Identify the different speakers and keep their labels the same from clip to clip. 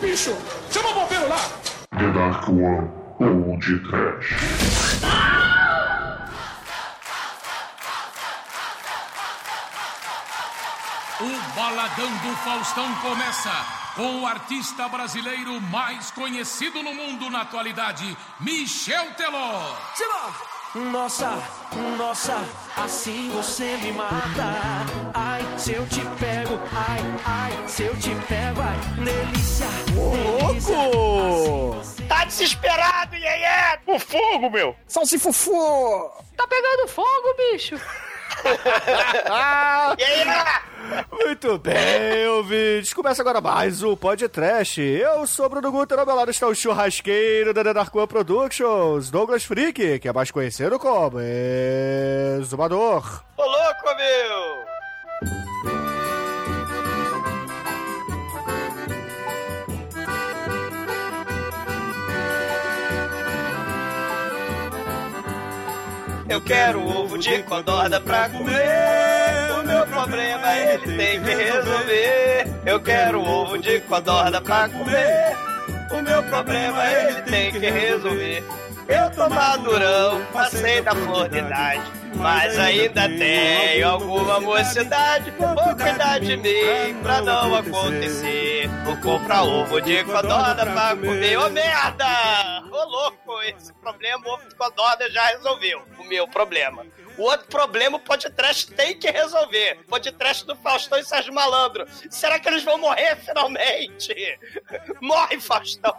Speaker 1: bicho! Chama o bombeiro lá!
Speaker 2: The Dark One ou de Trash.
Speaker 3: O Baladão do Faustão começa com o artista brasileiro mais conhecido no mundo na atualidade, Michel Teló.
Speaker 4: Nossa, nossa, assim você me mata. Ai, se eu te pego, ai, ai, se eu te pego, ai, delícia. delícia.
Speaker 5: Louco!
Speaker 6: Tá desesperado, Iê!
Speaker 5: O fogo, meu!
Speaker 7: Salsifufu!
Speaker 8: Tá pegando fogo, bicho.
Speaker 5: Muito bem, ouvintes. Começa agora mais um podcast. Eu sou o Bruno Guter, ao meu lado está o churrasqueiro da Dark One Productions, Douglas Freak, que é mais conhecido como Exumador.
Speaker 6: Ô louco, meu! Eu quero ovo de codorna pra comer. O meu problema ele tem que resolver. Eu quero ovo de codorna pra comer. O meu problema ele tem que resolver. Eu tô madurão, passei da flor de idade. Mas ainda tenho alguma mocidade. Vou cuidar de mim pra não acontecer. Vou comprar ovo de codorna pra comer. Ô merda! Ô louco, esse problema ovo de codorna já resolveu. O meu problema. O outro problema o podcast tem que resolver. O podcast do Faustão e Sérgio Malandro. Será que eles vão morrer finalmente? Morre, Faustão!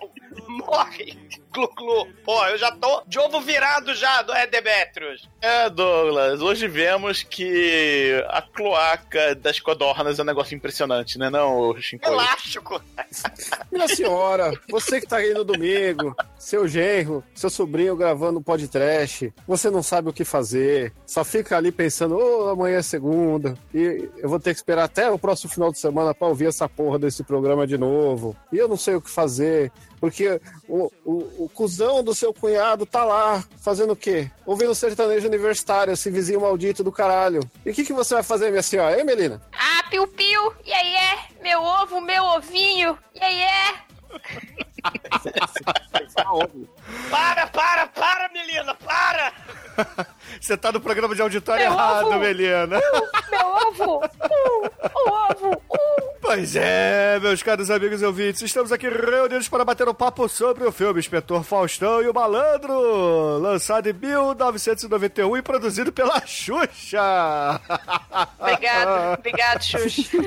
Speaker 6: Morre! Glu, glu. Pô, eu já tô de ovo virado já do Red Demetrius.
Speaker 9: É, Douglas, hoje vemos que a cloaca das codornas é um negócio impressionante, né não, Shinkoi?
Speaker 6: Elástico.
Speaker 7: Minha senhora, você que tá aí no domingo, seu genro, seu sobrinho gravando um podcast, você não sabe o que fazer, só fica ali pensando, ô, amanhã é segunda, e eu vou ter que esperar até o próximo final de semana pra ouvir essa porra desse programa de novo, e eu não sei o que fazer, porque o, o, o cuzão do seu cunhado tá lá, fazendo o quê? Ouvindo sertanejo universitário, esse vizinho maldito do caralho. E o que, que você vai fazer, minha senhora, hein, Melina?
Speaker 8: Ah, piu-piu. E aí é? Meu ovo, meu ovinho. E aí é?
Speaker 6: Para, para, para, Melina, para!
Speaker 5: Você tá no programa de auditório
Speaker 8: Meu
Speaker 5: errado,
Speaker 8: ovo.
Speaker 5: Melina.
Speaker 8: Uh, meu ovo. Uh, o ovo. Uh.
Speaker 5: Pois é, meus caros amigos e ouvintes, estamos aqui reunidos para bater um papo sobre o filme Inspetor Faustão e o Malandro, lançado em 1991 e produzido pela Xuxa.
Speaker 8: Obrigado, obrigado, Xuxa.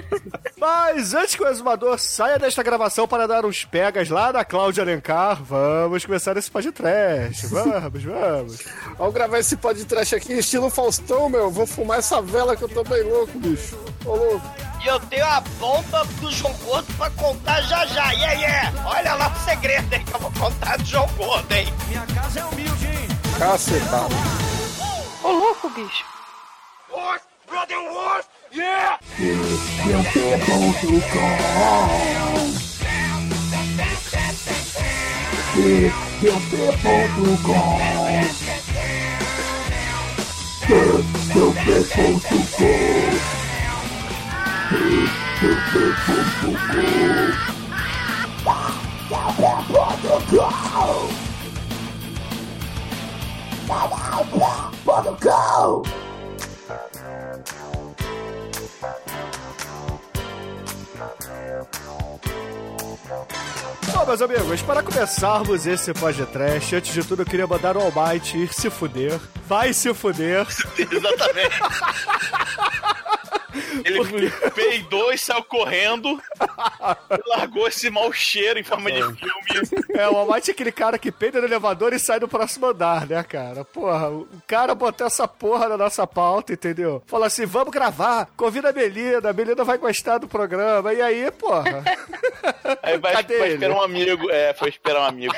Speaker 5: Mas antes que o exumador saia desta gravação para dar uns pegas lá na Cláudia Alencar, vamos começar esse podcast. Vamos, vamos.
Speaker 7: Ao gravar esse podcast aqui, estilo Faustão, meu, vou fumar essa vela que eu tô bem louco, bicho. Ô, louco.
Speaker 6: E eu tenho a bomba do João Gordo pra contar já já. E aí é? Olha lá o segredo aí que eu vou contar do João Gordo, hein?
Speaker 4: Minha casa é humilde, hein?
Speaker 7: Cacetado.
Speaker 8: Ô, louco, bicho.
Speaker 6: Horse, brother horse, yeah! ser de Portugal.
Speaker 5: Ser Bom, meus amigos, para começarmos esse podcast, antes de tudo eu queria mandar o Almighty ir se fuder. Vai se fuder.
Speaker 9: Exatamente. Ele peidou e saiu correndo e largou esse mau cheiro em forma de filme.
Speaker 5: É, o Almighty é aquele cara que peida no elevador e sai do próximo andar, né, cara? Porra, o cara botou essa porra na nossa pauta, entendeu? Falou assim, vamos gravar, convida a Melina, a Melina vai gostar do programa, e aí, porra...
Speaker 9: Aí vai,
Speaker 5: Cadê
Speaker 9: vai
Speaker 5: ele?
Speaker 9: esperar um amigo. É, foi esperar um amigo.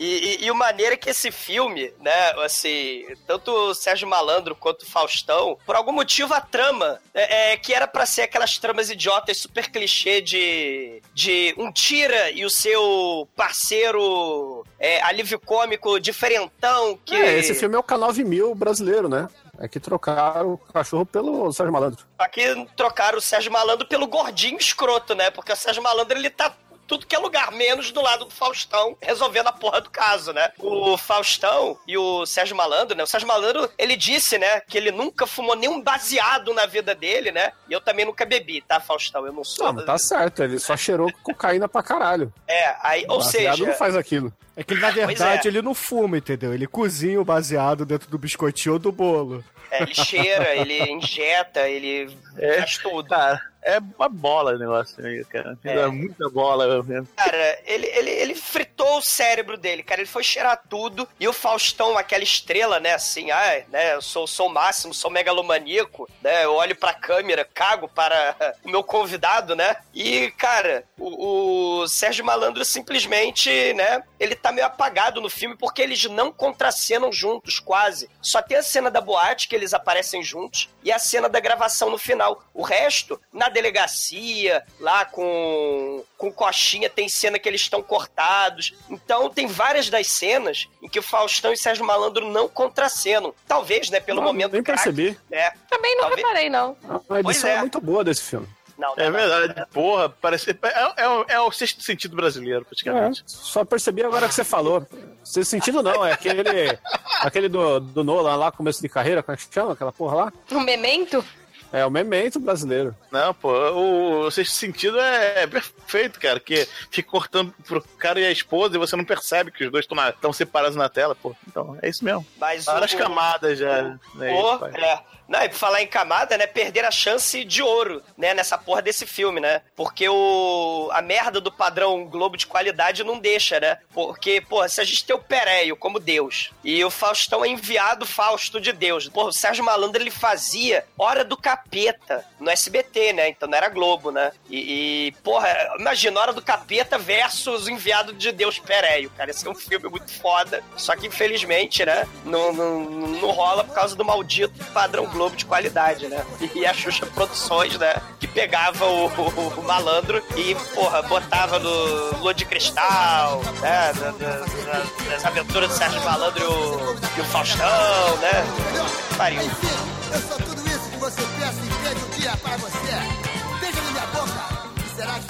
Speaker 6: E, e, e o maneiro é que esse filme, né, assim, tanto o Sérgio Malandro quanto o Faustão, por algum motivo a trama, é, é, que era pra ser aquelas tramas idiotas, super clichê de, de um tira e o seu parceiro é, alívio cômico diferentão, que...
Speaker 7: É, esse filme é o K9000 brasileiro, né? É que trocaram o cachorro pelo Sérgio Malandro.
Speaker 6: Aqui trocaram o Sérgio Malandro pelo gordinho escroto, né? Porque o Sérgio Malandro, ele tá tudo que é lugar, menos do lado do Faustão, resolvendo a porra do caso, né? O Faustão e o Sérgio Malandro, né? O Sérgio Malandro, ele disse, né, que ele nunca fumou nenhum baseado na vida dele, né? E eu também nunca bebi, tá, Faustão? Eu não sou.
Speaker 7: Não, mas tá certo, ele só cheirou cocaína pra caralho.
Speaker 6: É, aí, ou
Speaker 7: Baseado
Speaker 6: seja.
Speaker 7: não faz aquilo.
Speaker 5: É que na verdade
Speaker 6: é.
Speaker 5: ele não fuma, entendeu? Ele cozinha o baseado dentro do biscoitinho ou do bolo.
Speaker 6: É, ele cheira, ele injeta, ele faz tudo.
Speaker 9: Cara, é uma bola o negócio aí, cara. É,
Speaker 6: É.
Speaker 9: muita bola mesmo.
Speaker 6: Cara, ele, ele, ele fritou o cérebro dele, cara. Ele foi cheirar tudo. E o Faustão, aquela estrela, né? Assim, ai, né? Eu sou, sou o máximo, sou megalomaníaco, né? Eu olho pra câmera, cago para o meu convidado, né? E, cara, o, o Sérgio Malandro simplesmente, né? Ele tá meio apagado no filme porque eles não contracenam juntos, quase. Só tem a cena da boate que eles aparecem juntos e a cena da gravação no final. O resto, na delegacia, lá com, com Coxinha, tem cena que eles estão cortados. Então, tem várias das cenas em que o Faustão e Sérgio Malandro não contracenam. Talvez, né, pelo
Speaker 7: Não,
Speaker 6: momento
Speaker 7: nem
Speaker 6: craque,
Speaker 7: percebi.
Speaker 6: né?
Speaker 8: Também não
Speaker 6: Talvez-
Speaker 8: reparei, não.
Speaker 7: A edição
Speaker 6: é.
Speaker 7: é. muito boa desse filme.
Speaker 6: Não, não,
Speaker 9: É
Speaker 6: não.
Speaker 9: verdade, porra, parece. É, é, o- é o sexto sentido brasileiro,
Speaker 7: É,
Speaker 9: praticamente.
Speaker 7: só percebi agora que você falou. Sem sentido não, é aquele, aquele do, do Nolan lá, começo de carreira, como é que chama aquela porra lá?
Speaker 8: Um memento?
Speaker 7: É o memento brasileiro.
Speaker 9: Não, pô, o, o sexto sentido é perfeito, cara, que fica cortando pro cara e a esposa e você não percebe que os dois estão separados na tela, pô. Então, é isso mesmo.
Speaker 6: Mas
Speaker 9: Várias
Speaker 6: o-
Speaker 9: camadas já. né,
Speaker 6: Pô,
Speaker 9: pai.
Speaker 6: é. Não, e por falar em camada, né? Perder a chance de ouro, né? Nessa porra desse filme, né? Porque o... a merda do padrão Globo de qualidade não deixa, né? Porque, porra, se a gente tem o Pereio como Deus e o Faustão é enviado Fausto de Deus. Porra, o Sérgio Malandro, ele fazia Hora do Capeta no SBT, né? Então não era Globo, né? E, e, porra, imagina, Hora do Capeta versus o enviado de Deus Pereio, cara. Esse é um filme muito foda. Só que, infelizmente, né? Não, não, não rola por causa do maldito padrão Globo de qualidade, né? E a Xuxa Produções, né? Que pegava o, o- o malandro e, porra, botava no Lua de Cristal, né? da- da- das aventuras do Sérgio Malandro e o, e o Faustão, né? Pariu.
Speaker 10: Eu sou tudo isso que você pensa e pede dia para você. Beija na minha boca e serás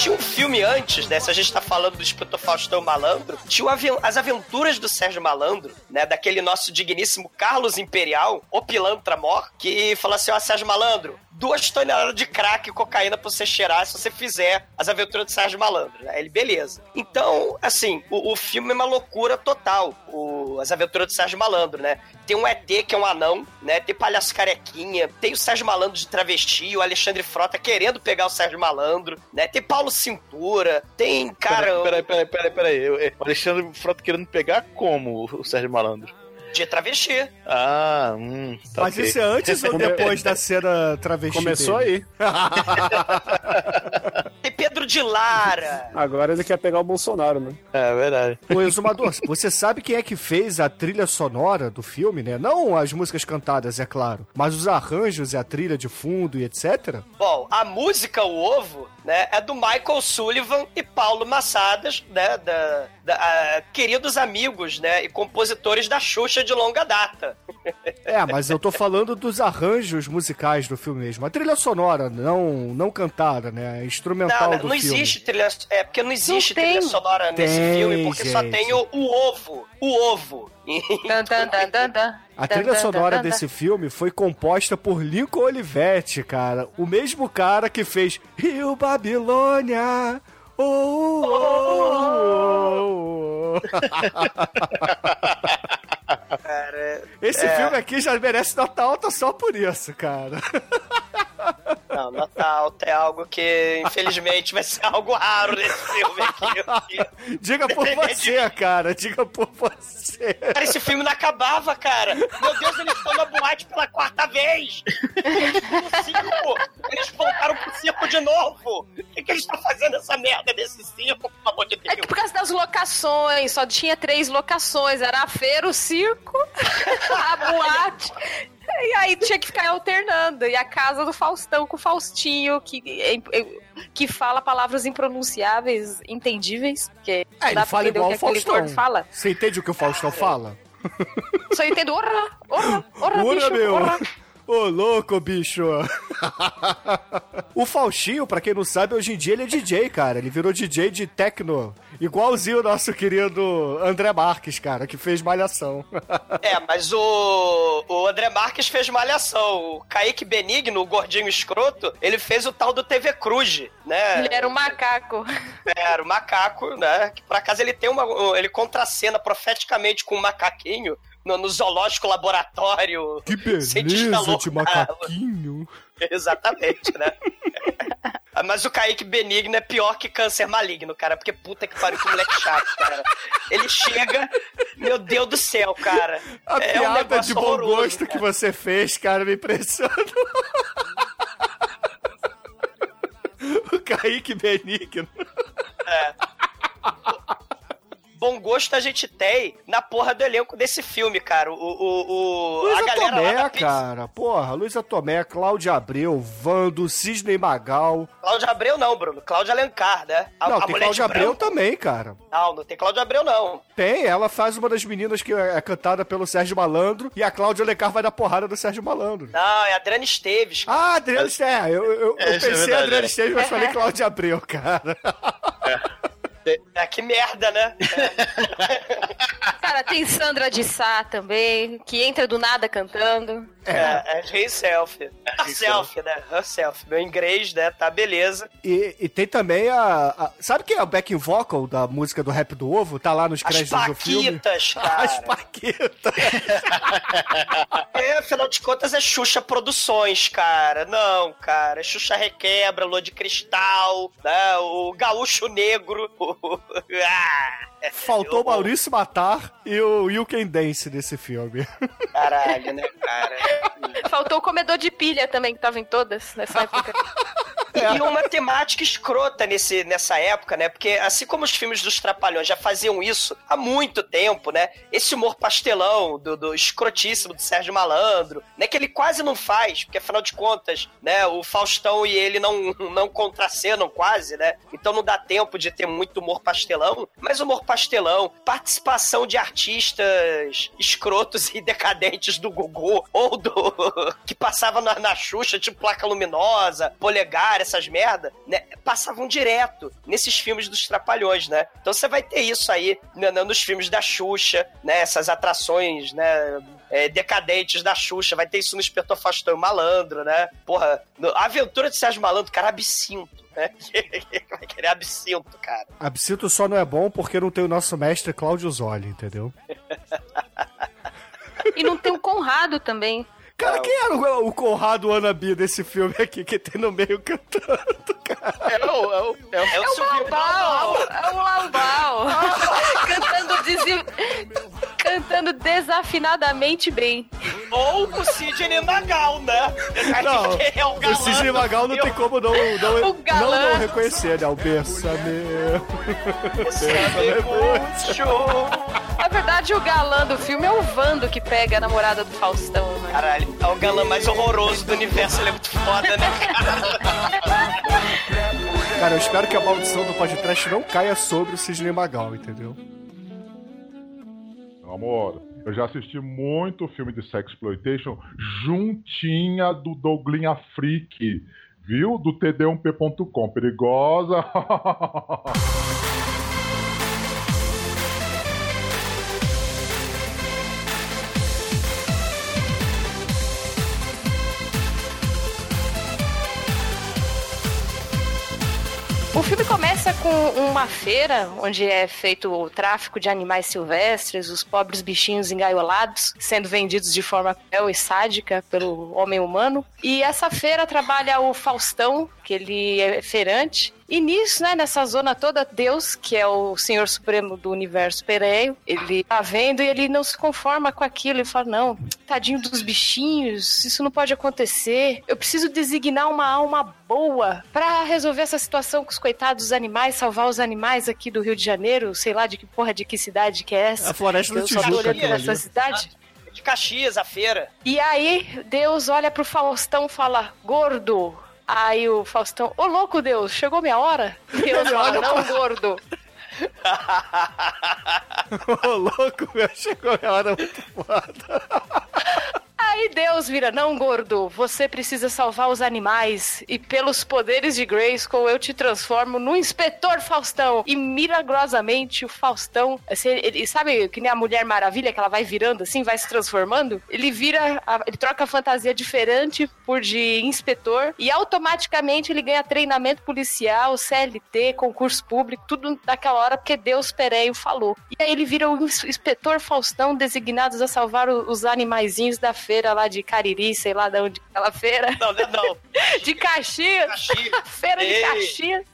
Speaker 6: Tinha um filme antes, né? Se a gente tá falando do Inspetor Faustão Malandro, tinha as aventuras do Sérgio Malandro, né? Daquele nosso digníssimo Carlos Imperial, o pilantra mor, que falou assim: ó, Sérgio Malandro, duas toneladas de crack e cocaína pra você cheirar se você fizer as aventuras do Sérgio Malandro. Né? Ele, beleza. Então, assim, o, o filme é uma loucura total. O, as aventuras do Sérgio Malandro, né? Tem um ET que é um anão, né? Tem palhaço carequinha, tem o Sérgio Malandro de travesti, o Alexandre Frota querendo pegar o Sérgio Malandro, né? Tem Paulo Cintura, tem, cara,
Speaker 9: Peraí, peraí, peraí, peraí. Eu- eu- O Alexandre Frota querendo pegar como o Sérgio Malandro?
Speaker 6: de travesti.
Speaker 9: Ah, hum. Tá
Speaker 5: Mas
Speaker 9: ok.
Speaker 5: isso é antes ou
Speaker 7: Come-
Speaker 5: depois da cena travesti?
Speaker 7: Começou
Speaker 5: dele?
Speaker 7: aí.
Speaker 6: Tem Pedro de Lara.
Speaker 7: Agora ele quer pegar o Bolsonaro, né?
Speaker 9: É verdade.
Speaker 5: Ô, Exumador, você sabe quem é que fez a trilha sonora do filme, né? Não as músicas cantadas, é claro, mas os arranjos e a trilha de fundo e etc.
Speaker 6: Bom, a música O Ovo, né, é do Michael Sullivan e Paulo Massadas, né, da, da- ah, queridos amigos, né, e compositores da Xuxa de longa data.
Speaker 5: É, mas eu tô falando dos arranjos musicais do filme mesmo. A trilha sonora, não, não cantada, né? A instrumental
Speaker 6: Não,
Speaker 5: do
Speaker 6: não
Speaker 5: filme.
Speaker 6: existe trilha, é porque não existe
Speaker 8: Não
Speaker 6: trilha sonora nesse
Speaker 5: Tem,
Speaker 6: filme, porque só
Speaker 5: gente.
Speaker 6: tem o, o ovo, o ovo.
Speaker 5: A trilha sonora desse filme foi composta por Lincoln Olivetti, cara. O mesmo cara que fez Rio Babilônia. Oh, oh, oh, oh.
Speaker 6: Cara,
Speaker 5: Esse
Speaker 6: É.
Speaker 5: filme aqui já merece nota alta só por isso, cara.
Speaker 6: não, nota alta é algo que, infelizmente, vai ser algo raro nesse filme aqui.
Speaker 5: Diga por você, cara. Diga por você.
Speaker 6: Cara, esse filme não acabava, cara. Meu Deus, eles estão na boate pela quarta vez. No circo. Eles voltaram pro circo de novo. O que, que eles estão fazendo essa merda desse circo, pelo amor de
Speaker 8: É que
Speaker 6: Deus?
Speaker 8: por causa das locações, só tinha três locações. Era a feira, o circo, a boate. E aí tinha que ficar alternando. E a casa do Faustão com o Faustinho, que, que fala palavras impronunciáveis, entendíveis. Que dá
Speaker 5: ele
Speaker 8: pra
Speaker 5: fala
Speaker 8: entender
Speaker 5: igual
Speaker 8: o
Speaker 5: Faustão.
Speaker 8: fala.
Speaker 5: Você entende o que o Faustão fala?
Speaker 8: Só entendo orra, orra, orra,
Speaker 5: Ura,
Speaker 8: bicho,
Speaker 5: meu.
Speaker 8: orra.
Speaker 5: Ô, louco, bicho. o Faustinho, pra quem não sabe, hoje em dia ele é DJ, cara. Ele virou DJ de techno. Igualzinho o nosso querido André Marques, cara, que fez malhação.
Speaker 6: É, mas o, o André Marques fez malhação. O Kaique Benigno, o gordinho escroto, ele fez o tal do TV Cruz, né?
Speaker 8: Ele era um macaco.
Speaker 6: Era o macaco, né? Que por acaso ele tem uma. Ele contracena profeticamente com um macaquinho no, no zoológico laboratório.
Speaker 5: Que
Speaker 6: cientista
Speaker 5: beleza
Speaker 6: louco,
Speaker 5: de macaquinho.
Speaker 6: Exatamente, né? Mas o Kaique Benigno é pior que câncer maligno, cara. Porque puta que pariu, que moleque chato, cara. Ele chega, meu Deus do céu, cara.
Speaker 5: A
Speaker 6: é um
Speaker 5: piada
Speaker 6: negócio
Speaker 5: de bom gosto
Speaker 6: cara.
Speaker 5: que você fez, cara, me impressiona. o Kaique Benigno.
Speaker 6: Bom gosto a gente tem na porra do elenco desse filme, cara. O, o, o- a
Speaker 5: Luísa
Speaker 6: galera lá
Speaker 5: Tomé,
Speaker 6: da Pix-
Speaker 5: cara. Porra, Luísa Tomé, Cláudia Abreu, Vando, Cisney Magal.
Speaker 6: Cláudia Abreu não, Bruno. Cláudia Alencar, né? A,
Speaker 5: não,
Speaker 6: a
Speaker 5: tem Cláudia Abreu
Speaker 6: branco.
Speaker 5: também, cara.
Speaker 6: Não, não tem Cláudia Abreu, não.
Speaker 5: Tem, ela faz uma das meninas que é cantada pelo Sérgio Malandro e a Cláudia Alencar vai dar porrada do Sérgio Malandro.
Speaker 6: Não, é a Adriana Esteves. cara.
Speaker 5: Ah, Adriano Esteves. Eu, eu, eu
Speaker 9: É, isso é
Speaker 5: pensei
Speaker 9: verdade,
Speaker 5: Adriano
Speaker 9: é.
Speaker 5: Esteves, mas falei Cláudia Abreu, cara.
Speaker 6: É, que merda, né?
Speaker 8: Cara, tem Sandra de Sá também, que entra do nada cantando.
Speaker 6: É, é herself. Herself, né? Herself. Meu inglês, né? Tá beleza.
Speaker 5: E, e tem também a, a- Sabe quem é o backing vocal da música do Rap do Ovo? Tá lá nos créditos do filme.
Speaker 6: Paquitas, cara.
Speaker 5: As Paquitas.
Speaker 6: É, afinal de contas é Xuxa Produções, cara. Não, cara. É Xuxa Requebra, Lua de Cristal, né? O Gaúcho Negro. o-
Speaker 5: Faltou o Maurício Matar e o You Can Dance nesse filme.
Speaker 6: caralho, né, cara?
Speaker 8: Faltou o comedor de pilha também, que tava em todas nessa época.
Speaker 6: E uma temática escrota nesse, nessa época, né? Porque assim como os filmes dos Trapalhões já faziam isso há muito tempo, né? Esse humor pastelão do, do escrotíssimo do Sérgio Malandro, né? Que ele quase não faz, porque afinal de contas, né? O Faustão e ele não, não contracenam quase, né? Então não dá tempo de ter muito humor pastelão, mas humor pastelão, participação de artistas escrotos e decadentes do Gugu, ou do que passava na, na Xuxa, tipo Placa Luminosa, Polegar, essas merda, né? Passavam direto nesses filmes dos Trapalhões, né? Então você vai ter isso aí né, né, nos filmes da Xuxa, né? Essas atrações, né? é, decadentes da Xuxa, vai ter isso no Inspetor Faustão e Malandro, né? Porra, no- a aventura de Sérgio Malandro, cara, absinto, né? Vai querer absinto, cara.
Speaker 5: Absinto só não é bom porque não tem o nosso mestre Cláudio Zoli, entendeu?
Speaker 8: E não tem o Conrado também.
Speaker 5: Cara, quem era o, o Conrado Anabi desse filme aqui que tem no meio cantando, cara?
Speaker 9: É o, é o, é o,
Speaker 6: É o
Speaker 8: É o! É o! Cantando, desi- Cantando desafinadamente bem.
Speaker 6: Ou o Sidney Magal, né?
Speaker 5: Não,
Speaker 6: é o
Speaker 5: o
Speaker 6: galã.
Speaker 5: Cisne Magal não tem como não, não,
Speaker 8: O galã.
Speaker 5: não, não reconhecer, né? O Bessame.
Speaker 8: Na verdade, o galã do filme é o Vando que pega a namorada do Faustão, né?
Speaker 6: Caralho, é o galã mais horroroso do universo, ele é muito foda, né, cara?
Speaker 5: Cara, eu espero que a maldição do podcast não caia sobre o Cisne Magal, entendeu?
Speaker 2: Meu amor, eu já assisti muito filme de sexploitation juntinha do Douglinha Freak, viu? Do td1p.com. Perigosa.
Speaker 8: O filme começa com uma feira onde é feito o tráfico de animais silvestres, os pobres bichinhos engaiolados sendo vendidos de forma cruel e sádica pelo homem humano. E essa feira trabalha o Faustão, que ele é feirante. E nisso, né, nessa zona toda, Deus, que é o Senhor Supremo do Universo Pereio, ele tá vendo e ele não se conforma com aquilo. Ele fala: Não, tadinho dos bichinhos, isso não pode acontecer. Eu preciso designar uma alma boa pra resolver essa situação com os coitados dos animais, salvar os animais aqui do Rio de Janeiro, sei lá de que porra de que cidade que é essa.
Speaker 5: A Floresta do
Speaker 8: Eu só tô
Speaker 5: Tijuca, ali.
Speaker 8: essa cidade.
Speaker 6: De Caxias, a feira.
Speaker 8: E aí, Deus olha pro Faustão e fala: Gordo. Aí o Faustão, ô louco Deus, chegou minha hora? Deus fala, não, gordo.
Speaker 5: Ô, louco, meu, chegou a hora muito foda.
Speaker 8: Aí Deus vira, não, gordo, você precisa salvar os animais e pelos poderes de Grayskull eu te transformo no Inspetor Faustão. E milagrosamente o Faustão, assim, ele, sabe que nem a Mulher Maravilha, que ela vai virando assim, vai se transformando? Ele vira, ele troca a fantasia diferente por de inspetor e automaticamente ele ganha treinamento policial, CLT, concurso público, tudo naquela hora porque Deus Pereio falou. E aí ele vira o ins- Inspetor Faustão, designados a salvar os animaizinhos da feira lá de Cariri, sei lá de onde aquela feira.
Speaker 6: Não, não, não.
Speaker 8: De Caxias.
Speaker 6: Caxias.
Speaker 8: Feira de
Speaker 6: Ei.
Speaker 8: Caxias.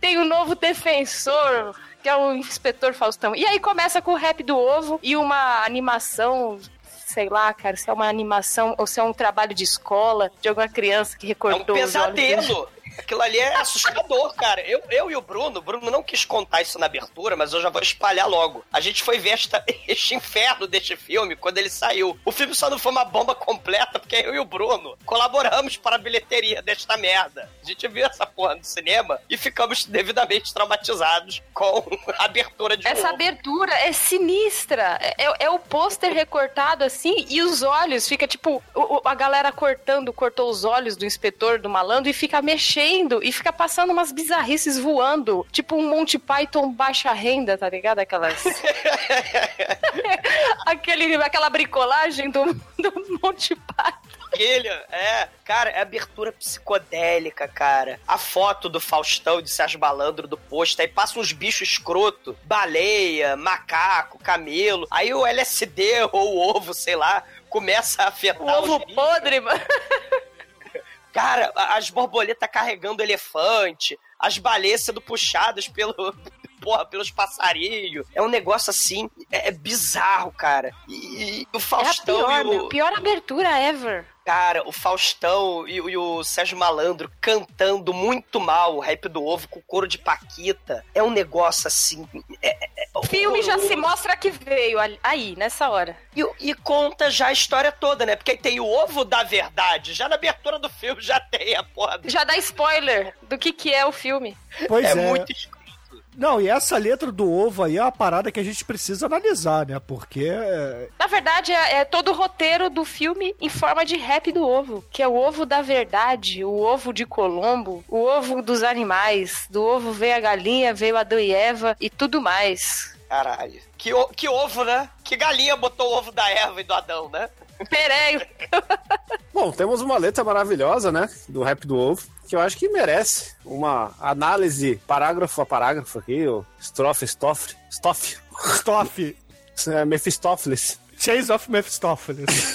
Speaker 8: Tem o novo defensor, que é o Inspetor Faustão. E aí começa com o rap do ovo e uma animação. Sei lá, cara, se é uma animação ou se é um trabalho de escola de alguma criança que
Speaker 6: É um
Speaker 8: recortou olhos dele.
Speaker 6: pesadelo. Aquilo ali é assustador, cara. Eu, eu e o Bruno, o Bruno não quis contar isso na abertura, mas eu já vou espalhar logo. A gente foi ver esta, este inferno deste filme quando ele saiu. O filme só não foi uma bomba completa, porque eu e o Bruno colaboramos para a bilheteria desta merda. A gente viu essa porra no cinema e ficamos devidamente traumatizados com a abertura de
Speaker 8: Essa
Speaker 6: novo.
Speaker 8: abertura é sinistra. É, é o pôster recortado assim e os olhos. Fica tipo, a galera cortando, cortou os olhos do inspetor, do malandro e fica mexendo e fica passando umas bizarrices voando. Tipo um Monty Python baixa renda, tá ligado? Aquelas. Aquele, aquela bricolagem do, do Monty Python.
Speaker 6: Aquele, é, cara, é abertura psicodélica, cara. A foto do Faustão de Sérgio Balandro do posto, aí passa uns bichos escroto, baleia, macaco, camelo, aí o LSD ou o ovo, sei lá, começa a afetar
Speaker 8: O ovo podre, mano.
Speaker 6: Cara, as borboletas carregando elefante, as baleias sendo puxadas pelo. Porra, pelos passarinhos. É um negócio assim, é, é bizarro, cara. E, e o
Speaker 8: É a
Speaker 6: Faustão
Speaker 8: pior,
Speaker 6: o.
Speaker 8: meu, pior abertura ever.
Speaker 6: Cara, o Faustão e, o- e o Sérgio Malandro cantando muito mal o rap do ovo com couro de Paquita. É um negócio assim. é- é- é
Speaker 8: O filme já se mostra que veio aí, nessa hora.
Speaker 6: E, e conta já a história toda, né? Porque aí tem o ovo da verdade. Já na abertura do filme já tem a porra.
Speaker 8: Já dá spoiler do que, que é o filme.
Speaker 5: Pois é.
Speaker 6: é muito.
Speaker 5: Não, e essa letra do ovo aí é uma parada que a gente precisa analisar, né? Porque. é,
Speaker 8: Na verdade, é, é todo o roteiro do filme em forma de rap do ovo. Que é o ovo da verdade, o ovo de Colombo, o ovo dos animais. Do ovo veio a galinha, veio Adão e Eva e tudo mais.
Speaker 6: Caralho. Que, o- que ovo, né? Que galinha botou o ovo da Eva e do Adão, né?
Speaker 8: Peraí.
Speaker 7: Bom, temos uma letra maravilhosa, né? Do rap do ovo, que eu acho que merece uma análise parágrafo a parágrafo aqui, o estrofe, estofre, estofe,
Speaker 5: Stoff.
Speaker 7: é, Mephistófeles.
Speaker 5: Chase of Mephistopheles.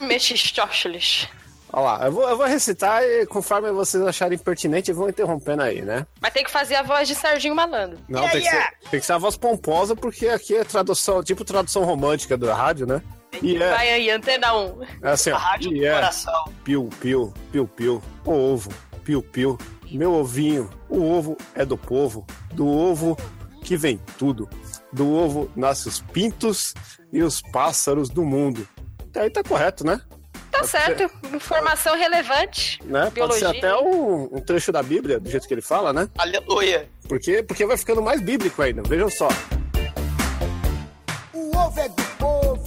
Speaker 8: Mexistófeles.
Speaker 7: Olha lá, eu vou, eu vou recitar e conforme vocês acharem pertinente, vão interrompendo aí, né?
Speaker 8: Mas tem que fazer a voz de Serginho Malandro.
Speaker 7: Não,
Speaker 6: Yeah,
Speaker 7: tem, que
Speaker 6: yeah.
Speaker 7: ser, tem que ser a voz pomposa, porque aqui é tradução, tipo tradução romântica da rádio, né? E é,
Speaker 8: Vai aí, antena 1.
Speaker 7: é assim, ó.
Speaker 6: A rádio do
Speaker 7: E é,
Speaker 6: coração.
Speaker 7: piu, piu, piu, piu, o ovo, piu, piu, meu ovinho, o ovo é do povo, do ovo que vem tudo, do ovo nascem os pintos e os pássaros do mundo. Até aí tá correto, né?
Speaker 8: Tá certo. Informação relevante.
Speaker 7: né? Pode ser até um, um trecho da Bíblia, do jeito que ele fala, né?
Speaker 6: Aleluia.
Speaker 7: Porque, porque vai ficando mais bíblico ainda, vejam só.
Speaker 10: O ovo é do povo,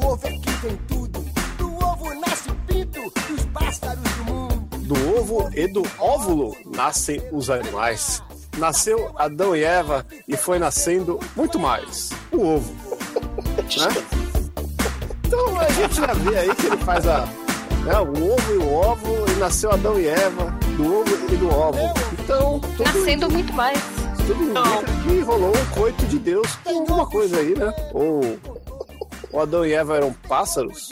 Speaker 10: do ovo é que vem tudo. Do ovo nasce o pinto e os pássaros do mundo.
Speaker 7: Do ovo e do óvulo nascem os animais. Nasceu Adão e Eva e foi nascendo muito mais. O ovo. Né? Então a gente já vê aí que ele faz a. né, o ovo e o óvulo, e nasceu Adão e Eva, do ovo e do óvulo. Então, tudo,
Speaker 8: Nascendo muito mais.
Speaker 7: tudo indica que rolou um coito de Deus com alguma coisa aí, né? Ou o Adão e Eva eram pássaros.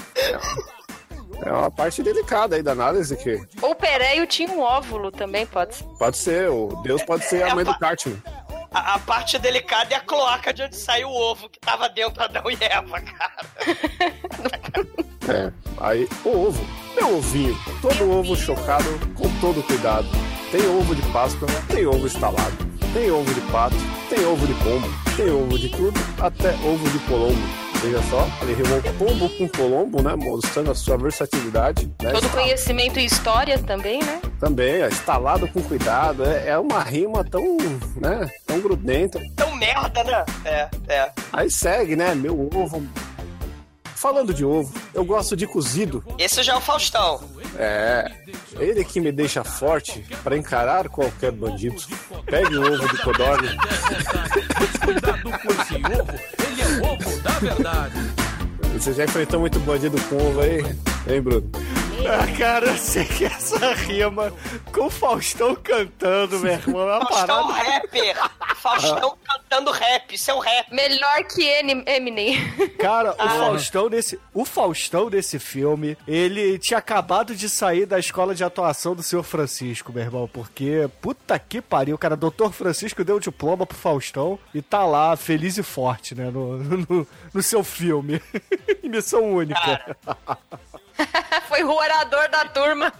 Speaker 7: É uma parte delicada aí da análise que
Speaker 8: Ou Pereio tinha um óvulo também, pode ser.
Speaker 7: Pode ser, o Deus pode ser a mãe do Cartman.
Speaker 6: A, a parte delicada é a cloaca de onde saiu o ovo que tava dentro da Adão e Eva, cara.
Speaker 7: É. Aí, o ovo. Meu ovinho. Todo ovo chocado com todo cuidado. Tem ovo de Páscoa, tem ovo estalado. Tem ovo de pato, tem ovo de pombo, tem ovo de tudo, até ovo de colombo. Veja só, ele rimou pombo com colombo, né? Mostrando a sua versatilidade. Né?
Speaker 8: Todo conhecimento e história também, né?
Speaker 7: Também, ó, instalado com cuidado. É, é uma rima tão, né? Tão grudenta.
Speaker 6: Tão merda, né? É, é.
Speaker 7: Aí segue, né? Meu ovo. Falando de ovo, eu gosto de cozido.
Speaker 6: Esse já é o Faustão.
Speaker 7: É, ele que me deixa forte pra encarar qualquer bandido. Pegue o ovo de codorna.
Speaker 3: Cuidado com esse ovo, verdade.
Speaker 7: Você já enfrentou muito bandido com ovo aí? Hein, Bruno?
Speaker 5: Ah, cara, eu sei que essa rima com o Faustão cantando, meu irmão, é uma
Speaker 6: Faustão
Speaker 5: parada.
Speaker 6: rapper. Faustão cantando rap. Isso é um rap.
Speaker 8: Melhor que Eminem.
Speaker 5: Cara, o Faustão desse, o Faustão desse filme, ele tinha acabado de sair da escola de atuação do Senhor Francisco, meu irmão, porque puta que pariu, cara, Dr. Francisco deu o diploma pro Faustão e tá lá feliz e forte, né, no, no, no seu filme. missão única.
Speaker 8: Foi o orador da turma.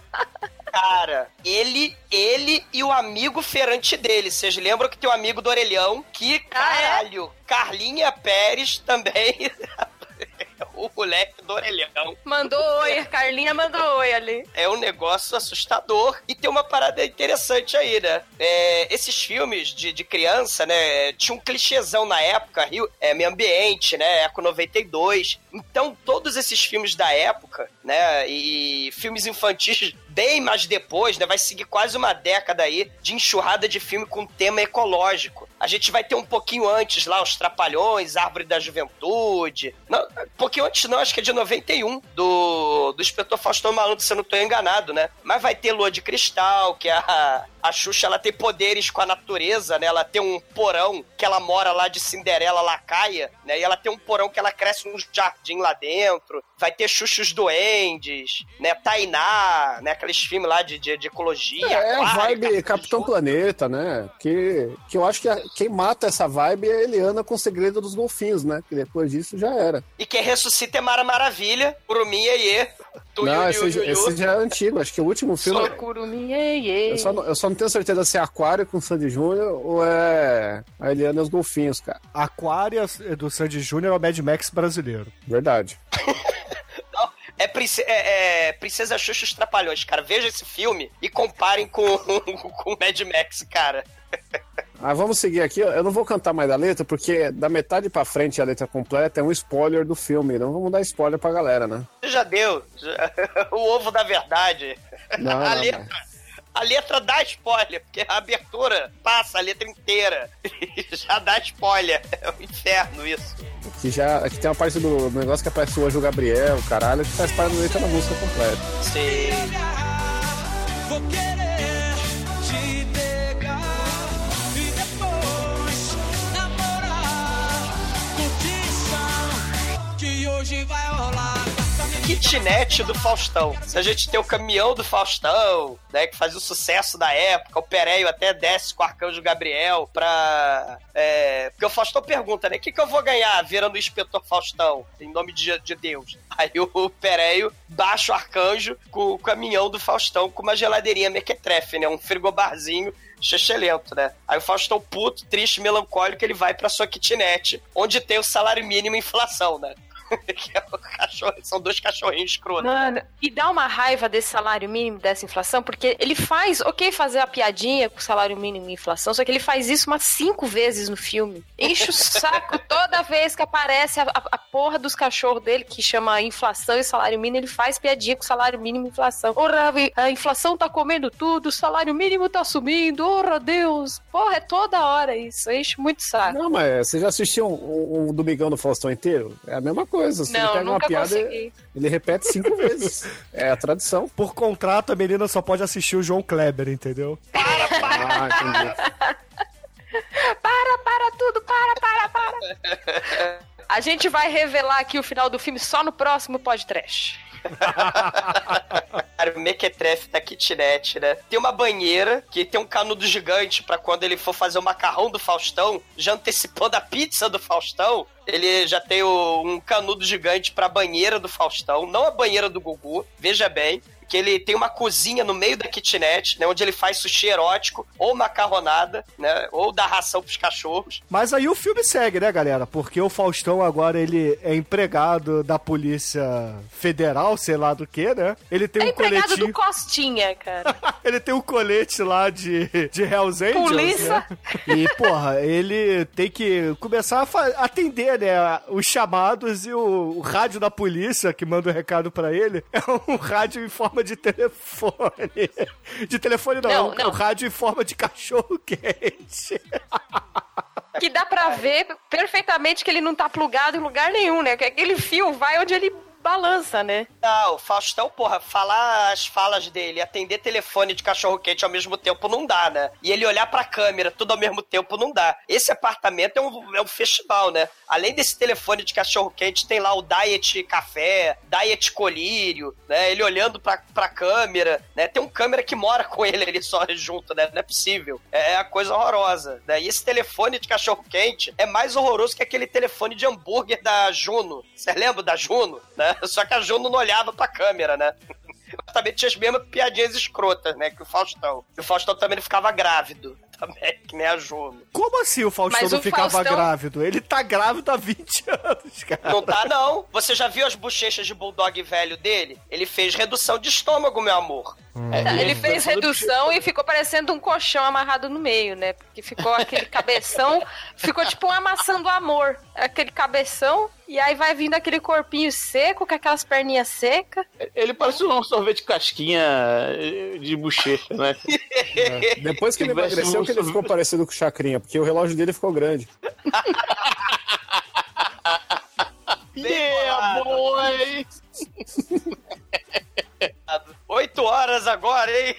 Speaker 6: Cara, ele, ele e o amigo ferante dele. Vocês lembram que tem o amigo do orelhão? Que caralho! Carlinha Pérez também. o moleque do orelhão.
Speaker 8: Mandou oi, Carlinha mandou oi ali.
Speaker 6: É um negócio assustador. E tem uma parada interessante aí, né? É, esses filmes de, de criança, né? Tinha um clichêzão na época, Rio, é, Meio Ambiente, né? Eco 92. Então, todos esses filmes da época, né? E filmes infantis bem mais depois, né? Vai seguir quase uma década aí de enxurrada de filme com tema ecológico. A gente vai ter um pouquinho antes lá, os Trapalhões, Árvore da Juventude. Não, um pouquinho antes não, acho que é de 91, do, do Inspetor Faustão Malandro, se eu não tô enganado, né? Mas vai ter Lua de Cristal, que a, a Xuxa, ela tem poderes com a natureza, né? Ela tem um porão que ela mora lá de Cinderela Lacaia, né? E ela tem um porão que ela cresce um jardim lá dentro. Vai ter Xuxa e os Duendes, né? Tainá, né? Aqueles filmes lá de, de, de ecologia.
Speaker 7: É a
Speaker 6: aquário,
Speaker 7: vibe
Speaker 6: Capitão.
Speaker 7: Planeta, né? Que, que eu acho que a- quem mata essa vibe é a Eliana com o segredo dos golfinhos, né? Que depois disso já era.
Speaker 6: E quem ressuscita é Mara Maravilha, Curumi Iê, Tuiu,
Speaker 7: Não,
Speaker 6: Iu,
Speaker 7: esse,
Speaker 6: Iu.
Speaker 7: esse já é antigo. Acho que o último filme.
Speaker 8: Socurumi, iê, iê.
Speaker 7: Eu só, não, eu só não tenho certeza se é Aquário com Sandy Júnior ou é a Eliana e os golfinhos, cara.
Speaker 5: Aquária do Sandy Júnior é o Mad Max brasileiro.
Speaker 7: Verdade.
Speaker 6: É, Prince- é- é Princesa Xuxa e os Trapalhões, cara. Veja esse filme e comparem com, com Mad Max, cara.
Speaker 7: Ah, vamos seguir aqui. Eu não vou cantar mais da letra, porque da metade pra frente a letra completa é um spoiler do filme. Não vamos dar spoiler pra galera, né?
Speaker 6: Já deu. Já- o ovo da verdade.
Speaker 7: Não,
Speaker 6: a
Speaker 7: não,
Speaker 6: letra. A letra dá spoiler, porque a abertura passa a letra inteira. Já dá spoiler. É um inferno isso.
Speaker 7: Que já aqui tem uma parte do negócio que aparece o Anjo Gabriel, caralho, que faz parte da letra da música completa.
Speaker 6: Sim.
Speaker 4: Vou hoje vai rolar.
Speaker 6: kitnet do Faustão. Se a gente tem o caminhão do Faustão, né, que fazia o sucesso da época, o Pereio até desce com o Arcanjo Gabriel pra... é, porque o Faustão pergunta, né, o que, que eu vou ganhar virando o Inspetor Faustão, em nome de, de Deus? Aí o Pereio baixa o Arcanjo com o caminhão do Faustão com uma geladeirinha mequetrefe, né, um frigobarzinho chechelento, né? Aí o Faustão puto, triste, melancólico, ele vai pra sua kitnet, onde tem o salário mínimo e inflação, né? que é o cachorro, são dois cachorrinhos escrotos.
Speaker 8: Mano, e dá uma raiva desse salário mínimo, dessa inflação, porque ele faz, ok, fazer a piadinha com o salário mínimo e inflação, só que ele faz isso umas cinco vezes no filme. Enche o saco toda vez que aparece a, a- a porra dos cachorros dele, que chama inflação e salário mínimo, ele faz piadinha com salário mínimo e inflação. Ora, a inflação tá comendo tudo, o salário mínimo tá sumindo, ora Deus. Porra, é toda hora isso, enche muito o saco.
Speaker 7: Não, mas você já assistiu um, um, um Domingão do Faustão inteiro? É a mesma coisa. Você
Speaker 8: Não,
Speaker 7: pega uma piada,
Speaker 8: consegui.
Speaker 7: ele repete cinco vezes. É a tradição.
Speaker 5: Por contrato, a menina só pode assistir o João Kleber, entendeu?
Speaker 7: Ah, entendi.
Speaker 8: Para, para tudo, para, para, para. A gente vai revelar aqui o final do filme só no próximo podcast.
Speaker 6: Cara, o Mequetrefe da kitnet, né? Tem uma banheira que tem um canudo gigante pra quando ele for fazer o macarrão do Faustão, já antecipando a pizza do Faustão, ele já tem o- um canudo gigante pra banheira do Faustão, não a banheira do Gugu, veja bem. Que ele tem uma cozinha no meio da kitnet, né? Onde ele faz sushi erótico, ou macarronada, né? Ou dá ração pros cachorros.
Speaker 5: Mas aí o filme segue, né, galera? Porque o Faustão agora ele é empregado da Polícia Federal, sei lá do que, né? Ele tem
Speaker 8: É
Speaker 5: um
Speaker 8: empregado
Speaker 5: coletinho.
Speaker 8: do Costinha, cara.
Speaker 5: Ele tem um colete lá de, de Hells Angels,
Speaker 8: Polícia.
Speaker 5: né? E, porra, ele tem que começar a atender, né, os chamados e o, o rádio da polícia que manda o recado pra ele é um rádio em forma de telefone. De telefone não,
Speaker 8: Não,
Speaker 5: é
Speaker 8: não.
Speaker 5: um rádio em forma de cachorro quente.
Speaker 8: Que dá pra ver perfeitamente que ele não tá plugado em lugar nenhum, né? Que aquele fio vai onde ele balança, né?
Speaker 6: Não, o Faustão, porra, falar as falas dele, atender telefone de cachorro-quente ao mesmo tempo não dá, né? E ele olhar pra câmera tudo ao mesmo tempo não dá. Esse apartamento é um, é um festival, né? Além desse telefone de cachorro-quente, tem lá o Diet Café, Diet Colírio, né? Ele olhando pra, pra câmera, né? Tem um câmera que mora com ele ali só junto, né? Não é possível. É a coisa horrorosa, né? E esse telefone de cachorro-quente é mais horroroso que aquele telefone de hambúrguer da Juno. Você lembra da Juno, né? Só que a Juno não olhava pra câmera, né? Também tinha as mesmas piadinhas escrotas, né? Que o Faustão. E o Faustão também ele ficava grávido. Também, que nem a Juno.
Speaker 5: Como assim o Faustão
Speaker 8: Mas
Speaker 5: não
Speaker 8: o
Speaker 5: ficava
Speaker 8: Faustão-
Speaker 5: grávido? Ele tá grávido há 20 anos, cara.
Speaker 6: Não tá, não. Você já viu as bochechas de bulldog velho dele? Ele fez redução de estômago, meu amor.
Speaker 9: É,
Speaker 8: Ele fez redução e ficou parecendo um colchão amarrado no meio, né? Porque ficou aquele cabeção, ficou tipo uma maçã do amor. Aquele cabeção, e aí vai vindo aquele corpinho seco, com aquelas perninhas secas.
Speaker 9: Ele parece um sorvete casquinha de bochecha, né?
Speaker 7: Depois que ele emagreceu,
Speaker 9: um
Speaker 7: que ele ficou parecido com o Chacrinha, porque o relógio dele ficou grande.
Speaker 9: yeah, boy!
Speaker 6: Oito horas agora, hein?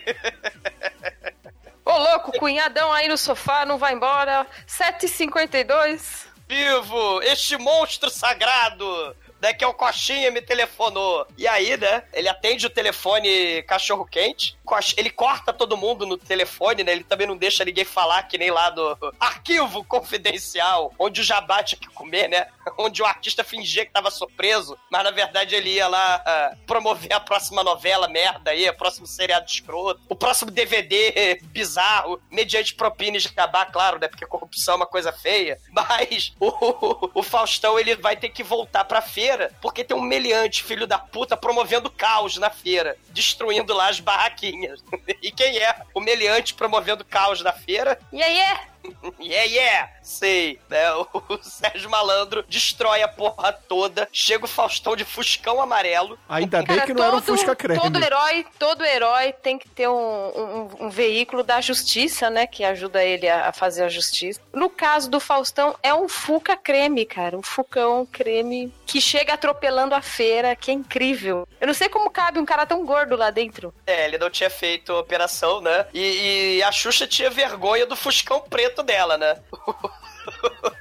Speaker 8: Ô, louco, cunhadão aí no sofá, não vai embora. 7h52.
Speaker 6: Vivo! Este monstro sagrado! Né, que é o Coxinha me telefonou. E aí, né? Ele atende o telefone cachorro quente. Cox- Ele corta todo mundo no telefone, né? Ele também não deixa ninguém falar, que nem lá do arquivo confidencial, onde o Jabá tinha que comer, né? Onde o artista fingia que tava surpreso, mas na verdade ele ia lá ah, promover a próxima novela merda aí, o próximo seriado escroto, o próximo DVD bizarro, mediante propina e Jabá, claro, né? Porque corrupção é uma coisa feia. Mas o, o Faustão, ele vai ter que voltar pra feira, porque tem um meliante, filho da puta, promovendo caos na feira, destruindo lá as barraquinhas. E quem é o meliante promovendo caos na feira?
Speaker 8: E aí é?
Speaker 6: Yeah, yeah! Sei, né? O, Sérgio Malandro destrói a porra toda. Chega o Faustão de Fuscão amarelo.
Speaker 5: Ainda bem
Speaker 8: Cara,
Speaker 5: que não era um
Speaker 8: todo-
Speaker 5: Fusca creme.
Speaker 8: Todo herói, todo herói tem que ter um, um- um veículo da justiça, né? Que ajuda ele a, a fazer a justiça. No caso do Faustão, é um Fuca creme, cara. Um Fucão creme que chega atropelando a feira, que é incrível. Eu não sei como cabe um cara tão gordo lá dentro.
Speaker 6: É, ele não tinha feito operação, né? E, e a Xuxa tinha vergonha do Fuscão preto dela, né?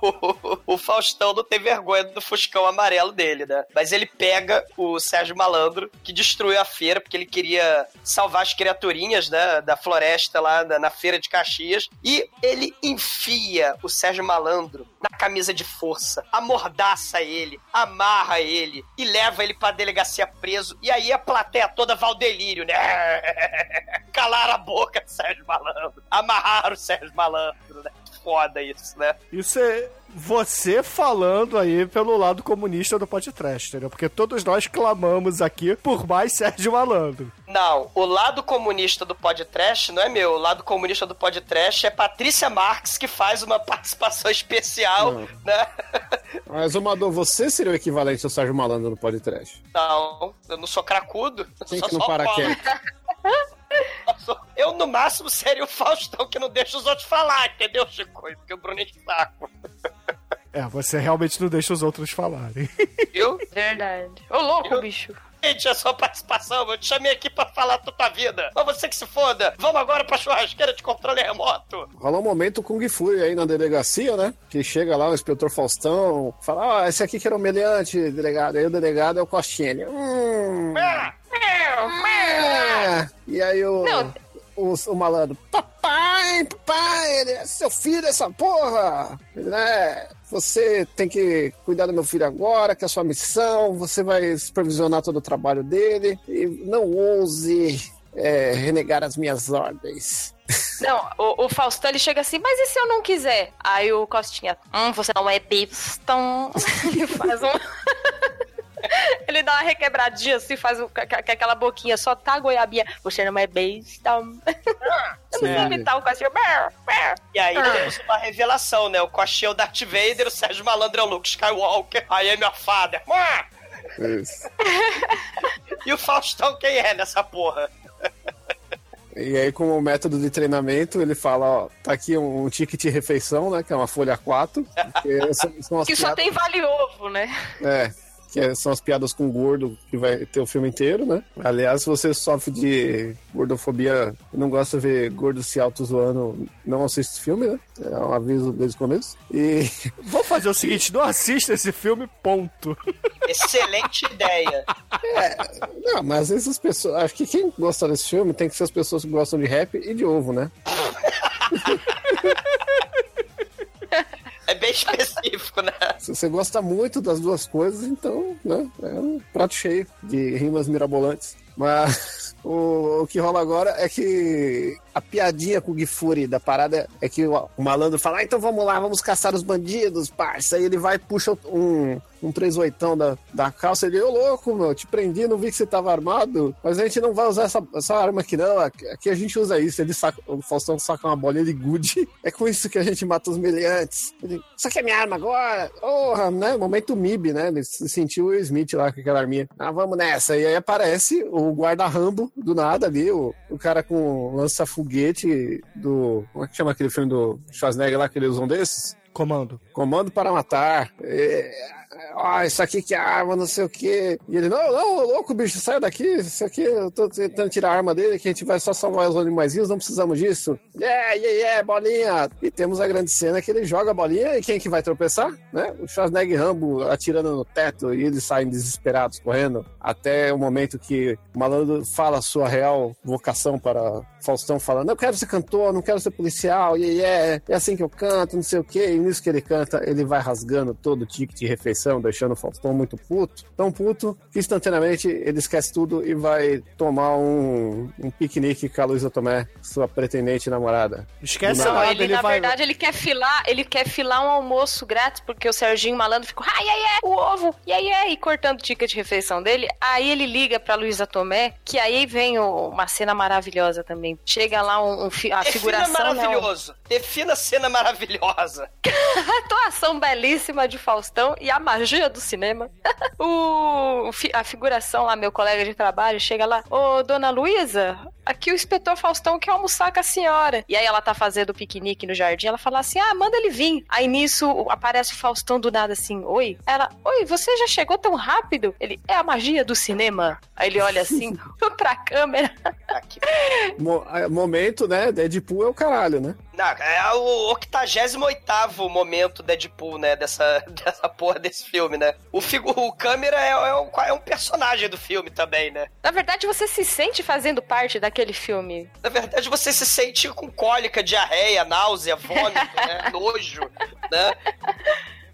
Speaker 6: O Faustão não tem vergonha do Fuscão amarelo dele, né? Mas ele pega o Sérgio Malandro, que destruiu a feira, porque ele queria salvar as criaturinhas, né? Da floresta lá na, na feira de Caxias. E ele enfia o Sérgio Malandro na camisa de força, amordaça ele, amarra ele e leva ele pra delegacia preso. E aí a plateia toda vai ao delírio, né? Calaram a boca do Sérgio Malandro. Amarraram o Sérgio Malandro, né? Foda isso, né?
Speaker 5: Isso é você falando aí pelo lado comunista do podcast, entendeu? Porque todos nós clamamos aqui por mais Sérgio Malandro.
Speaker 6: Não, o lado comunista do podcast não é meu. O lado comunista do podcast é Patrícia Marques, que faz uma participação especial, né?
Speaker 7: Mas, Amador, você seria o equivalente ao Sérgio Malandro no podcast.
Speaker 6: Não, eu não sou cracudo.
Speaker 7: Quem que não para quieto?
Speaker 6: Eu Eu, no máximo, seria o Faustão que não deixa os outros falar, entendeu, Chico? Porque o Bruno é de saco.
Speaker 5: É, você realmente não deixa os outros falarem.
Speaker 6: Viu?
Speaker 8: Verdade. Ô, louco, bicho.
Speaker 6: Gente, é só participação. Eu te chamei aqui pra falar da tua vida. Mas você que se foda. Vamos agora pra churrasqueira de controle remoto.
Speaker 7: Rola um momento Kung Fu aí na delegacia, né? Que chega lá o inspetor Faustão, fala: Ó, esse aqui que era o meliante, delegado. Aí o delegado é o Costinha. Ele, hum,
Speaker 6: Ah,
Speaker 7: é. E aí o, o, o malandro: Papai, papai, ele é seu filho, essa porra. Ele, né? Você tem que cuidar do meu filho agora, que é a sua missão, você vai supervisionar todo o trabalho dele, e não ouse é, renegar as minhas ordens.
Speaker 8: Não, o, o Faustão ele chega assim, mas e se eu não quiser? Aí o Costinha, hum, você não é bifstão. ele faz um. Ele dá uma requebradinha assim, faz um, aquela boquinha, só tá a goiabinha. Você não é besta. Eu não sei imitar o brr.
Speaker 6: E aí
Speaker 8: Ah.
Speaker 6: temos uma revelação, né? O Coxinha é o Darth Vader, o Sérgio Malandro é o Luke Skywalker, aí é meu father. Mua!
Speaker 7: Isso.
Speaker 6: E o Faustão quem é nessa porra?
Speaker 7: E aí, como método de treinamento, ele fala, ó, tá aqui um, um ticket de refeição, né, que é uma folha 4. Que são, são as
Speaker 8: Que só tem vale ovo, né?
Speaker 7: É, que é- são as piadas com gordo que vai ter o filme inteiro, né? Aliás, se você sofre de gordofobia e não gosta de ver gordo se auto-zoando, não assiste esse filme, né? É um aviso desde o começo. E
Speaker 5: Vamos fazer o seguinte, não assista esse filme, ponto.
Speaker 6: Excelente ideia.
Speaker 7: Não, mas às vezes as pessoas. Acho que quem gosta desse filme tem que ser as pessoas que gostam de rap e de ovo, né?
Speaker 6: Bem específico, né?
Speaker 7: Se você gosta muito das duas coisas, então, né? É um prato cheio de rimas mirabolantes. Mas o, o que rola agora é que a piadinha com o Gifuri da parada é que o, malandro fala: ah, então vamos lá, vamos caçar os bandidos, parça. Aí ele vai puxa um, um 38 da, da calça. Ele, ô louco, meu, te prendi, não vi que você tava armado. Mas a gente não vai usar essa, essa arma aqui, não. Aqui, a gente usa isso. Ele saca, o Faustão saca uma bolinha de gude. É com isso que a gente mata os meliantes. Ele, isso aqui é minha arma agora. Porra, né? Momento MIB, né? Ele se sentiu o Smith lá com aquela arminha. Ah, vamos nessa. E aí aparece o guarda-rambo do nada ali, o, o cara com lança-foguete do. Como é que chama aquele filme do Schwarzenegger lá que eles usam desses?
Speaker 5: Comando.
Speaker 7: Comando para matar. É, ah, isso aqui que é arma, não sei o quê. E ele, não, não, louco, bicho, sai daqui. Isso aqui, eu tô tentando tirar a arma dele, que a gente vai só salvar os animaizinhos, não precisamos disso. Yeah, yeah, yeah, bolinha. E temos a grande cena que ele joga a bolinha e quem que vai tropeçar? Né? O Schwarzenegger Rambo atirando no teto e eles saem desesperados, correndo. Até o momento que o malandro fala sua real vocação para Faustão, falando, eu quero ser cantor, não quero ser policial, yeah, yeah, é assim que eu canto, não sei o quê. E nisso que ele canta, ele vai rasgando todo o ticket de refeição, deixando o Faustão muito puto. Tão puto que instantaneamente ele esquece tudo e vai tomar um, um piquenique com a Luísa Tomé, sua pretendente namorada.
Speaker 5: Esquece
Speaker 8: Não, ele,
Speaker 5: ele
Speaker 8: na
Speaker 5: vai...
Speaker 8: verdade, ele quer filar, ele quer filar um almoço grátis, porque o Serginho Malandro ficou, ai, ai, ai, o ovo, e aí, ai, e cortando o ticket de refeição dele. Aí ele liga pra Luísa Tomé, que aí vem o- uma cena maravilhosa também. Chega lá um, um a
Speaker 6: Defina
Speaker 8: figuração, né, um-
Speaker 6: maravilhoso. Defina a cena maravilhosa.
Speaker 8: atuação belíssima de Faustão e a magia do cinema. o, a figuração lá, meu colega de trabalho, chega lá, ô, dona Luísa, aqui o inspetor Faustão quer almoçar com a senhora. E aí ela tá fazendo o piquenique no jardim, ela fala assim, ah, manda ele vir. Aí nisso aparece o Faustão do nada assim, oi? Ela, oi, você já chegou tão rápido? Ele, é a magia do cinema. Aí ele olha assim pra câmera.
Speaker 7: Mo- é, momento, né? Deadpool é o caralho, né?
Speaker 6: Não, é o 88 momento Deadpool, né? Dessa, dessa porra desse filme, né? O, figu, o câmera é, é, um, é um personagem do filme também, né?
Speaker 8: Na verdade, você se sente fazendo parte daquele filme.
Speaker 6: Na verdade, você se sente com cólica, diarreia, náusea, vômito, né? Nojo, né?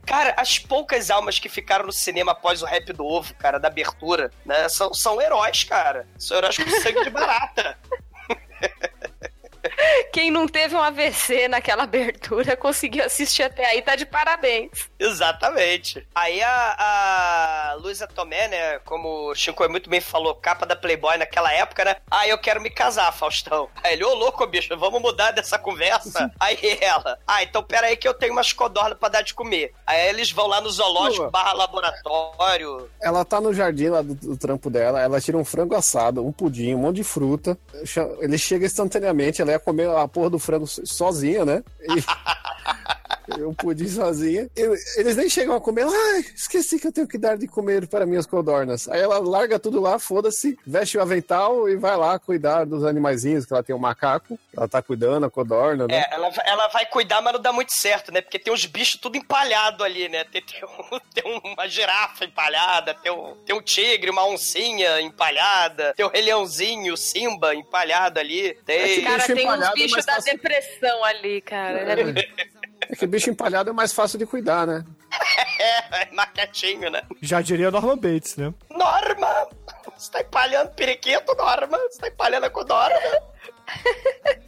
Speaker 6: Cara, as poucas almas que ficaram no cinema após o rap do ovo, cara, da abertura, né? São, são heróis, cara. São heróis com sangue de barata.
Speaker 8: Quem não teve um AVC naquela abertura conseguiu assistir até aí, tá de parabéns.
Speaker 6: Exatamente. Aí a, a Luísa Tomé, né, como o Chico muito bem falou, capa da Playboy naquela época, né? Ah, eu quero me casar, Faustão. Aí ele, ô louco, bicho, vamos mudar dessa conversa? aí ela, ah, então pera aí que eu tenho umas codornas pra dar de comer. Aí eles vão lá no zoológico
Speaker 7: Pô.
Speaker 6: barra laboratório.
Speaker 7: Ela tá no jardim lá do, do trampo dela, ela tira um frango assado, um pudim, um monte de fruta. Ele chega instantaneamente, ela ia comer a porra do frango so- sozinha, né? E, e o pudim sozinha. E eles nem chegam a comer. Ai, esqueci que eu tenho que dar de comer para minhas codornas. Aí ela larga tudo lá, foda-se, veste o avental e vai lá cuidar dos animaizinhos, que ela tem um macaco. Ela tá cuidando, a codorna, né?
Speaker 6: É, ela, ela vai cuidar, mas não dá muito certo, né? Porque tem uns bichos tudo empalhado ali, né? Tem, tem, um- tem uma girafa empalhada, tem um, tem um tigre, uma oncinha empalhada, tem o rei leãozinho, o Simba empalhado ali. Tem...
Speaker 7: É
Speaker 8: Cara, tem uns
Speaker 7: empalhado,
Speaker 8: bichos da
Speaker 7: tá-
Speaker 8: depressão ali, cara. É muito-
Speaker 7: É que bicho empalhado é mais fácil de cuidar, né?
Speaker 6: É, é maquetinho, né?
Speaker 5: Já diria Norman Bates, né?
Speaker 6: Norma! Você tá empalhando periquito, Norma? Você tá empalhando com Norma?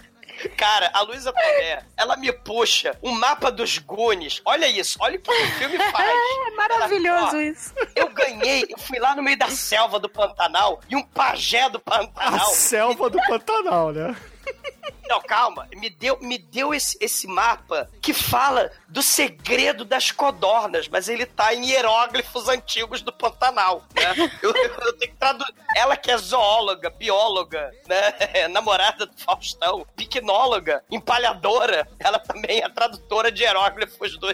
Speaker 6: Cara, a Luísa Tomé, ela me puxa um mapa dos Goonies. Olha isso, olha o que o filme faz.
Speaker 8: É maravilhoso
Speaker 6: Ela, ó,
Speaker 8: isso.
Speaker 6: Eu ganhei, eu fui lá no meio da selva do Pantanal e um pajé do
Speaker 5: A
Speaker 6: Pantanal.
Speaker 5: selva do Pantanal, né?
Speaker 6: Não, calma. Me deu, me deu esse, esse mapa que fala do segredo das codornas, mas ele tá em hieróglifos antigos do Pantanal, né? Eu, eu- tenho que traduzir. Ela que é zoóloga, bióloga, né? Namorada do Faustão, piquinóloga, empalhadora. Ela também é tradutora de hieróglifos do,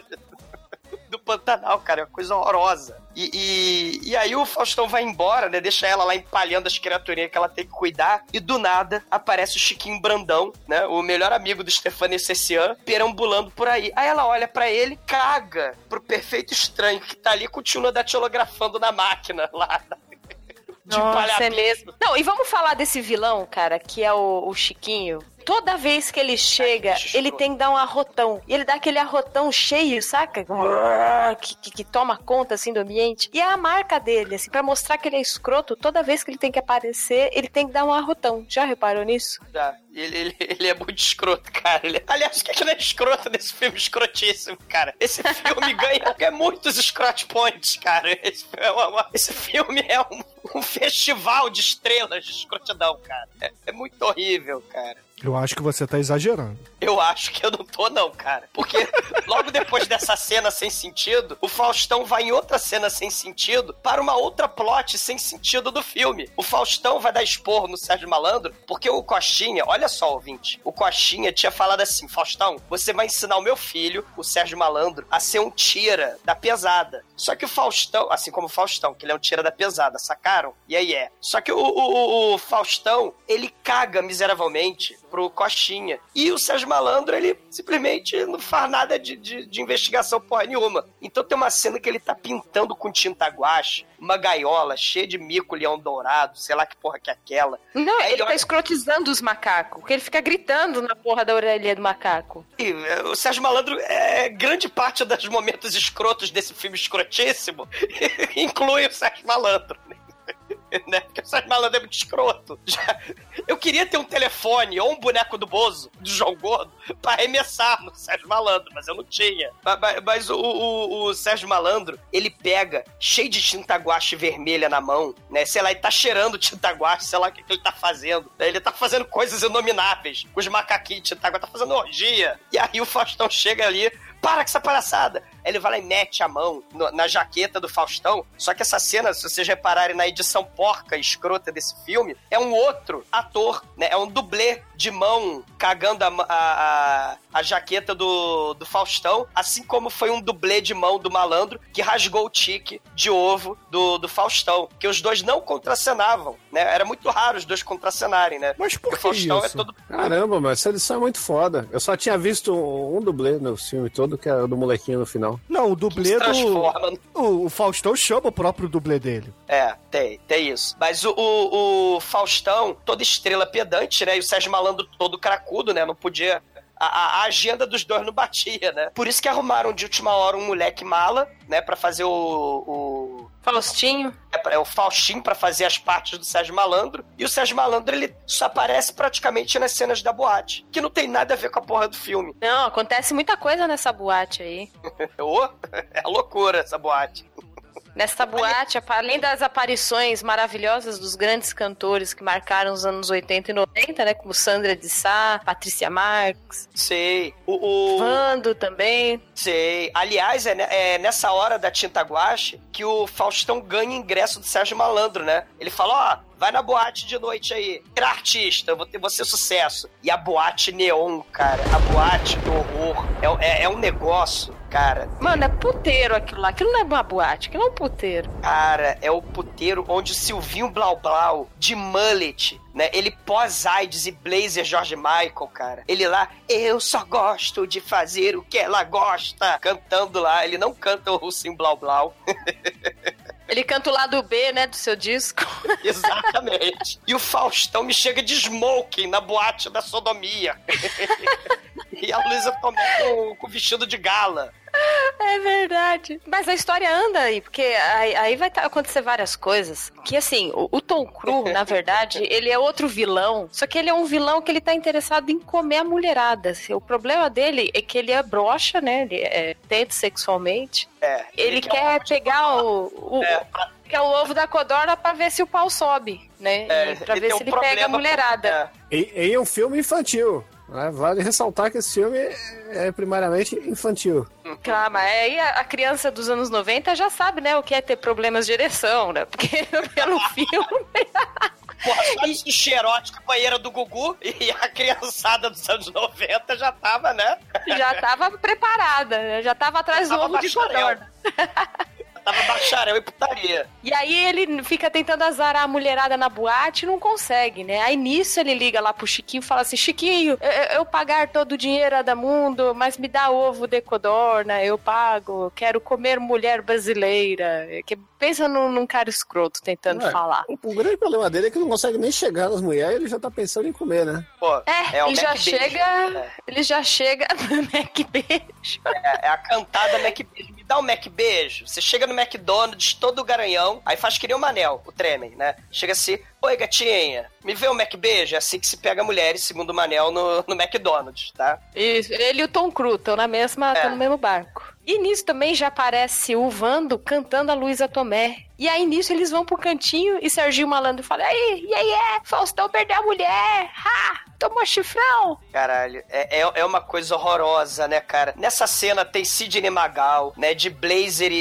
Speaker 6: do Pantanal, cara. É uma coisa horrorosa. E, e, e aí o Faustão vai embora, né? Deixa ela lá empalhando as criaturinhas que ela tem que cuidar. E do nada aparece o Chiquinho Brandão, né? O melhor amigo do Stefano Cessian, perambulando por aí. Aí ela olha pra ele, caga pro perfeito estranho que tá ali e continua datilografando na máquina lá. De
Speaker 8: Nossa, é mesmo. Não, e vamos falar desse vilão, cara, que é o, o Chiquinho. Toda vez que ele chega, ele tem que dar um arrotão. E ele dá aquele arrotão cheio, saca? Que, que- que toma conta, assim, do ambiente. E é a marca dele, assim, pra mostrar que ele é escroto, toda vez que ele tem que aparecer, ele tem que dar um arrotão. Já reparou nisso?
Speaker 6: Tá. Ele, ele, ele é muito escroto, cara. Ele- aliás, o que é que é escroto nesse filme escrotíssimo, cara? Esse filme ganha, ganha muitos scrot points, cara. Esse, é uma- esse filme é um, um festival de estrelas de escrotidão, cara. É, é muito horrível, cara.
Speaker 5: Eu acho que você tá exagerando.
Speaker 6: Eu acho que eu não tô, não, cara. Porque logo depois dessa cena sem sentido, o Faustão vai em outra cena sem sentido para uma outra plot sem sentido do filme. O Faustão vai dar esporro no Sérgio Malandro, porque o Coxinha, olha só, ouvinte, o Coxinha tinha falado assim: Faustão, você vai ensinar o meu filho, o Sérgio Malandro, a ser um tira da pesada. Só que o Faustão, assim como o Faustão, que ele é um tira da pesada, sacaram? E aí é. Só que o, o- o- Faustão, ele caga miseravelmente pro Coxinha. E o Sérgio Malandro, ele simplesmente não faz nada de, de, de investigação porra nenhuma. Então tem uma cena que ele tá pintando com tinta guache uma gaiola cheia de mico leão dourado, sei lá que porra que é aquela.
Speaker 8: Não,
Speaker 6: Aí
Speaker 8: ele
Speaker 6: olha-
Speaker 8: tá escrotizando os macacos. Porque ele fica gritando na porra da orelha do macaco.
Speaker 6: E é, o Sérgio Malandro, é, grande parte dos momentos escrotos desse filme escrotíssimo inclui o Sérgio Malandro. Né? Porque o Sérgio Malandro é muito escroto. Já- eu queria ter um telefone ou um boneco do Bozo, do João Gordo, pra arremessar no Sérgio Malandro, mas eu não tinha. Ma- ma- Mas, o, o- o Sérgio Malandro, ele pega cheio de tinta guache vermelha na mão, né? Sei lá, ele tá cheirando tinta guache, sei lá o que, que ele tá fazendo. né? Ele tá fazendo coisas inomináveis com os macaquinhos de tinta guache, tá fazendo orgia. E aí o Faustão chega ali, para com essa palhaçada. Aí ele vai lá e mete a mão no- na jaqueta do Faustão. Só que essa cena, se vocês repararem na edição porca e escrota desse filme, é um outro ator, né? É um dublê de mão cagando a, a, a, jaqueta do, do Faustão, assim como foi um dublê de mão do malandro que rasgou o tique de ovo do, do Faustão. Que os dois não contracenavam, né? Era muito raro os dois contracenarem, né?
Speaker 5: Mas por
Speaker 6: Porque
Speaker 5: que
Speaker 6: Faustão é
Speaker 5: isso?
Speaker 6: todo
Speaker 7: Caramba, mas essa edição é muito foda. Eu só tinha visto um dublê no filme todo, que era do molequinho no final.
Speaker 5: Não, o
Speaker 6: se
Speaker 5: dublê do... O, o Faustão chama o próprio dublê dele.
Speaker 6: É, tem, tem isso. Mas o, o, o Faustão, toda estrela pedante, né? E o Sérgio Malandro todo cracudo, né? Não podia. A, a- a agenda dos dois não batia, né? Por isso que arrumaram de última hora um moleque mala, né? Pra fazer o. o
Speaker 8: Faustinho.
Speaker 6: é é o Faustinho pra fazer as partes do Sérgio Malandro. E o Sérgio Malandro, ele só aparece praticamente nas cenas da boate. Que não tem nada a ver com a porra do filme.
Speaker 8: Não, acontece muita coisa nessa boate aí.
Speaker 6: Ô, é loucura essa boate.
Speaker 8: Nessa boate, além das aparições maravilhosas dos grandes cantores que marcaram os anos 80 e 90, né? Como Sandra de Sá, Patrícia Marques,
Speaker 6: Sei. O, o-
Speaker 8: Vando também.
Speaker 6: Sei. Aliás, é, é nessa hora da tinta guache que o Faustão ganha ingresso do Sérgio Malandro, né? Ele fala, ó, vai na boate de noite aí. Vira artista, vou ter você sucesso. E a boate neon, cara, a boate do horror, é, é, é um negócio, cara.
Speaker 8: Mano, é puteiro aquilo lá. Aquilo não é uma boate, aquilo é um puteiro.
Speaker 6: Cara, é o puteiro onde o Silvinho Blau Blau, de mullet, né? Ele pós-AIDS e blazer George Michael, cara. Ele lá, eu só gosto de fazer o que ela gosta. Cantando lá, ele não canta o Sim Blau Blau.
Speaker 8: Ele canta o lado B, né, do seu disco.
Speaker 6: Exatamente. E o Faustão me chega de smoking na boate da sodomia. E a Luísa Tomé com, com vestido de gala.
Speaker 8: É verdade. Mas a história anda aí, porque aí, aí vai tá- acontecer várias coisas. Que assim, o, o Tom Cruise, na verdade, ele é outro vilão. Só que ele é um vilão que ele tá interessado em comer a mulherada. Assim, O problema dele é que ele é broxa, né? Ele é tento sexualmente.
Speaker 6: É.
Speaker 8: Ele, quer pegar o, o, quer o ovo da codorna pra ver se o pau sobe, né?
Speaker 6: É,
Speaker 8: pra
Speaker 6: ele
Speaker 8: ver se
Speaker 6: um
Speaker 8: ele pega a mulherada.
Speaker 7: E, e um filme infantil. Né? Vale ressaltar que esse filme é primariamente infantil.
Speaker 8: Claro, mas aí a, criança dos anos 90 já sabe, né, o que é ter problemas de ereção, né? Porque pelo filme.
Speaker 6: Porra, só de xerótica banheira do Gugu e a criançada dos anos 90 já tava, né?
Speaker 8: já tava preparada, né? já tava atrás do
Speaker 6: Tava
Speaker 8: ovo de
Speaker 6: bacharel.
Speaker 8: codorna.
Speaker 6: Tava bacharel e putaria.
Speaker 8: E aí ele fica tentando azarar a mulherada na boate e não consegue, né? Aí nisso ele liga lá pro Chiquinho e fala assim: Chiquinho, eu, eu pagar todo o dinheiro da mundo, mas me dá ovo de codorna, eu pago, quero comer mulher brasileira. Que pensa num, num cara escroto tentando
Speaker 7: É,
Speaker 8: falar.
Speaker 7: O, o grande problema dele é que não consegue nem chegar nas mulheres ele já tá pensando em comer, né?
Speaker 6: Pô,
Speaker 8: É,
Speaker 6: o
Speaker 8: ele já
Speaker 6: Mac Beijo.
Speaker 8: chega. Ele já chega no Mac Beijo.
Speaker 6: É, é a cantada Mac Beijo. Me dá um Mac Beijo. Você chega no McDonald's, todo garanhão, aí faz que nem o Manel, o Tremen, né? Chega assim, oi gatinha, me vê um Mac Beijo? É assim que se pega mulheres, segundo o Manel, no, no McDonald's, tá?
Speaker 8: Isso, ele e o Tom Cruise estão na mesma,
Speaker 6: É.
Speaker 8: no mesmo barco. E nisso também já aparece o Vando cantando a Luísa Tomé. E aí nisso eles vão pro cantinho e Serginho Malandro fala: aí, e aí é? Faustão perdeu a mulher! Ha! Tomou chifrão!
Speaker 6: Caralho, é, é, é uma coisa horrorosa, né, cara? Nessa cena tem Sidney Magal, né, de blazer e,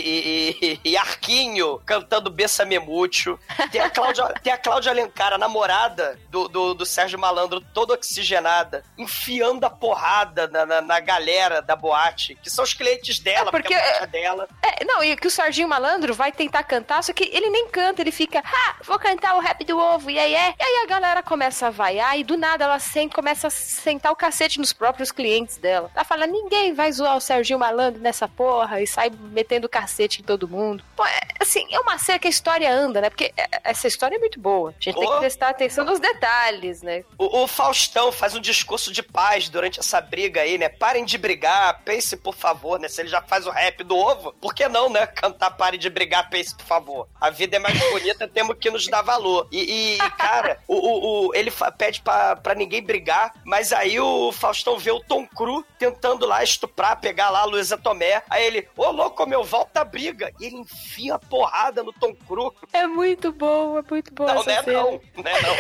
Speaker 6: e, e- arquinho cantando Bessa Memúcio. Tem a Cláudia, tem a Cláudia Alencar, a namorada do, do, do Sérgio Malandro, toda oxigenada, enfiando a porrada na, na, na galera da boate, que são os clientes dela,
Speaker 8: É, porque-
Speaker 6: a boate é dela.
Speaker 8: É, não, e que o Serginho Malandro vai tentar cantar, só que ele nem canta, ele fica, ah, vou cantar o rap do ovo, e aí é. E aí a galera começa a vaiar e do nada ela sente, começa a sentar o cacete nos próprios clientes dela. Ela fala, ninguém vai zoar o Serginho Malandro nessa porra e sai metendo cacete em todo mundo. Pô, é, assim, é uma cena que a história anda, né? Porque é, essa história é muito boa. A gente tem que prestar atenção nos detalhes, né?
Speaker 6: O, o Faustão faz um discurso de paz durante essa briga aí, né? Parem de brigar, pense por favor, né? Se ele já faz o rap do ovo, por que não, né? Cantar parem de brigar, pense por favor. A vida é mais bonita, temos que nos dar valor. E, e, cara, o, o, o- ele pede pra, pra ninguém brigar, mas aí o Faustão vê o Tom Cru tentando lá estuprar, pegar lá a Luísa Tomé. Aí ele, ô louco, meu, volta a briga. E ele enfia a porrada no Tom Cru.
Speaker 8: É muito bom, é muito bom
Speaker 6: Não,
Speaker 8: essa
Speaker 6: não é
Speaker 8: cena.
Speaker 6: não. Não é não.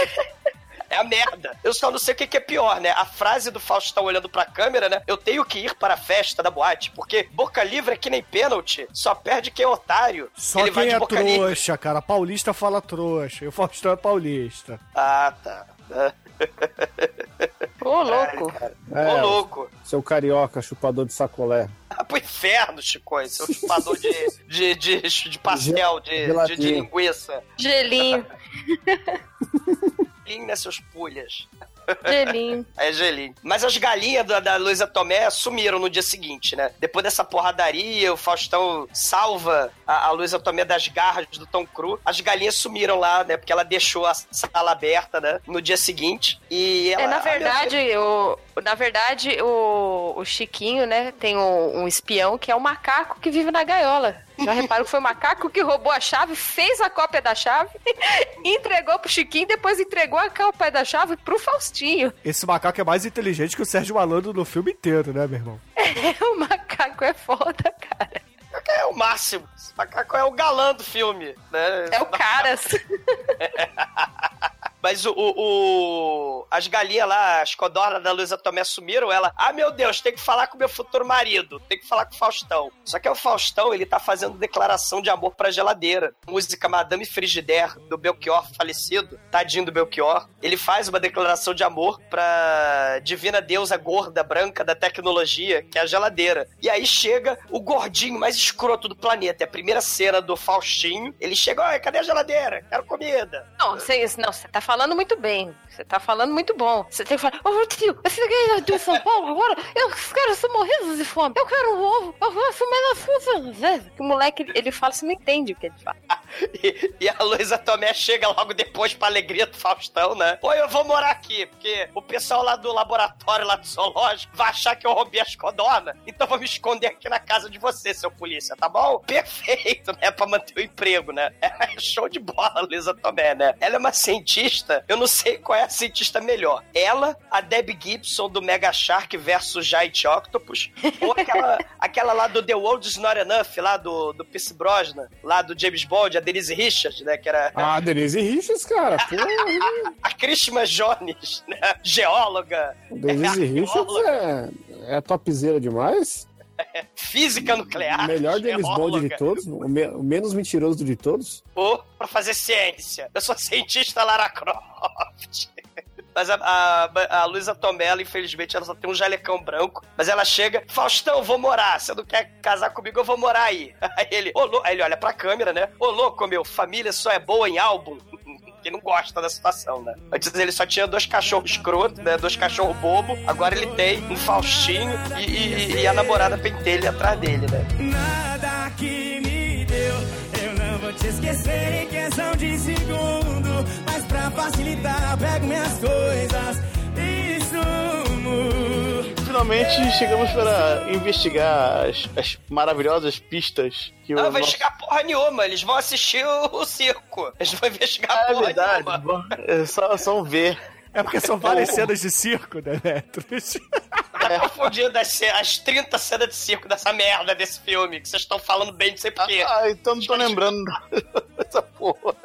Speaker 6: É a merda. Eu só não sei o que, que é pior, né? A frase do Faustão olhando pra câmera, né? Eu tenho que ir para a festa da boate, porque boca livre é que nem pênalti. Só perde quem é otário.
Speaker 5: Só
Speaker 6: Ele vai
Speaker 5: quem
Speaker 6: de
Speaker 5: é
Speaker 6: boca livre.
Speaker 5: trouxa, cara. Paulista fala trouxa. E o Faustão é paulista.
Speaker 6: Ah, tá.
Speaker 8: Ô, louco.
Speaker 6: Ô, louco.
Speaker 7: Seu carioca, chupador de sacolé.
Speaker 6: Ah, pro inferno, Chico, seu chupador de, de, de, de pastel, de, de, de linguiça.
Speaker 8: Gelinho,
Speaker 6: Gelinho, né, seus pulhas.
Speaker 8: gelinho.
Speaker 6: É gelinho. Mas as galinhas da, da Luísa Tomé sumiram no dia seguinte, né? Depois dessa porradaria, o Faustão salva a, a Luísa Tomé das garras do Tom Cru. As galinhas sumiram lá, né? Porque ela deixou a sala aberta, né? No dia seguinte. E ela.
Speaker 8: É, na
Speaker 6: Ah,
Speaker 8: verdade, o, na verdade, o, o Chiquinho, né, tem um, um espião que é o macaco que vive na gaiola. Já reparou que foi o macaco que roubou a chave, fez a cópia da chave, entregou pro Chiquinho, depois entregou a cópia da chave pro Faustinho.
Speaker 5: Esse macaco é mais inteligente que o Sérgio Malandro no filme inteiro, né, meu irmão?
Speaker 8: É, o macaco é foda, cara.
Speaker 6: É o máximo. Esse macaco é o galã do filme, né?
Speaker 8: É o Caras.
Speaker 6: Mas o, o- as galinhas lá, as codornas da Luísa Tomé sumiram, ela, ah, meu Deus, tem que falar com meu futuro marido, tem que falar com o Faustão. Só que o Faustão, ele tá fazendo declaração de amor pra geladeira. Música Madame Frigidaire, do Belchior falecido, tadinho do Belchior. Ele faz uma declaração de amor pra divina deusa gorda, branca da tecnologia, que é a geladeira. E aí chega o gordinho mais escroto do planeta. É a primeira cena do Faustinho. Ele chega, olha, cadê a geladeira? Quero comida.
Speaker 8: Não, você não, você tá falando muito bem. Você tá falando muito bom. Você tem que falar, ô tio, esse aqui de São Paulo agora, eu quero estou morrendo de fome. Eu quero um ovo, eu quero comer na fruta. O moleque, ele fala, você não entende o que ele fala.
Speaker 6: E, a Luísa Tomé chega logo depois pra alegria do Faustão, né? Pô, eu vou morar aqui, porque o pessoal lá do laboratório, lá do zoológico, vai achar que eu roubei as codornas. Então vou me esconder aqui na casa de você, seu polícia, tá bom? Perfeito, né? Pra manter o emprego, né? É show de bola, Luísa Tomé, né? Ela é uma cientista, eu não sei qual é a cientista melhor. Ela, a Debbie Gibson do Mega Shark versus Giant Octopus, ou aquela, aquela lá do The World Is Not Enough, lá do, do Pierce Brosnan, lá do James Bond, a Denise Richards, né? Que era
Speaker 7: Ah, Denise Richards, cara. Porra.
Speaker 6: a Christmas Jones, né? Geóloga,
Speaker 7: Denise Richards é, é topzera demais.
Speaker 6: física nuclear.
Speaker 7: Melhor James Bond de todos, o, me- o menos mentiroso de todos.
Speaker 6: Ou pra fazer ciência. Eu sou cientista Lara Croft. Mas a, a, a Luísa Tomella, infelizmente, ela só tem um jalecão branco. Mas ela chega, Faustão, vou morar. Você não quer casar comigo? Eu vou morar aí. Aí ele, ô, aí ele olha pra câmera, né? Ô, louco, meu, família só é boa em álbum. Que não gosta da situação, né? Antes ele só tinha dois cachorros escroto, né? Dois cachorros bobo. Agora ele tem um Faustinho e, e- e a namorada pentelha atrás dele, né?
Speaker 4: Nada que me deu, eu não vou te esquecer em questão de segundo. Facilitar, pego minhas coisas e sumo.
Speaker 9: Finalmente chegamos para investigar as, as maravilhosas pistas que o.
Speaker 6: Não, vai
Speaker 9: nosso-
Speaker 6: investigar porra nenhuma. Eles vão assistir o, o circo. Eeles vão investigar
Speaker 9: É
Speaker 6: porra
Speaker 9: verdade,
Speaker 6: nenhuma.
Speaker 9: bom, é só, só ver.
Speaker 5: É porque são várias cenas de circo, né, Netros?
Speaker 6: Tá confundindo as, as 30 cenas de circo dessa merda desse filme, que vocês estão falando bem, não sei porquê.
Speaker 9: Ah, então não tô lembrando dessa porra.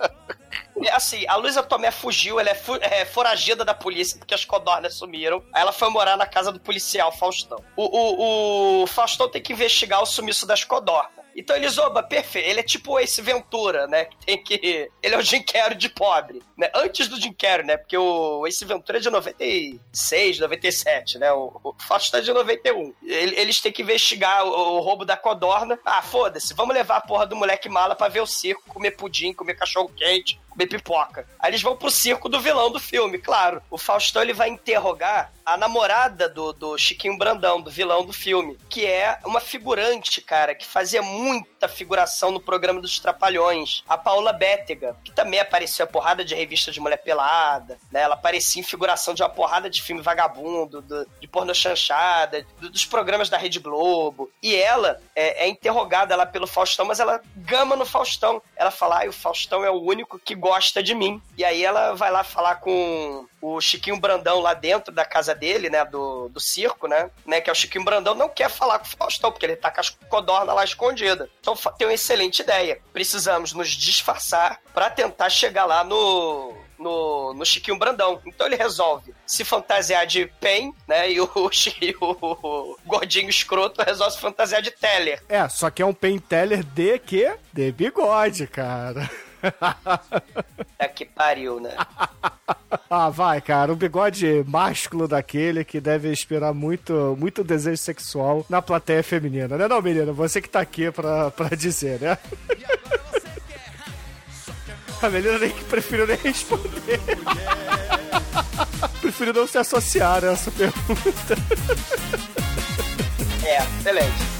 Speaker 6: É assim, a Luísa Tomé fugiu, ela é, fu- é foragida da polícia porque as codornas sumiram. Aí ela foi morar na casa do policial Faustão. O, o, o Faustão tem que investigar o sumiço das codornas. Então ele zoba, perfeito. Ele é tipo Ace Ventura, né? Que tem que. Ele é o Jim Carrey de pobre. Né? Antes do Jim Carrey, né? Porque o Ace Ventura é de 96, 97, né? O, o Faustão é de 91. Ele- Eles têm que investigar o, o roubo da codorna. Ah, foda-se, vamos levar a porra do moleque mala pra ver o circo, comer pudim, comer cachorro quente, comer pipoca. Aí eles vão pro circo do vilão do filme, claro. O Faustão ele vai interrogar a namorada do, do Chiquinho Brandão, do vilão do filme, que é uma figurante, cara, que fazia muita figuração no programa dos Trapalhões, a Paula Bétega, que também apareceu a porrada de revista de mulher pelada, né? Ela aparecia em figuração de uma porrada de filme vagabundo, do- de porno chanchada, do- dos programas da Rede Globo. E ela é, é interrogada lá pelo Faustão, mas ela gama no Faustão. Ela fala, ah, o Faustão é o único que gosta de mim. E aí ela vai lá falar com o Chiquinho Brandão lá dentro da casa dele, né, do, do circo, né, né, que é o Chiquinho Brandão, não quer falar com o Faustão, porque ele tá com as codornas lá escondida. Então tem uma excelente ideia. Precisamos nos disfarçar pra tentar chegar lá no, no, no Chiquinho Brandão. Então ele resolve se fantasiar de Pen, né, e o, e o gordinho escroto resolve se fantasiar de Teller.
Speaker 5: É, só que é um penteller de quê? De bigode, cara.
Speaker 6: É que pariu, né?
Speaker 5: Ah, vai, cara, um bigode másculo daquele que deve inspirar muito, muito desejo sexual na plateia feminina, né não, menina? Você que tá aqui pra, pra dizer, né? A menina nem que preferiu nem responder. preferiu não se associar a essa pergunta.
Speaker 6: É, excelente.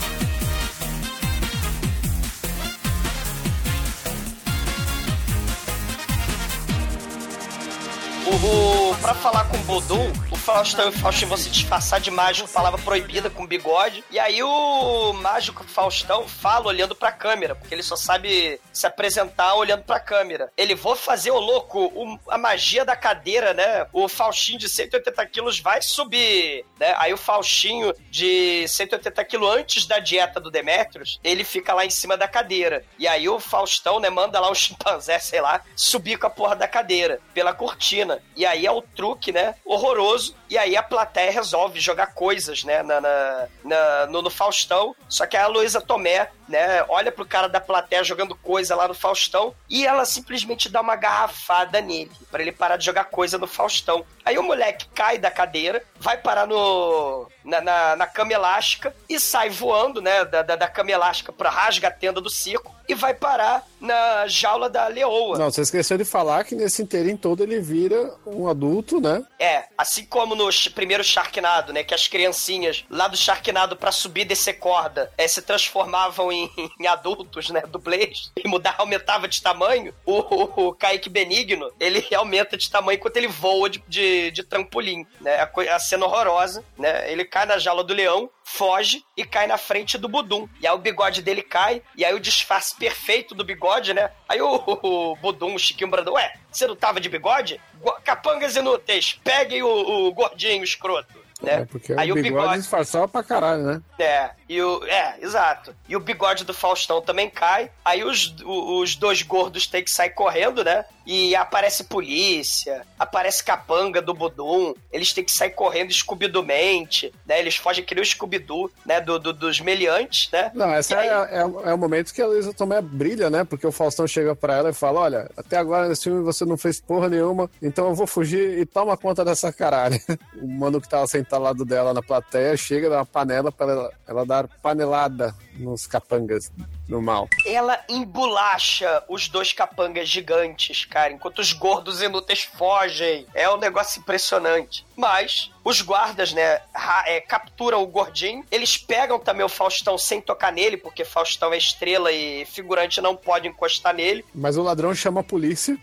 Speaker 6: O, o, pra falar com o Bodum, o Faustão e o Faustinho vão se disfarçar de mágico, palavra proibida, com bigode. E aí o mágico Faustão fala olhando pra câmera, porque ele só sabe se apresentar olhando pra câmera. Ele, vou fazer o louco, o- a magia da cadeira, né? O Faustinho de 180 quilos vai subir, né? Aí o Faustinho de 180 quilos antes da dieta do Demetrius, ele fica lá em cima da cadeira. E aí o Faustão, né, manda lá um chimpanzé, sei lá, subir com a porra da cadeira pela cortina. E aí é o truque, né, horroroso. E aí a plateia resolve jogar coisas, né, na, na- na- no, no Faustão. Só que a Luísa Tomé, né, olha pro cara da plateia jogando coisa lá no Faustão e ela simplesmente dá uma garrafada nele, pra ele parar de jogar coisa no Faustão. Aí o moleque cai da cadeira, vai parar no na, na, na cama elástica e sai voando, né, da, da, da cama elástica pra rasga a tenda do circo e vai parar na jaula da leoa.
Speaker 7: Não, você esqueceu de falar que nesse inteirinho todo ele vira um adulto, né?
Speaker 6: É, assim como no primeiro Sharknado, né? Que as criancinhas lá do Sharknado pra subir e descer corda é, se transformavam em, em adultos, né? Dublês. E mudar, aumentava de tamanho. O, o, o Kaique Benigno, ele aumenta de tamanho enquanto ele voa de, de, de trampolim, né? A, a cena horrorosa, né? Ele cai na jaula do leão, foge e cai na frente do Budum. E aí o bigode dele cai, e aí o disfarce perfeito do bigode, né? Aí o, o, Budum, o Chiquinho Brandão, ué, você não tava de bigode? Capangas inúteis, peguem o, o gordinho escroto. Né?
Speaker 7: É, porque
Speaker 6: aí
Speaker 7: o bigode, disfarçava pra caralho, né?
Speaker 6: é, e o, é, exato. E o bigode do Faustão também cai. Aí os, os dois gordos têm que sair correndo, né? E aparece polícia, aparece capanga do Budum. Eles têm que sair correndo Scooby-Doo-mente, né? Eles fogem que nem o Scooby-Doo, né? Do, do- dos meliantes, né?
Speaker 7: Não, essa é, é, é o momento que a Luísa Tomé brilha, né? Porque o Faustão chega pra ela e fala: Olha, até agora nesse filme você não fez porra nenhuma, então eu vou fugir e toma conta dessa caralho. O mano que tava sentado ao lado dela na plateia chega, dá uma panela pra ela, ela dar panelada nos capangas no mal.
Speaker 6: Ela embolacha os dois capangas gigantes, cara, enquanto os gordos inúteis fogem. É um negócio impressionante. Mas os guardas, né, é, capturam o gordinho. Eles pegam também o Faustão sem tocar nele, porque Faustão é estrela e figurante não pode encostar nele.
Speaker 7: Mas o ladrão chama a polícia,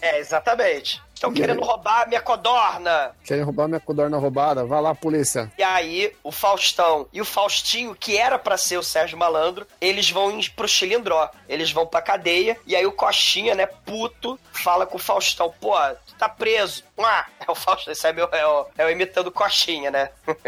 Speaker 6: É, exatamente. Estão querendo roubar a minha codorna.
Speaker 7: querem roubar minha codorna roubada, vai lá, polícia.
Speaker 6: E aí, o Faustão e o Faustinho, que era pra ser o Sérgio Malandro, eles vão pro Chilindró. Eles vão pra cadeia. E aí o Coxinha, né, puto, fala com o Faustão: pô, tu tá preso. Ah, é o Faustão, esse é, meu, é, o, é o imitando Coxinha, né?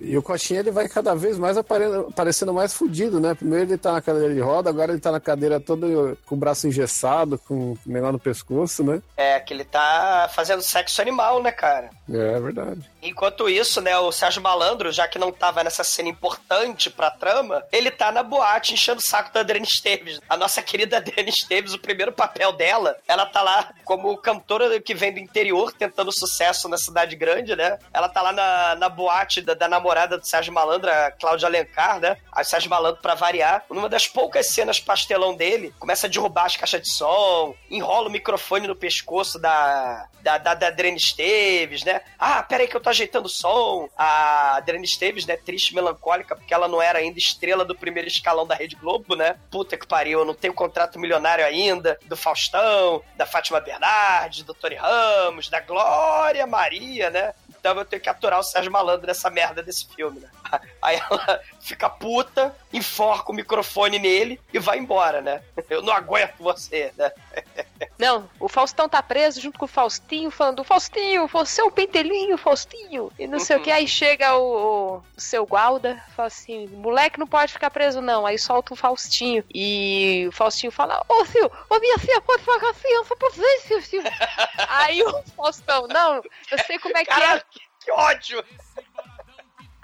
Speaker 7: E o Coxinha ele vai cada vez mais apare- parecendo mais fudido, né? Primeiro ele tá na cadeira de roda, agora ele tá na cadeira todo com o braço engessado, com o negócio no pescoço, né?
Speaker 6: É, que ele tá fazendo sexo animal, né, cara?
Speaker 7: É verdade.
Speaker 6: Enquanto isso, né, o Sérgio Malandro, já que não tava nessa cena importante pra trama, ele tá na boate enchendo o saco da Adriana Esteves. A nossa querida Adriana Esteves, o primeiro papel dela, ela tá lá como cantora que vem do interior, tentando sucesso na cidade grande, né? Ela tá lá na, na boate da, da namorada do Sérgio Malandro, a Cláudia Alencar, né? A Sérgio Malandro, pra variar, numa das poucas cenas pastelão dele, começa a derrubar as caixas de som, enrola o microfone no pescoço da, da, da, da Adriana Esteves, né? Ah, peraí que eu tô ajeitando o som. A Adriana Esteves, né, triste, melancólica, porque ela não era ainda estrela do primeiro escalão da Rede Globo, né? Puta que pariu, eu não tenho contrato milionário ainda, do Faustão, da Fátima Bernardes, do Tony Ramos, da Glória Maria, né? Então eu tenho que aturar o Sérgio Malandro nessa merda desse filme, né? Aí ela fica puta, enforca o microfone nele e vai embora, né? Eu não aguento você, né?
Speaker 8: Não, o Faustão tá preso junto com o Faustinho, falando: Faustinho, você é o pentelinho, Faustinho. E não sei o que. Aí chega o, o seu Gualda, fala assim: moleque não pode ficar preso, não. Aí solta o Faustinho. E o Faustinho fala: Ô, Sil, ô, minha filha pode pagar criança pra você, Sil, Sil. Aí o Faustão: Não, eu sei como é que é.
Speaker 6: que, que ódio!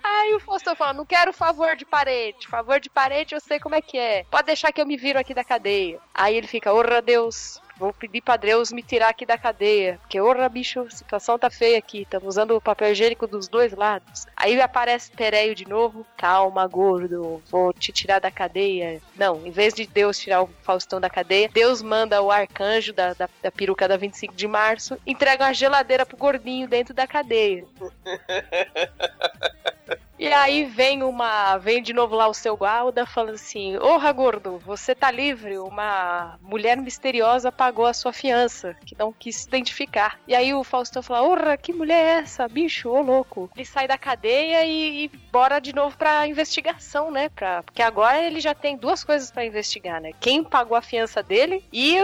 Speaker 8: Aí o Faustão fala, não quero favor de parede. Favor de parede eu sei como é que é. Pode deixar que eu me viro aqui da cadeia. Aí ele fica, orra Deus, vou pedir pra Deus me tirar aqui da cadeia. Porque, orra bicho, a situação tá feia aqui. Estamos usando o papel higiênico dos dois lados. Aí aparece Pereio de novo. Calma, gordo, vou te tirar da cadeia. Não, em vez de Deus tirar o Faustão da cadeia, Deus manda o arcanjo da, da, da peruca da 25 de março, entrega uma geladeira pro gordinho dentro da cadeia. E aí vem uma. Vem de novo lá o seu guarda falando assim: Orra, gordo, você tá livre. Uma mulher misteriosa pagou a sua fiança, que não quis se identificar. E aí o Faustão fala: Orra, que mulher é essa? Bicho, ô louco. Ele sai da cadeia e, e bora de novo pra investigação, né? Pra, porque agora ele já tem duas coisas pra investigar, né? Quem pagou a fiança dele e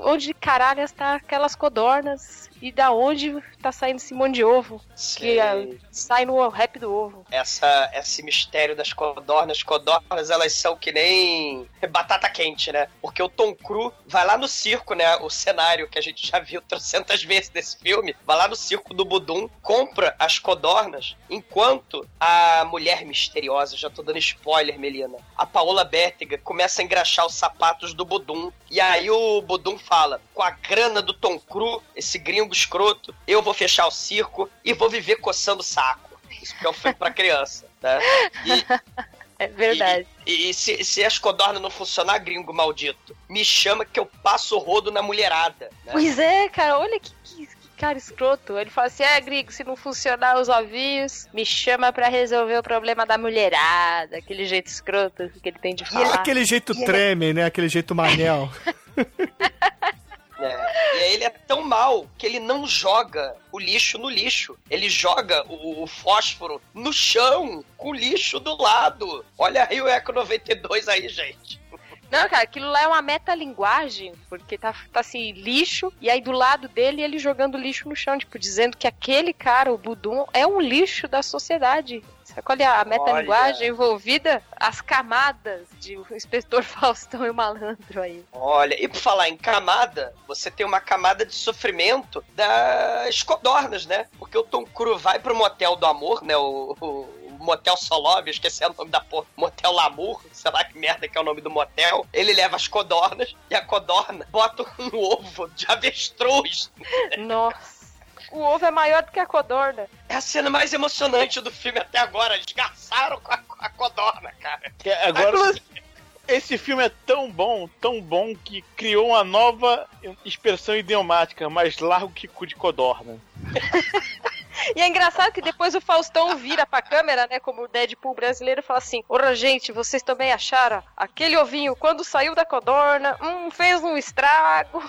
Speaker 8: onde caralho está aquelas codornas. E da onde tá saindo esse monte de ovo? Que
Speaker 6: Sei.
Speaker 8: ah, sai no rap do ovo.
Speaker 6: essa, esse mistério das codornas. Codornas, elas são que nem batata quente, né? Porque o Tom Cruise vai lá no circo, né? O cenário que a gente já viu trocentas vezes desse filme. Vai lá no circo do Budum, compra as codornas, enquanto a mulher misteriosa, já tô dando spoiler, Melina, a Paola Bertiga começa a engraxar os sapatos do Budum. E aí o Budum fala, com a grana do Tom Cruise, esse gringo escroto, eu vou fechar o circo e vou viver coçando o saco. Isso que é um filme pra criança, né? E,
Speaker 8: É verdade.
Speaker 6: E se, se as codornas não funcionar, gringo maldito, me chama que eu passo o rodo na mulherada. Né?
Speaker 8: Pois é, cara, olha que, que, que cara escroto. Ele fala assim: é, gringo, se não funcionar os ovinhos, me chama pra resolver o problema da mulherada. Aquele jeito escroto que ele tem de
Speaker 5: E
Speaker 8: falar.
Speaker 5: é aquele jeito treme, né? Aquele jeito manel.
Speaker 6: É, E aí ele é tão mal que ele não joga o lixo no lixo. Ele joga o, o fósforo no chão, com o lixo do lado. Olha aí o Eco 92 aí, gente.
Speaker 8: Não, cara, aquilo lá é uma metalinguagem, porque tá, tá assim, lixo, e aí do lado dele ele jogando lixo no chão, tipo, dizendo que aquele cara, o Budum, é um lixo da sociedade. Sabe qual é a metalinguagem envolvida? As camadas de o inspetor Faustão e o malandro aí.
Speaker 6: Olha, e por falar em camada, você tem uma camada de sofrimento das codornas, né? Porque o Tom Cruise vai pro motel do amor, né? O, o- o motel Solov, eu esqueci o nome da porra. Motel Lamour, sei lá que merda que é o nome do motel. Ele leva as codornas e a codorna bota um ovo de avestruz.
Speaker 8: Nossa. O ovo é maior do que a codorna.
Speaker 6: É a cena mais emocionante do filme até agora. Eles caçaram com a, a codorna, cara.
Speaker 9: Que Agora, esse filme é tão bom, tão bom, que criou uma nova expressão idiomática, mais largo que cu de codorna.
Speaker 8: E é engraçado que depois o Faustão vira pra câmera, né, como o Deadpool brasileiro, fala assim: Ora, gente, vocês também acharam aquele ovinho quando saiu da codorna, hum, fez um estrago.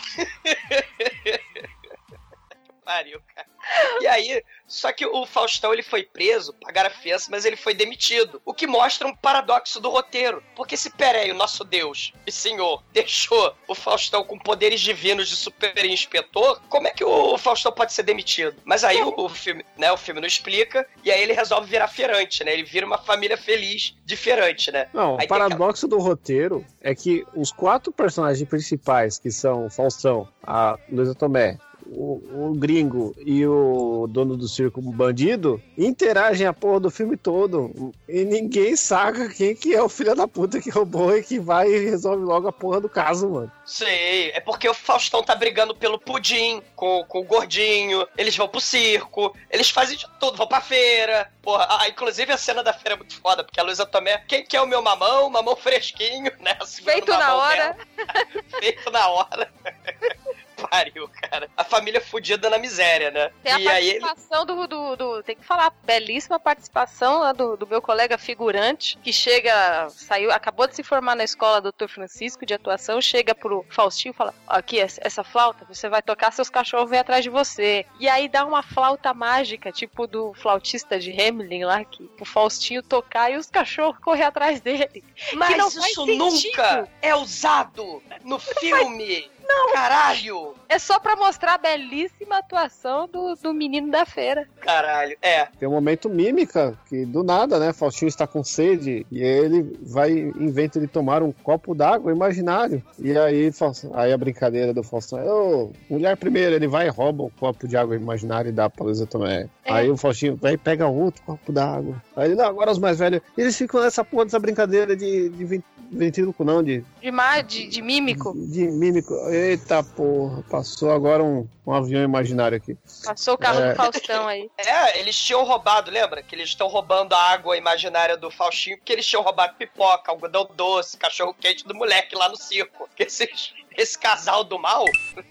Speaker 6: Pariu, cara. E aí, só que o Faustão ele foi preso, pagaram a fiança, mas ele foi demitido. O que mostra um paradoxo do roteiro. Porque se Perey, o nosso Deus e Senhor, deixou o Faustão com poderes divinos de super inspetor, como é que o Faustão pode ser demitido? Mas aí o, o filme, né, o filme não explica, e aí ele resolve virar feirante, né? Ele vira uma família feliz de feirante, né?
Speaker 7: Não,
Speaker 6: Aí
Speaker 7: o paradoxo do roteiro é que os quatro personagens principais, que são o Faustão, a Luísa Tomé, o, o gringo e o dono do circo bandido, interagem a porra do filme todo. E ninguém saca quem que é o filho da puta que roubou e que vai e resolve logo a porra do caso, mano.
Speaker 6: Sei, é porque o Faustão tá brigando pelo pudim com, com o gordinho, eles vão pro circo, eles fazem de tudo, vão pra feira. Porra, ah, inclusive a cena da feira é muito foda, porque a Luísa Tomé, quem quer o meu mamão? Mamão fresquinho, né?
Speaker 8: Feito na
Speaker 6: mamão
Speaker 8: hora.
Speaker 6: Feito na hora. Pariu, cara. A família fudida na miséria, né?
Speaker 8: Tem a
Speaker 6: e aí ele.
Speaker 8: participação do, do, do- Tem que falar, belíssima participação lá do, do meu colega figurante, que chega, saiu, acabou de se formar na escola Dr. Francisco de atuação, chega pro Faustinho e fala: aqui, essa, flauta, você vai tocar, seus cachorros vêm atrás de você. E aí dá uma flauta mágica, tipo do flautista de Hamelin lá, que o Faustinho tocar e os cachorros correr atrás dele.
Speaker 6: Mas isso
Speaker 8: sentido.
Speaker 6: nunca é usado no filme! Caralho!
Speaker 8: É só pra mostrar a belíssima atuação do, do menino da feira.
Speaker 6: Caralho, é.
Speaker 7: Tem um momento mímica que do nada, né? Faustinho está com sede e ele vai inventa de tomar um copo d'água imaginário. E aí, aí a brincadeira do Faustão é: "Ô, mulher primeiro, ele vai e rouba um copo de água imaginário e dá pra Luísa Tomé.
Speaker 8: É.
Speaker 7: Aí o Faustinho vai e pega outro copo d'água. Aí ele, não, agora os mais velhos, eles ficam nessa porra dessa brincadeira de, de ven- ventríloco, não, de,
Speaker 8: De, ma- de, de mímico.
Speaker 7: de mímico. Eita porra, passou agora um, um avião imaginário aqui.
Speaker 8: Passou o carro
Speaker 7: É.
Speaker 8: do Faustão aí.
Speaker 6: É, eles tinham roubado, lembra? Que eles estão roubando a água imaginária do Faustinho, porque eles tinham roubado pipoca, algodão doce, cachorro quente do moleque lá no circo. Esse, esse casal do mal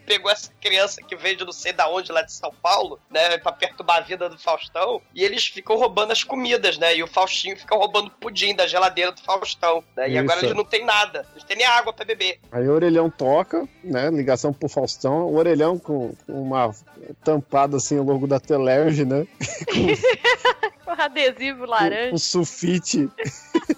Speaker 6: pegou essa criança que veio de não sei da onde, lá de São Paulo, né, pra perturbar a vida do Faustão, e eles ficam roubando as comidas, né? E o Faustinho fica roubando pudim da geladeira do Faustão, né? E agora eles não têm nada, eles têm nem água pra beber.
Speaker 7: Aí o orelhão toca, né? Ligação pro Faustão. O orelhão com, uma tampada assim, o logo da Telerge, né?
Speaker 8: Com adesivo
Speaker 7: Um
Speaker 8: laranja.
Speaker 7: sulfite.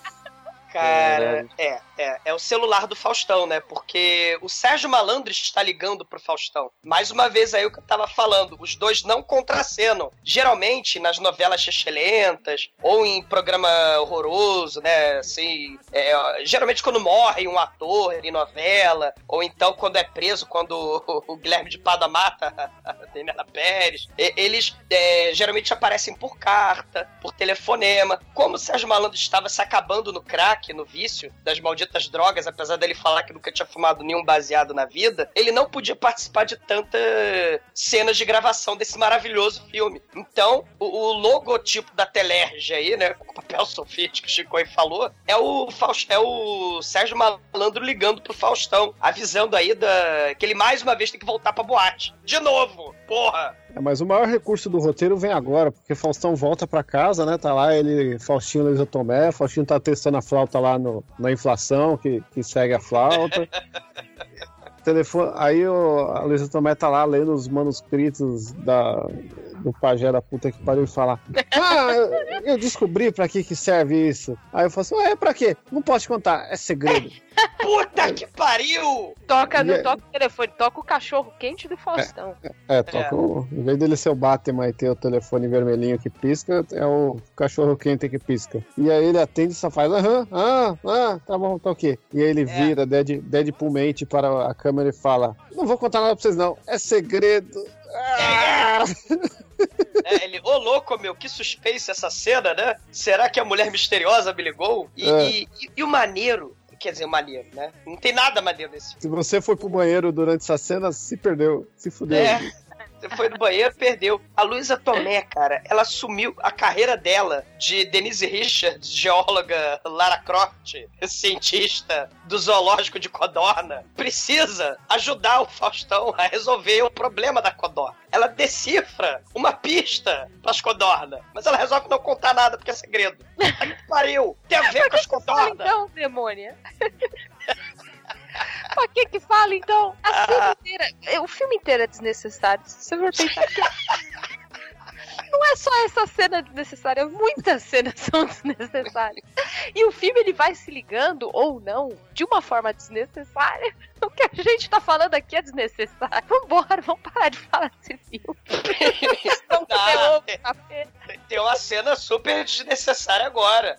Speaker 6: Cara, é, é, é o celular do Faustão, né? Porque o Sérgio Malandro está ligando pro Faustão. Mais uma vez aí o que eu tava falando, os dois não contracenam. Geralmente, nas novelas chechelentas, ou em programa horroroso, né? Assim, é, geralmente quando morre um ator em novela, ou então quando é preso, quando o, Guilherme de Pada mata a Daniela Pérez, eles é, geralmente aparecem por carta, por telefonema. Como o Sérgio Malandro estava se acabando no crack, no vício das malditas drogas, apesar dele falar que nunca tinha fumado nenhum baseado na vida, ele não podia participar de tantas cenas de gravação desse maravilhoso filme. Então, o, o logotipo da Telerge aí, né, com papel sulfite que o Chico aí falou, é o, Faus- é o Sérgio Malandro ligando pro Faustão, avisando aí da, que ele mais uma vez tem que voltar pra boate. De novo! Porra!
Speaker 7: É, mas o maior recurso do roteiro vem agora, porque Faustão volta pra casa, né? Tá lá ele, Faustinho Luiz Tomé, Faustinho tá testando a flauta lá no, na inflação, que, que segue a flauta. Telefone, aí o, a Luísa Tomé tá lá lendo os manuscritos da, do pajé da puta que pariu e fala: Ah, eu, eu descobri pra que, que serve isso. Aí eu falo assim: Ué, pra quê? Não posso te contar, é segredo.
Speaker 6: Puta que pariu!
Speaker 8: Toca, não
Speaker 7: E é-
Speaker 8: toca o telefone, toca o cachorro quente do Faustão.
Speaker 7: É, toca o. Em vez dele ser o Batman e ter o telefone vermelhinho que pisca, é o cachorro quente que pisca. E aí ele atende e só faz, aham, ah, ah, tá bom, tá ok. E aí ele vira Dead, Deadpool mente para a câmera e fala: Não vou contar nada pra vocês, não, é segredo. Ah!
Speaker 6: É, ele, ô louco, meu, que suspense essa cena, né? Será que a mulher misteriosa me ligou? E,
Speaker 7: É.
Speaker 6: e- e- e o maneiro, quer dizer, maneiro, né? Não tem nada maneiro nesse filme.
Speaker 7: Se você foi pro banheiro durante essa cena, se perdeu, se fudeu.
Speaker 6: É. Você foi no banheiro, perdeu. A Luísa Tomé, cara, ela assumiu a carreira dela de Denise Richards, geóloga Lara Croft, cientista do zoológico de Codorna. Precisa ajudar o Faustão a resolver o problema da Codorna. Ela decifra uma pista pras Codorna, mas ela resolve não contar nada porque é segredo. Aí pariu! Tem a ver com as Codorna!
Speaker 8: então, demônia. Pra que que fala então? A cena inteira, é, o filme inteiro é desnecessário. Se você for pensar que... Não é só essa cena desnecessária, muitas cenas são desnecessárias. E o filme ele vai se ligando, ou não, de uma forma desnecessária. O que a gente tá falando aqui é desnecessário. Vambora, vamos parar de falar desse filme. Comer
Speaker 6: Tá.
Speaker 8: café.
Speaker 6: Tem uma cena super desnecessária agora.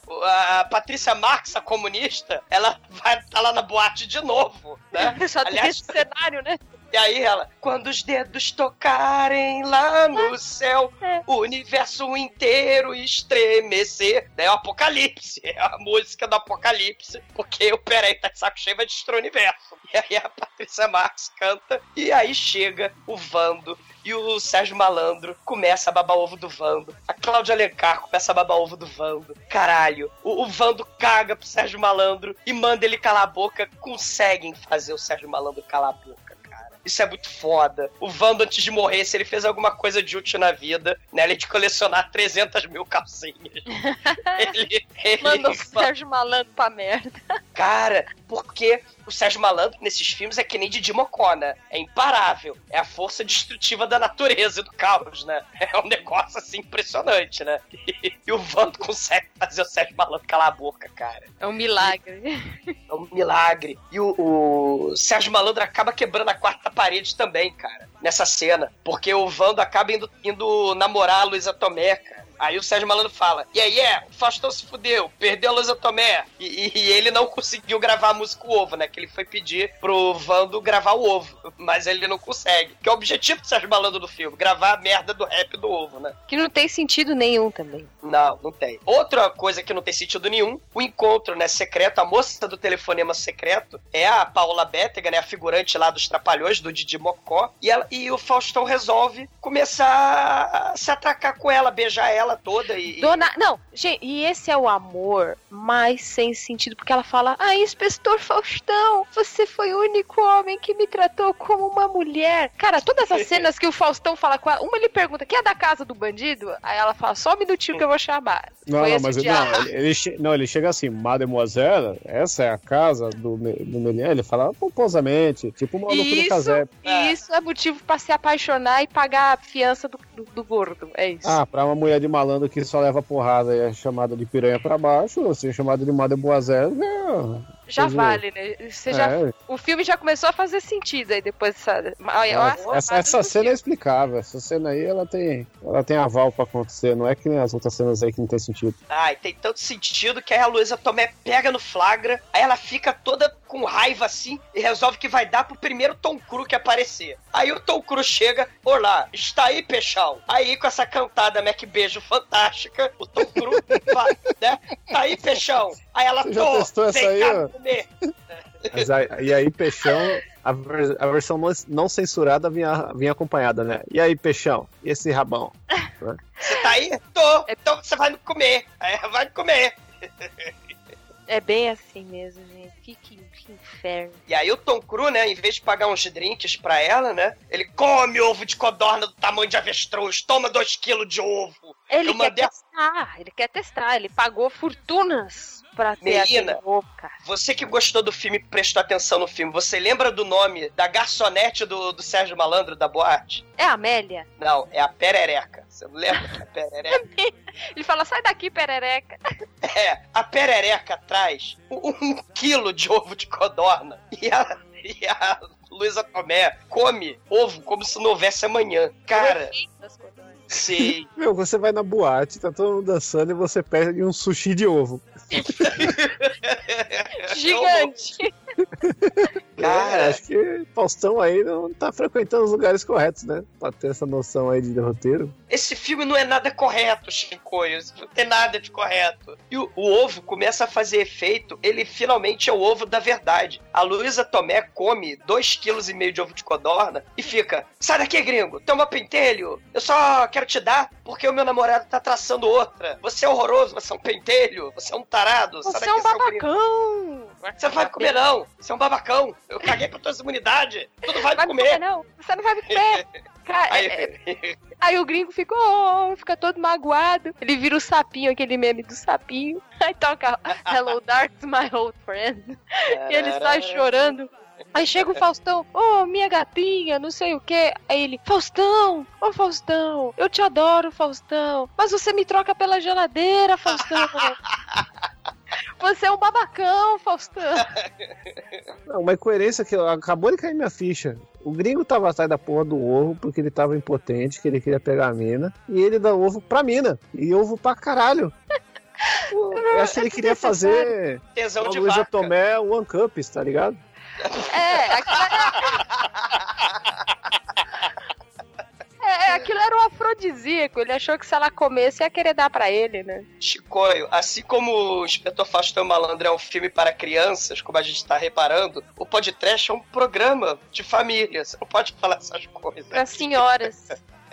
Speaker 6: A Patrícia Marx, a comunista, ela vai estar lá na boate de novo, né?
Speaker 8: Tem esse cenário, né?
Speaker 6: E aí ela, quando os dedos tocarem lá no céu,
Speaker 8: É.
Speaker 6: o universo inteiro estremecer. É o apocalipse, é a música do apocalipse, porque o Peraí tá de saco cheio vai destruir o universo. E aí a Patrícia Marx canta, e aí chega o Vando. E o Sérgio Malandro começa a babar ovo do Vando. A Cláudia Alencar começa a babar ovo do Vando. Caralho, o, o Vando caga pro Sérgio Malandro e manda ele calar a boca. Conseguem fazer o Sérgio Malandro calar a boca. Isso é muito foda. O Vando, antes de morrer, se ele fez alguma coisa de útil na vida, né? Ele de colecionar 300 mil calcinhas. ele, ele
Speaker 8: Manda o Sérgio Malandro pra merda.
Speaker 6: Cara, porque o Sérgio Malandro nesses filmes é que nem Didi Mocó, né? É imparável. É a força destrutiva da natureza e do caos, né? É um negócio assim impressionante, né? E, e o Vando consegue fazer o Sérgio Malandro calar a boca, cara.
Speaker 8: É um milagre.
Speaker 6: É um milagre. E o, o Sérgio Malandro acaba quebrando a quarta parede também, cara. Nessa cena. Porque o Vando acaba indo, indo namorar a Luísa Tomé, cara. Aí o Sérgio Malandro fala: E aí é, o Faustão se fudeu, perdeu a Luísa Tomé. E, e- ele não conseguiu gravar a música O Ovo, né? Que ele foi pedir pro Vando gravar o ovo. Mas ele não consegue. Que é o objetivo do Sérgio Malandro do filme: gravar a merda do rap do ovo, né?
Speaker 8: Que não tem sentido nenhum também.
Speaker 6: Não, não tem. Outra coisa que não tem sentido nenhum, o encontro, né, secreto, a moça do telefonema secreto é a Paula Bétega, né, a figurante lá dos Trapalhões, do Didi Mocó, e, ela, e o Faustão resolve começar a se atracar com ela, beijar ela toda e...
Speaker 8: Dona. Não, gente, e esse é o amor mais sem sentido, porque ela fala: Ah, inspetor Faustão, você foi o único homem que me tratou como uma mulher. Cara, todas as cenas que o Faustão fala com ela, uma ele pergunta: que é da casa do bandido? Aí ela fala: só um minutinho que eu vou chamar.
Speaker 7: Não,
Speaker 8: Foi
Speaker 7: não, mas não, ele, não, ele chega assim, Mademoiselle, essa é a casa do, do Melier. Ele fala pomposamente, tipo o maluco do
Speaker 8: Isso,
Speaker 7: casé.
Speaker 8: e isso é motivo pra se apaixonar e pagar a fiança do, do, do gordo. É isso.
Speaker 7: Ah, pra uma mulher de malandro que só leva porrada e é chamada de piranha pra baixo, você chamada de Mademoiselle, é...
Speaker 8: já
Speaker 7: dizer,
Speaker 8: vale, né? Você já,
Speaker 7: É.
Speaker 8: o filme já começou a fazer sentido aí depois dessa. Olha, eu acho-
Speaker 7: Essa, essa cena é explicável. Essa cena aí, ela tem, ela tem aval pra acontecer. Não é que nem as outras cenas aí que não tem sentido.
Speaker 6: Ai, tem tanto sentido que aí a Luísa Tomé pega no flagra, aí ela fica toda com raiva assim e resolve que vai dar pro primeiro Tom Cruise que aparecer. Aí o Tom Cruise chega, olá, está aí, Peixão. Aí com essa cantada Mac Beijo fantástica, o Tom Cruise fala, né? Tá aí, peixão? Aí ela,
Speaker 7: Você já
Speaker 6: tô,
Speaker 7: testou essa aí, aí- e aí, Peixão, a, ver- a versão não, não censurada vinha, vinha acompanhada, né? E aí, Peixão? E esse rabão?
Speaker 6: Você tá aí? Tô. Então você vai me comer. Ela vai me comer.
Speaker 8: É bem assim mesmo, gente. Que, que, que inferno.
Speaker 6: E aí o Tom Cruise, né, em vez de pagar uns drinks pra ela, né, ele come ovo de codorna do tamanho de avestruz, toma dois quilos de ovo.
Speaker 8: Ele
Speaker 6: Eu
Speaker 8: quer
Speaker 6: mandei
Speaker 8: testar, ele quer testar. Ele pagou fortunas pra ter
Speaker 6: Menina. Você que gostou do filme, prestou atenção no filme, você lembra do nome da garçonete do, do Sérgio Malandro, da boate?
Speaker 8: É a Amélia.
Speaker 6: Não, é a Perereca. Você não lembra que é a Perereca?
Speaker 8: Ele fala, sai daqui, perereca.
Speaker 6: É, a Perereca traz um, um quilo de ovo de codorna. E a, e a Luísa Tomé come ovo como se não houvesse amanhã. Cara, sim.
Speaker 7: Meu, você vai na boate, tá todo mundo dançando e você pede um sushi de ovo.
Speaker 8: Gigante.
Speaker 7: Cara, acho que Faustão aí não tá frequentando os lugares corretos, né? Pra ter essa noção aí de roteiro.
Speaker 6: Esse filme não é nada correto, Chicoio. Não tem nada de correto. E o, o ovo começa a fazer efeito, ele finalmente é o ovo da verdade. A Luísa Tomé come 2,5 kg de ovo de codorna e fica: sai daqui, gringo, toma pentelho. Eu só quero te dar porque o meu namorado tá traçando outra. Você é horroroso, você é um pentelho, você é um tarado. sai
Speaker 8: Você é um
Speaker 6: seu gringo."
Speaker 8: babacão.
Speaker 6: Você não vai me comer, não. Você é um babacão. Eu caguei pra tua imunidade. Tu não vai me comer.
Speaker 8: comer, não. Você não vai me comer. Cara,
Speaker 6: Aí,
Speaker 8: é- é- aí o gringo ficou, oh, fica todo magoado. Ele vira o sapinho, aquele meme do sapinho. Aí toca Hello Dark's my old friend. E ele sai chorando. Aí chega o Faustão, ô minha gatinha, não sei o que. Aí ele, Faustão, ô Faustão, eu te adoro, Faustão. Mas você me troca pela geladeira, Faustão. Você é um babacão, Faustão.
Speaker 7: Não, uma incoerência que acabou de cair minha ficha. O gringo tava atrás da porra do ovo porque ele tava impotente, que ele queria pegar a mina. E ele dá ovo pra mina. E ovo pra caralho. Pô, Eu acho que ele queria fazer
Speaker 6: Tesão de
Speaker 7: Luísa. Tomé One Cups, tá ligado?
Speaker 8: É, aquilo É, aquilo era um afrodisíaco. Ele achou que se ela comesse ia querer dar pra ele, né?
Speaker 6: Chicoio, assim como o Inspetor Faustão Malandro é um filme para crianças, como a gente tá reparando, o podcast é um programa de família. Você não pode falar essas coisas.
Speaker 8: Pra senhoras.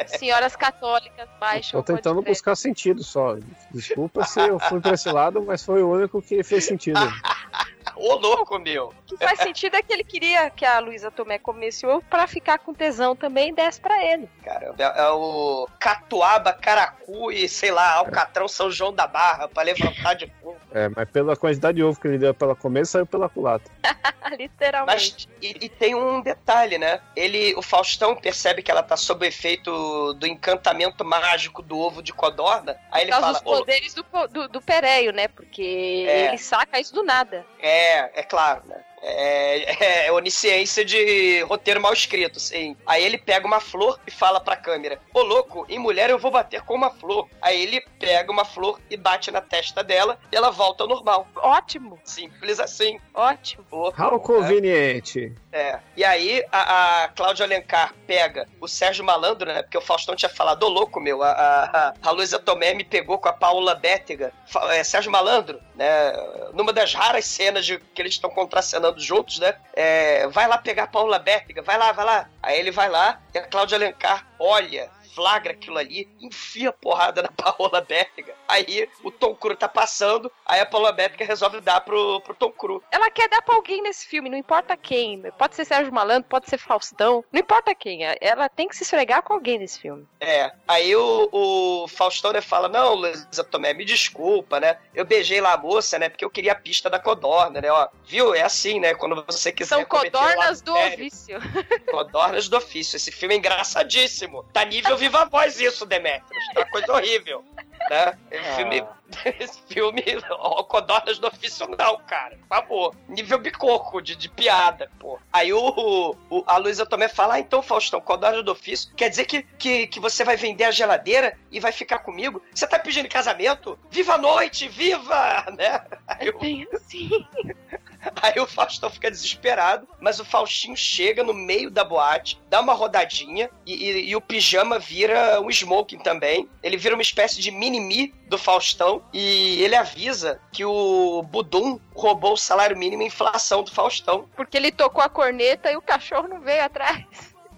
Speaker 8: Senhoras católicas baixam
Speaker 7: Tô tentando buscar sentido só. Desculpa se eu fui pra esse lado, mas foi o único que fez sentido.
Speaker 6: Ô, louco, meu!
Speaker 8: O que faz sentido é que ele queria que a Luísa Tomé comesse o ovo pra ficar com tesão também e desse pra ele.
Speaker 6: Caramba, é, é o Catuaba, Caracu e, sei lá, Alcatrão São João da Barra pra levantar de fogo.
Speaker 7: É, mas pela quantidade de ovo que ele deu pela comer, saiu pela culata.
Speaker 8: Literalmente.
Speaker 6: Mas e, e tem um detalhe, né? Ele, o Faustão percebe que ela tá sob o efeito do encantamento mágico do ovo de codorna. Aí ele
Speaker 8: Por causa
Speaker 6: fala:
Speaker 8: dos
Speaker 6: "Ô,
Speaker 8: poderes do, do, do Pereio, né? Porque
Speaker 6: É.
Speaker 8: ele saca isso do nada.
Speaker 6: É, é claro, né? É, é onisciência de roteiro mal escrito, sim. Aí ele pega uma flor e fala pra câmera: Ô louco, em mulher eu vou bater com uma flor. Aí ele pega uma flor e bate na testa dela e ela volta ao normal.
Speaker 8: Ótimo.
Speaker 6: Simples assim.
Speaker 8: Ótimo.
Speaker 7: How conveniente.
Speaker 6: É. E aí a, a Cláudia Alencar pega o Sérgio Malandro, né? Porque o Faustão tinha falado, ô louco, meu, a, a, a Luísa Tomé me pegou com a Paula Bétega. É, Sérgio Malandro, né? Numa das raras cenas de que eles estão contracenando juntos, né? É, vai lá pegar a Paula Bétega, vai lá, vai lá. Aí ele vai lá e a Cláudia Alencar olha. Flagra aquilo ali, enfia a porrada na Paola Bétega. Aí o Tom Cruise tá passando, aí a Paola Bétega resolve dar pro, pro Tom Cruise.
Speaker 8: Ela quer dar pra alguém nesse filme, não importa quem. Pode ser Sérgio Malandro, pode ser Faustão, não importa quem. Ela tem que se esfregar com alguém nesse filme.
Speaker 6: É, aí o, o Faustão né, fala, não, Luísa Tomé, me desculpa, né? Eu beijei lá a moça, né? Porque eu queria a pista da codorna, né? Ó, viu? É assim, né? Quando você quiser
Speaker 8: São codornas do ofício.
Speaker 6: Codornas do ofício. Esse filme é engraçadíssimo. Tá nível Viva Voz isso, Demetrius. Tá coisa horrível. Né? Esse filme... Esse filme... Codornas do ofício não, cara. Por favor. Nível bicoco de, de piada, pô. Aí o, o- a Luísa Tomé fala, ah, então, Faustão, Codornas do ofício quer dizer que, que, que você vai vender a geladeira e vai ficar comigo? Você tá pedindo casamento? Viva a noite, viva! Né? Aí o,
Speaker 8: Bem assim.
Speaker 6: Aí o Faustão fica desesperado, mas o Faustinho chega no meio da boate, dá uma rodadinha e, e- e o pijama vira um smoking também. Ele vira uma espécie de mini-mi do Faustão e ele avisa que o Budum roubou o salário mínimo e inflação do Faustão.
Speaker 8: Porque ele tocou a corneta e o cachorro não veio atrás.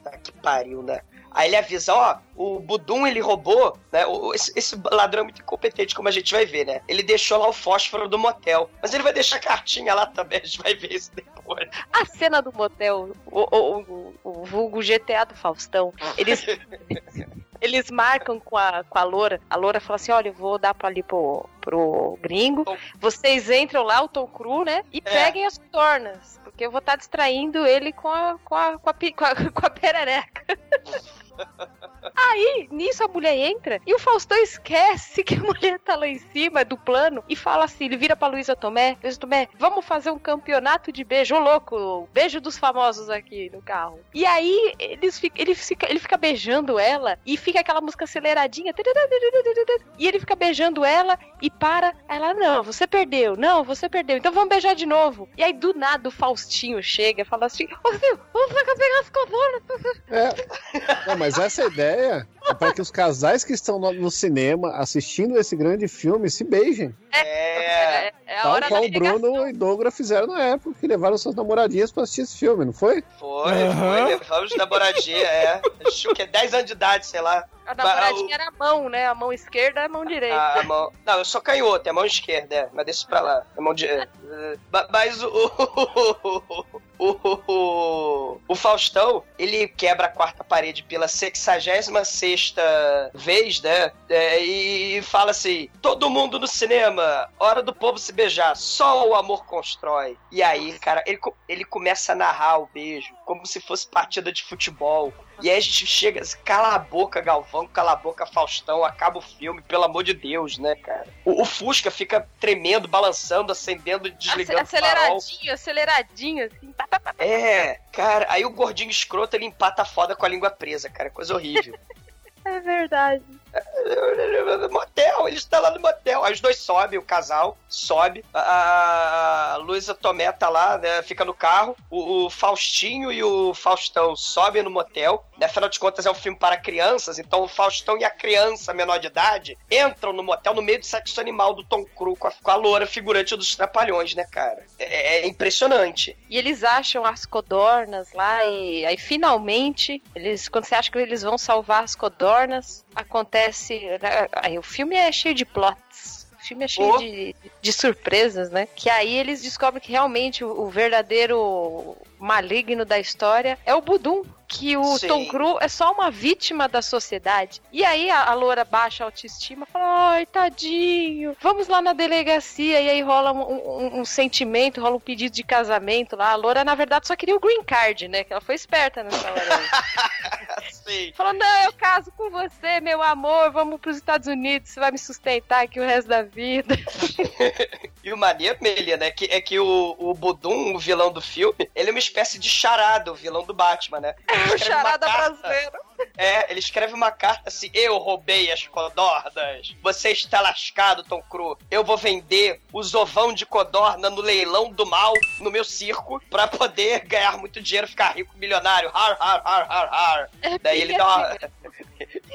Speaker 6: Tá que pariu, né? Aí ele avisa, ó, o Budum ele roubou, né? Esse, esse ladrão é muito incompetente, como a gente vai ver, né? Ele deixou lá o fósforo do motel. Mas ele vai deixar a cartinha lá também, a gente vai ver isso depois.
Speaker 8: A cena do motel, o, o, o, o vulgo GTA do Faustão, eles. Eles marcam com a, com a loura. A loura fala assim: olha, eu vou dar pra ali pro, pro gringo. Vocês entram lá, o Tom Cruise, né? E peguem as tornas. Porque eu vou estar distraindo ele com a, com a, com a, com a, com a perereca. Aí, nisso a mulher entra e o Faustão esquece que a mulher tá lá em cima do plano e fala assim: ele vira pra Luísa Tomé, Luísa Tomé, vamos fazer um campeonato de beijo, ô louco, beijo dos famosos aqui no carro. E aí eles fica, ele, fica, ele fica beijando ela e fica aquela música aceleradinha. E ele fica beijando ela e para. Ela, não, você perdeu, não, você perdeu, então vamos beijar de novo. E aí do nada o Faustinho chega e fala assim: Ô filho, vamos pegar as codonas.
Speaker 7: É. Não, mas essa ideia é para que os casais que estão no, no cinema assistindo esse grande filme se beijem.
Speaker 6: É,
Speaker 8: é a
Speaker 7: Tal
Speaker 8: hora
Speaker 7: qual
Speaker 8: da
Speaker 7: o Bruno e Douglas fizeram na época, que levaram suas namoradinhas pra assistir esse filme, não foi?
Speaker 6: Foi, foi, levamos namoradinha, é. Acho que é 10 anos de idade, sei lá.
Speaker 8: A namoradinha era a mão, né? A mão esquerda e a mão direita.
Speaker 6: A, a mão... Não, eu sou canhoto, é a mão esquerda, é. Mas deixa pra lá. É a mão de. é, é. Ma- Mas o. O, o, Faustão, ele quebra a quarta parede pela 66 vez, né? É, e fala assim: todo mundo no cinema, hora do povo se beijar, só o amor constrói. E aí, cara, ele, ele começa a narrar o beijo como se fosse partida de futebol. E aí a gente chega, assim, cala a boca, Galvão, cala a boca, Faustão, acaba o filme, pelo amor de Deus, né, cara? O, o Fusca fica tremendo, balançando, acendendo, desligando.
Speaker 8: Aceleradinho, aceleradinho, assim.
Speaker 6: É, cara, aí o gordinho escroto ele empata a foda com a língua presa, cara, coisa horrível.
Speaker 8: É verdade.
Speaker 6: Motel, ele está lá no motel. Aí os dois sobem, o casal sobe. A, Luísa Tomé tá lá, né? Fica no carro. O, o Faustinho e o Faustão sobem no motel. Né, afinal de contas, é um filme para crianças. Então o Faustão e a criança menor de idade entram no motel no meio do sexo animal do Tom Cruise com a, com a loura figurante dos Trapalhões, né, cara? É, é impressionante.
Speaker 8: E eles acham as codornas lá e aí finalmente, eles quando você acha que eles vão salvar as codornas, acontece, né, aí o filme é cheio de plots. O filme é cheio
Speaker 6: Oh.
Speaker 8: de, de surpresas, né? Que aí eles descobrem que realmente o, o verdadeiro maligno da história é o Budum. Que o
Speaker 6: Sim.
Speaker 8: Tom Cruise é só uma vítima da sociedade. E aí a, a loura baixa a autoestima fala: Ai, tadinho, vamos lá na delegacia. E aí rola um, um- um sentimento, rola um pedido de casamento lá. A loura, na verdade, só queria o green card, né? Que ela foi esperta nessa hora.
Speaker 6: Sim.
Speaker 8: Falou: Não, eu caso com você, meu amor, vamos pros Estados Unidos, você vai me sustentar aqui o resto da vida.
Speaker 6: E o maneiro, Melia, né? Que, é que o, o Budum, o vilão do filme, ele é uma espécie de charada, o vilão do Batman, né? Ele
Speaker 8: o charada brasileiro.
Speaker 6: É, ele escreve uma carta assim: Eu roubei as codornas. Você está lascado, Tom Cruise. Eu vou vender os ovão de codorna no leilão do mal no meu circo pra poder ganhar muito dinheiro, ficar rico, milionário. Har, har, har, har, har. Daí ele dá uma.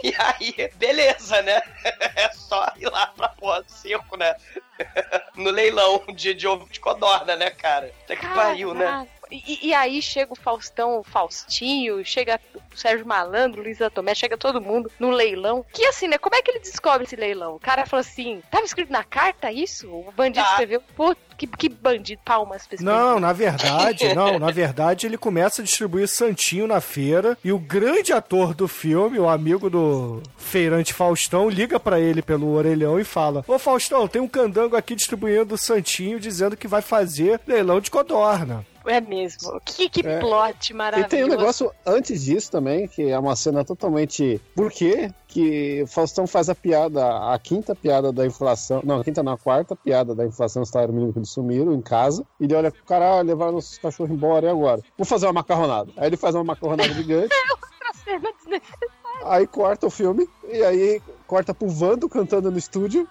Speaker 6: E aí, beleza, né? É só ir lá pra porra do circo, né? No leilão de, de ovo de codorna, né, cara? Até que pariu, né?
Speaker 8: E, e aí chega o Faustão, o Faustinho, chega o Sérgio Malandro, Luísa Tomé, chega todo mundo no leilão. Que assim, né? Como é que ele descobre esse leilão? O cara fala assim: tava escrito na carta isso? O bandido
Speaker 6: Tá.
Speaker 8: escreveu. Pô, que, que bandido, palmas esse
Speaker 5: Não, na verdade, não, na verdade ele começa a distribuir santinho na feira e o grande ator do filme, o amigo do feirante Faustão, liga pra ele pelo orelhão e fala: "Ô Faustão, tem um candango aqui distribuindo santinho dizendo que vai fazer leilão de codorna".
Speaker 8: É mesmo. Que, que
Speaker 7: É.
Speaker 8: plot
Speaker 7: E
Speaker 8: maravilhoso.
Speaker 7: tem um negócio antes disso também, que é uma cena totalmente. Por quê? Que o Faustão faz a piada, a quinta piada da inflação. Não, a quinta não, a quarta piada da inflação do salário mínimo que eles sumiram em casa. E ele olha pro cara, ah, levaram os cachorros embora, e agora? Vou fazer uma macarronada. Aí ele faz uma macarronada gigante,
Speaker 8: Outra cena desnecessária.
Speaker 7: Aí corta o filme, e aí corta pro Vando cantando no estúdio.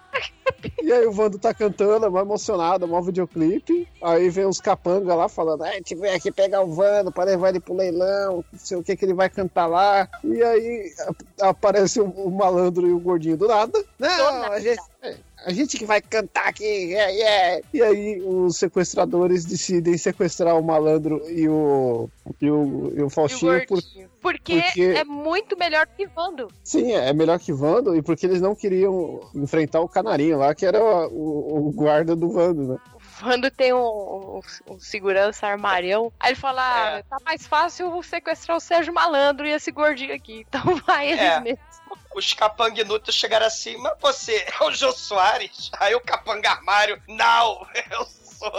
Speaker 7: E aí o Vando tá cantando, é mó emocionado, mó videoclipe. Aí vem uns capanga lá falando, a gente veio aqui pegar o Vando pra levar ele pro leilão, não sei o que que ele vai cantar lá. E aí aparece o, o malandro e o gordinho do nada. Não, a gente, a gente que vai cantar aqui, yeah, yeah. E aí os sequestradores decidem sequestrar o malandro e o, e o, e o Faustinho por,
Speaker 8: Porque,
Speaker 7: Porque-
Speaker 8: é muito melhor que Vando.
Speaker 7: Sim, é melhor que Vando, e porque eles não queriam enfrentar o canarinho lá, que era o, o guarda do Vando, né?
Speaker 8: Vando tem um, um- um segurança armarião. Aí ele fala: ah, tá mais fácil sequestrar o Sérgio Malandro e esse gordinho aqui. Então vai eles
Speaker 6: É.
Speaker 8: mesmo.
Speaker 6: Os capanguinutos chegaram assim, mas você é o Jô Soares? Aí o capanga armário, não, eu sou,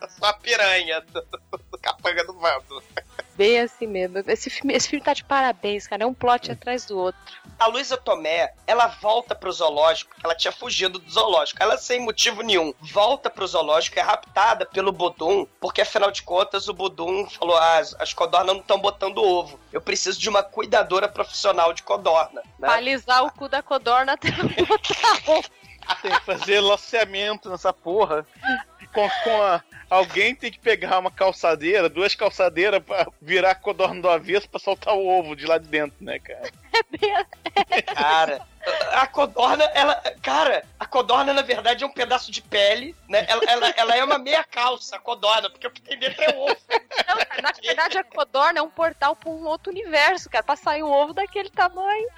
Speaker 6: eu sou a piranha do, do capanga do Vando.
Speaker 8: Bem assim mesmo. Esse filme, esse filme tá de parabéns, cara. É um plot atrás do outro.
Speaker 6: A Luísa Tomé, ela volta pro zoológico, ela tinha fugido do zoológico. Ela, sem motivo nenhum, volta pro zoológico, é raptada pelo Budum, porque afinal de contas o Budum falou: ah, as, as codornas não estão botando ovo. Eu preciso de uma cuidadora profissional de codorna. Né?
Speaker 8: O cu da codorna até botar ovo.
Speaker 9: Tem que fazer laceamento nessa porra. Com, com a- alguém tem que pegar uma calçadeira, duas calçadeiras pra virar a codorna do avesso pra soltar o ovo de lá de dentro, né, cara?
Speaker 6: Cara, a codorna, ela. Cara, a codorna, na verdade, é um pedaço de pele, né? Ela, ela, ela é uma meia calça, a codorna, porque o que tem dentro é ovo.
Speaker 8: Não, cara, na verdade, a codorna é um portal pra um outro universo, cara. Pra sair um ovo daquele tamanho.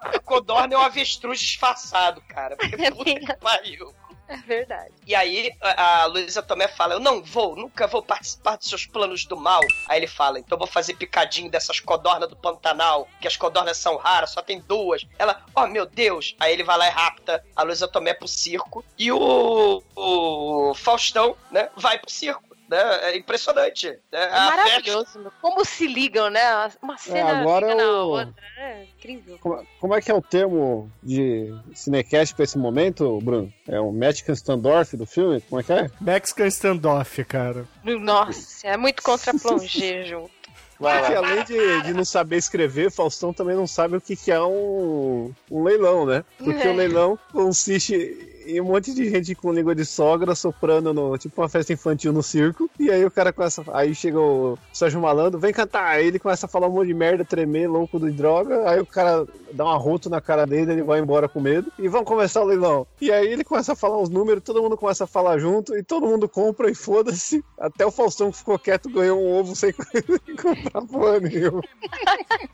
Speaker 6: A codorna é um avestruz disfarçado, cara. Porque puta que pariu.
Speaker 8: É verdade.
Speaker 6: E aí a, Luísa Tomé fala: Eu não vou, nunca vou participar dos seus planos do mal. Aí ele fala: Então vou fazer picadinho dessas codornas do Pantanal, que as codornas são raras, só tem duas. Ela, oh meu Deus. Aí ele vai lá e rapta a Luísa Tomé pro circo. E o, o Faustão, né, vai pro circo. Né? É impressionante. né?
Speaker 8: É maravilhoso, meu. Como se ligam, né? Uma cena
Speaker 7: agora
Speaker 8: liga na
Speaker 7: o-
Speaker 8: outra. É incrível.
Speaker 7: Como, como é que é o termo de cinecast pra esse momento, Bruno? É o Mexican Standoff do filme? Como é que é?
Speaker 5: Mexican Standoff, cara.
Speaker 8: Nossa, é muito contra junto.
Speaker 7: Porque além de, de não saber escrever, Faustão também não sabe o que, que é um, um leilão, né? Porque
Speaker 8: É.
Speaker 7: o leilão consiste em um monte de gente com língua de sogra soprando no tipo uma festa infantil no circo. E aí o cara começa. Aí chega o Sérgio Malandro, vem cantar. Aí ele começa a falar um monte de merda, tremer, louco de droga. Aí o cara dá um arroto na cara dele, ele vai embora com medo. E vamos começar o leilão. E aí ele começa a falar uns números, todo mundo começa a falar junto, e todo mundo compra e foda-se. Até o Faustão que ficou quieto ganhou um ovo sem comprar porra nenhuma.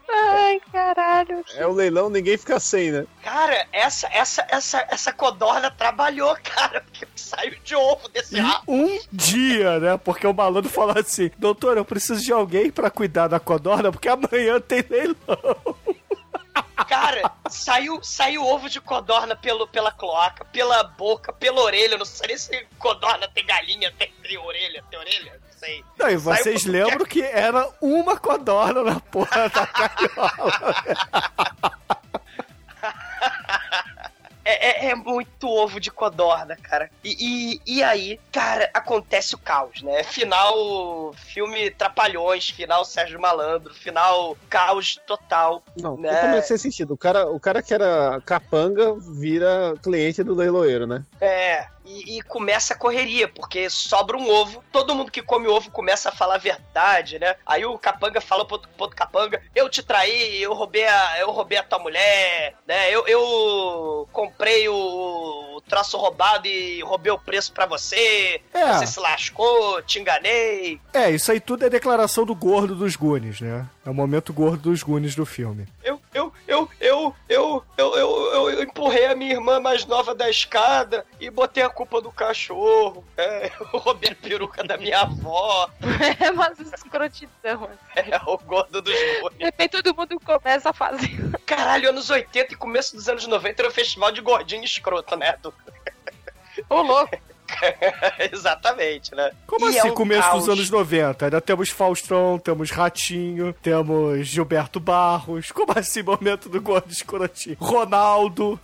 Speaker 8: Ai, caralho.
Speaker 7: É o leilão, ninguém fica sem, né?
Speaker 6: Cara, essa, essa, essa, essa codorna trabalhou, cara, porque saiu de ovo desse rabo.
Speaker 5: um dia, né? Porque o malandro falou assim: Doutor, eu preciso de alguém pra cuidar da codorna, porque amanhã tem leilão.
Speaker 6: Cara, saiu, saiu ovo de codorna pelo, pela cloaca, pela boca, pela orelha. Não sei nem se codorna tem galinha, tem, tem orelha, tem orelha, não sei.
Speaker 5: Não, e
Speaker 6: Saiu
Speaker 5: vocês
Speaker 6: por-
Speaker 5: lembram que era uma codorna na porra da cariola.
Speaker 6: É, é, é muito ovo de codorna, cara. E, e, e aí, cara, acontece o caos, né? Final filme Trapalhões, final Sérgio Malandro, final caos total.
Speaker 7: Não,
Speaker 6: né?
Speaker 7: totalmente sem sentido. O cara, o cara que era capanga vira cliente do leiloeiro, né?
Speaker 6: É, e, e começa a correria, porque sobra um ovo, todo mundo que come ovo começa a falar a verdade, né? Aí o capanga fala pro outro, pro outro capanga, eu te traí, eu roubei a, eu roubei a tua mulher, né? Eu, eu comprei o, troço roubado e roubei o preço pra você,
Speaker 5: É.
Speaker 6: você se lascou, te enganei.
Speaker 5: É, isso aí tudo é declaração do gordo dos Goonies, né? É o momento gordo dos Goonies do filme.
Speaker 6: Eu, eu, eu, eu, eu, eu, eu, eu, eu empurrei a minha irmã mais nova da escada e botei a culpa do cachorro. É, eu roubei a peruca da minha avó.
Speaker 8: É umas escrotidão.
Speaker 6: É o gordo dos
Speaker 8: De
Speaker 6: Goonies.
Speaker 8: repente todo mundo começa a fazer.
Speaker 6: Caralho, anos 80 e começo dos anos 90 era o festival de gordinho escroto, né? Do...
Speaker 8: Ô, louco.
Speaker 6: Exatamente, né?
Speaker 5: Como
Speaker 6: E
Speaker 5: assim,
Speaker 6: é um
Speaker 5: começo
Speaker 6: caos.
Speaker 5: dos anos 90? Ainda temos Faustão, temos Ratinho, temos Gilberto Barros. Como assim, momento do gordo escrotinho? Ronaldo.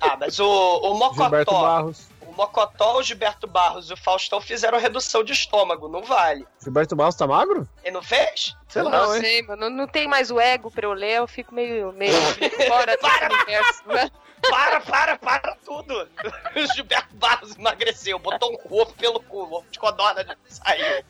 Speaker 6: Ah, mas o, o
Speaker 7: Gilberto
Speaker 6: Mocotó,
Speaker 7: Barros.
Speaker 6: O Mocotó, o Gilberto Barros e o Faustão fizeram redução de estômago, não vale.
Speaker 7: Gilberto Barros tá magro?
Speaker 6: Ele não fez?
Speaker 7: Sei
Speaker 8: Eu
Speaker 7: lá,
Speaker 8: não
Speaker 7: hein?
Speaker 8: sei, mano. Não tem mais o ego pra eu ler, eu fico meio, meio fora desse universo. né?
Speaker 6: Para, para, para tudo! O Gilberto Barros emagreceu, botou um ovo pelo cu, o ovo de codorna saiu.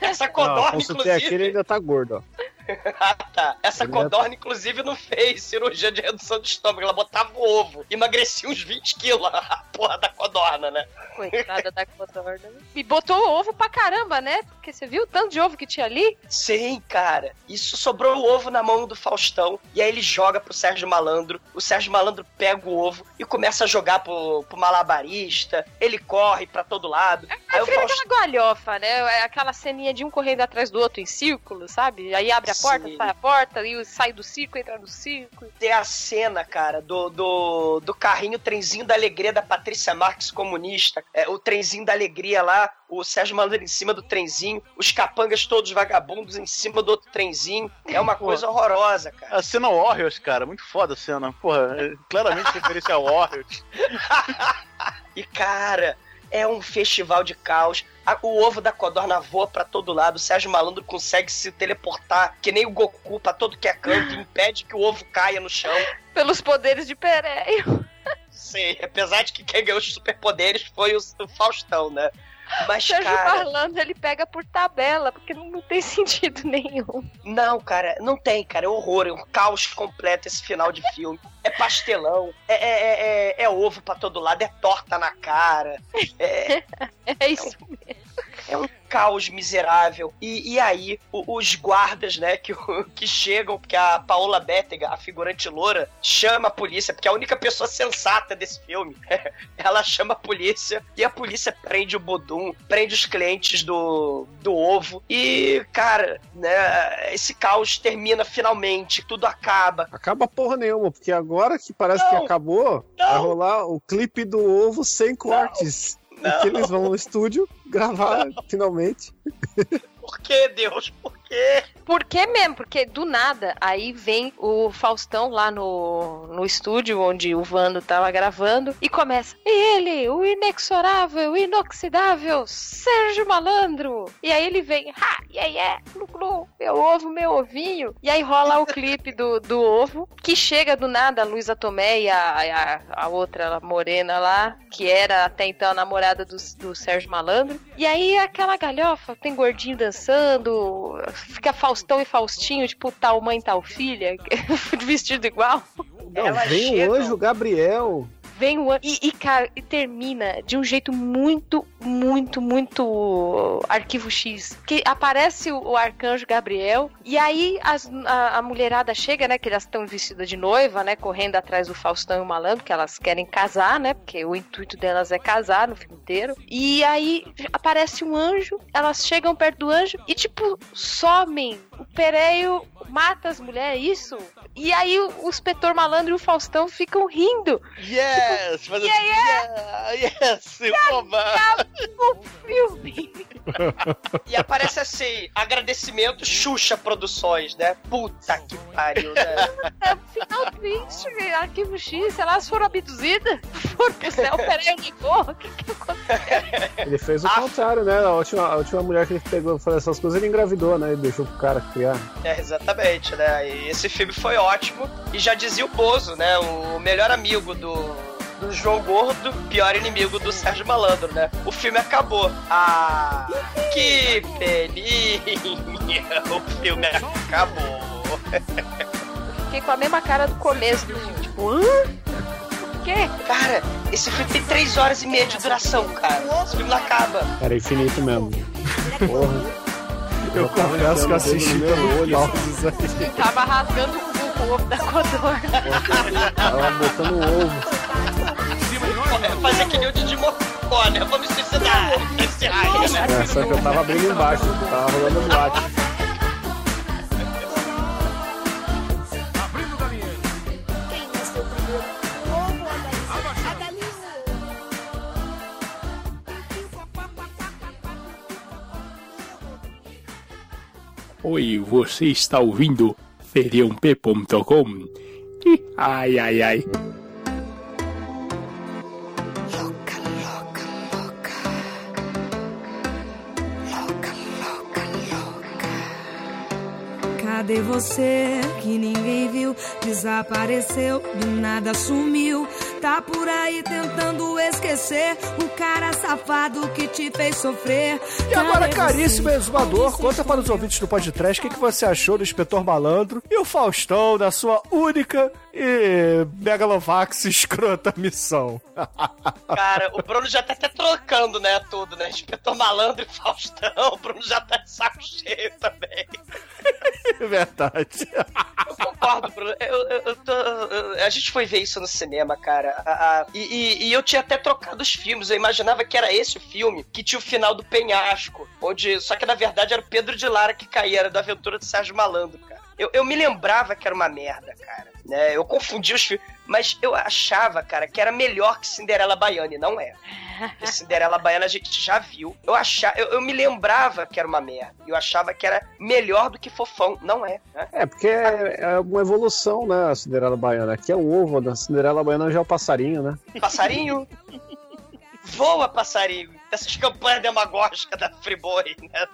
Speaker 6: Essa
Speaker 7: Não,
Speaker 6: codorna,
Speaker 7: consultei aqui, ele
Speaker 6: inclusive.
Speaker 7: ainda tá gordo, ó.
Speaker 6: Ah, tá. Essa
Speaker 7: Ele
Speaker 6: codorna, inclusive, não fez cirurgia de redução de estômago. Ela botava o ovo. Emagrecia uns 20 quilos a porra da codorna, né?
Speaker 8: Coitada da codorna. E botou ovo pra caramba, né? Porque você viu o tanto de ovo que tinha ali?
Speaker 6: Sim, cara. Isso sobrou o ovo na mão do Faustão. E aí ele joga pro Sérgio Malandro. O Sérgio Malandro pega o ovo e começa a jogar pro, pro malabarista. Ele corre pra todo lado. Aí
Speaker 8: É
Speaker 6: o
Speaker 8: filme
Speaker 6: Faustão.
Speaker 8: aquela galhofa, né? É aquela ceninha de um correndo atrás do outro em círculo, sabe? Aí abre a porta,
Speaker 6: Sim.
Speaker 8: sai a porta, e sai do círculo, entra no círculo.
Speaker 6: Tem a cena, cara, do, do, do carrinho trenzinho da alegria da Patrícia Marques comunista. É, o trenzinho da alegria lá, o Sérgio Malandro em cima do trenzinho, os capangas todos vagabundos em cima do outro trenzinho. É uma coisa horrorosa, cara.
Speaker 9: A cena Warriors, cara, muito foda a cena. Porra, é claramente referência a Warriors.
Speaker 6: E, cara, é um festival de caos. O ovo da codorna voa pra todo lado. O Sérgio Malandro consegue se teleportar, que nem o Goku, pra todo que é canto, e impede que o ovo caia no chão.
Speaker 8: Pelos poderes de Pereio.
Speaker 6: Sim, apesar de que quem ganhou os superpoderes foi o Faustão, né? Mas,
Speaker 8: Sérgio
Speaker 6: cara.
Speaker 8: Malandro, ele pega por tabela, porque não, não tem sentido nenhum.
Speaker 6: Não, cara, não tem, cara. É horror, é um caos completo esse final de filme. É pastelão, é, é, é, é- é ovo pra todo lado, é torta na cara. É,
Speaker 8: É isso mesmo.
Speaker 6: É um caos miserável. E, e aí, o- os guardas, né, que, que chegam, porque a Paola Bétega, a figurante loura, chama a polícia, porque é a única pessoa sensata desse filme. Ela chama a polícia e a polícia prende o Bodum, prende os clientes do, do ovo. E, cara, né, esse caos termina finalmente, tudo acaba.
Speaker 7: Acaba porra nenhuma, porque agora que parece que
Speaker 6: Não,
Speaker 7: acabou, vai rolar o clipe do ovo sem cortes.
Speaker 6: Não.
Speaker 7: E que eles vão no estúdio gravar finalmente.
Speaker 6: Por que, Deus? Por quê?
Speaker 8: Por que mesmo? Porque do nada, aí vem o Faustão lá no, no estúdio onde o Vando tava gravando e começa. E ele, o inexorável, o inoxidável, Sérgio Malandro. E aí ele vem, ha, yeah, glu, glu, meu ovo, meu ovinho. E aí rola o clipe do, do ovo, que chega do nada a Luísa Tomé e a, a, a outra morena lá, que era até então a namorada do, do Sérgio Malandro. E aí aquela galhofa, tem gordinho dançando, fica Faustão e Faustinho, tipo tal mãe, tal filha, vestido igual.
Speaker 7: Não,
Speaker 6: Elas
Speaker 7: vem
Speaker 6: chegam-
Speaker 7: o anjo Gabriel.
Speaker 8: Vem o an- e, e, cara, e termina de um jeito muito, muito, muito arquivo X. Que aparece o, o arcanjo Gabriel e aí as- a, a mulherada chega, né? Que elas estão vestidas de noiva, né? Correndo atrás do Faustão e o Malandro, que elas querem casar, né? Porque o intuito delas é casar no filme inteiro. E aí aparece um anjo, elas chegam perto do anjo e, tipo, somem. O Pereio mata as mulheres, isso? E aí o, o inspetor malandro e o Faustão ficam rindo.
Speaker 9: Yes! Faz
Speaker 8: Yeah,
Speaker 9: assim, yeah! Yes! Oba!
Speaker 8: O filme.
Speaker 6: E aparece assim, agradecimento Xuxa Produções, né? Puta que pariu, né?
Speaker 8: É um final triste, arquivo X, sei lá, elas foram abduzidas, foram pro céu, peraí, eu ligou, o que que aconteceu?
Speaker 7: Ele fez o
Speaker 6: Ah.
Speaker 7: contrário, né? A última, a última mulher que ele pegou pra fazer essas coisas, ele engravidou, né? E deixou pro cara criar.
Speaker 6: É, exatamente, né? E esse filme foi ótimo. E já dizia o Bozo, né? O melhor amigo do, do João Gordo, pior inimigo do Sérgio Malandro, né? O filme acabou. Ah, que peninha! O filme acabou.
Speaker 8: Fiquei com a mesma cara do começo do filme, tipo, hã? Por quê?
Speaker 6: Cara, esse filme tem 3 horas e meia de duração, cara. Esse filme não acaba.
Speaker 7: Era infinito mesmo. Porra.
Speaker 5: Eu confesso que eu assisti
Speaker 7: meu
Speaker 5: pelo
Speaker 7: olho.
Speaker 8: Tava rasgando o o ovo da codorna.
Speaker 7: Tava botando ovo.
Speaker 6: Fazer que nem o Didi Mocó, né? Vamos suicidar. Encerrar aí, né?
Speaker 7: É, só que eu tava abrindo embaixo. Tava rolando?
Speaker 10: O galinha.
Speaker 11: Oi, você está ouvindo feriãop.com? Ih, Ai, ai, ai.
Speaker 12: Cadê você que ninguém viu? Desapareceu, do nada sumiu. Tá por aí tentando esquecer o cara safado que te fez sofrer.
Speaker 5: E agora,
Speaker 12: Cadê
Speaker 5: caríssimo exumador, conta para os ouvintes do podcast o que, que você achou do Inspetor Malandro e o Faustão na sua única e megalovax escrota missão.
Speaker 6: Cara, o Bruno já tá até trocando, né, tudo, né? Inspetor Malandro e Faustão. O Bruno já tá de saco cheio também.
Speaker 5: Verdade.
Speaker 6: Eu concordo, Bruno. Eu, eu- eu tô- eu- a gente foi ver isso no cinema, cara. A- a- e, e- eu tinha até trocado os filmes. Eu imaginava que era esse o filme que tinha o final do penhasco. Onde, só que na verdade era o Pedro de Lara que caía, era da aventura de Sérgio Malandro, cara. Eu, eu me lembrava que era uma merda, cara. Né? Eu confundia os filmes. Mas eu achava, cara, que era melhor que Cinderela Baiana, e não é. Porque Cinderela Baiana a gente já viu. Eu, achava, eu, eu me lembrava que era uma merda. Eu achava que era melhor do que Fofão. Não é. Né?
Speaker 7: É, porque é, é uma evolução, né, a Cinderela Baiana. Aqui é o ovo, da Cinderela Baiana já é o passarinho, né?
Speaker 6: Passarinho. Voa, passarinho. Essas campanhas demagógicas da Friboi, né?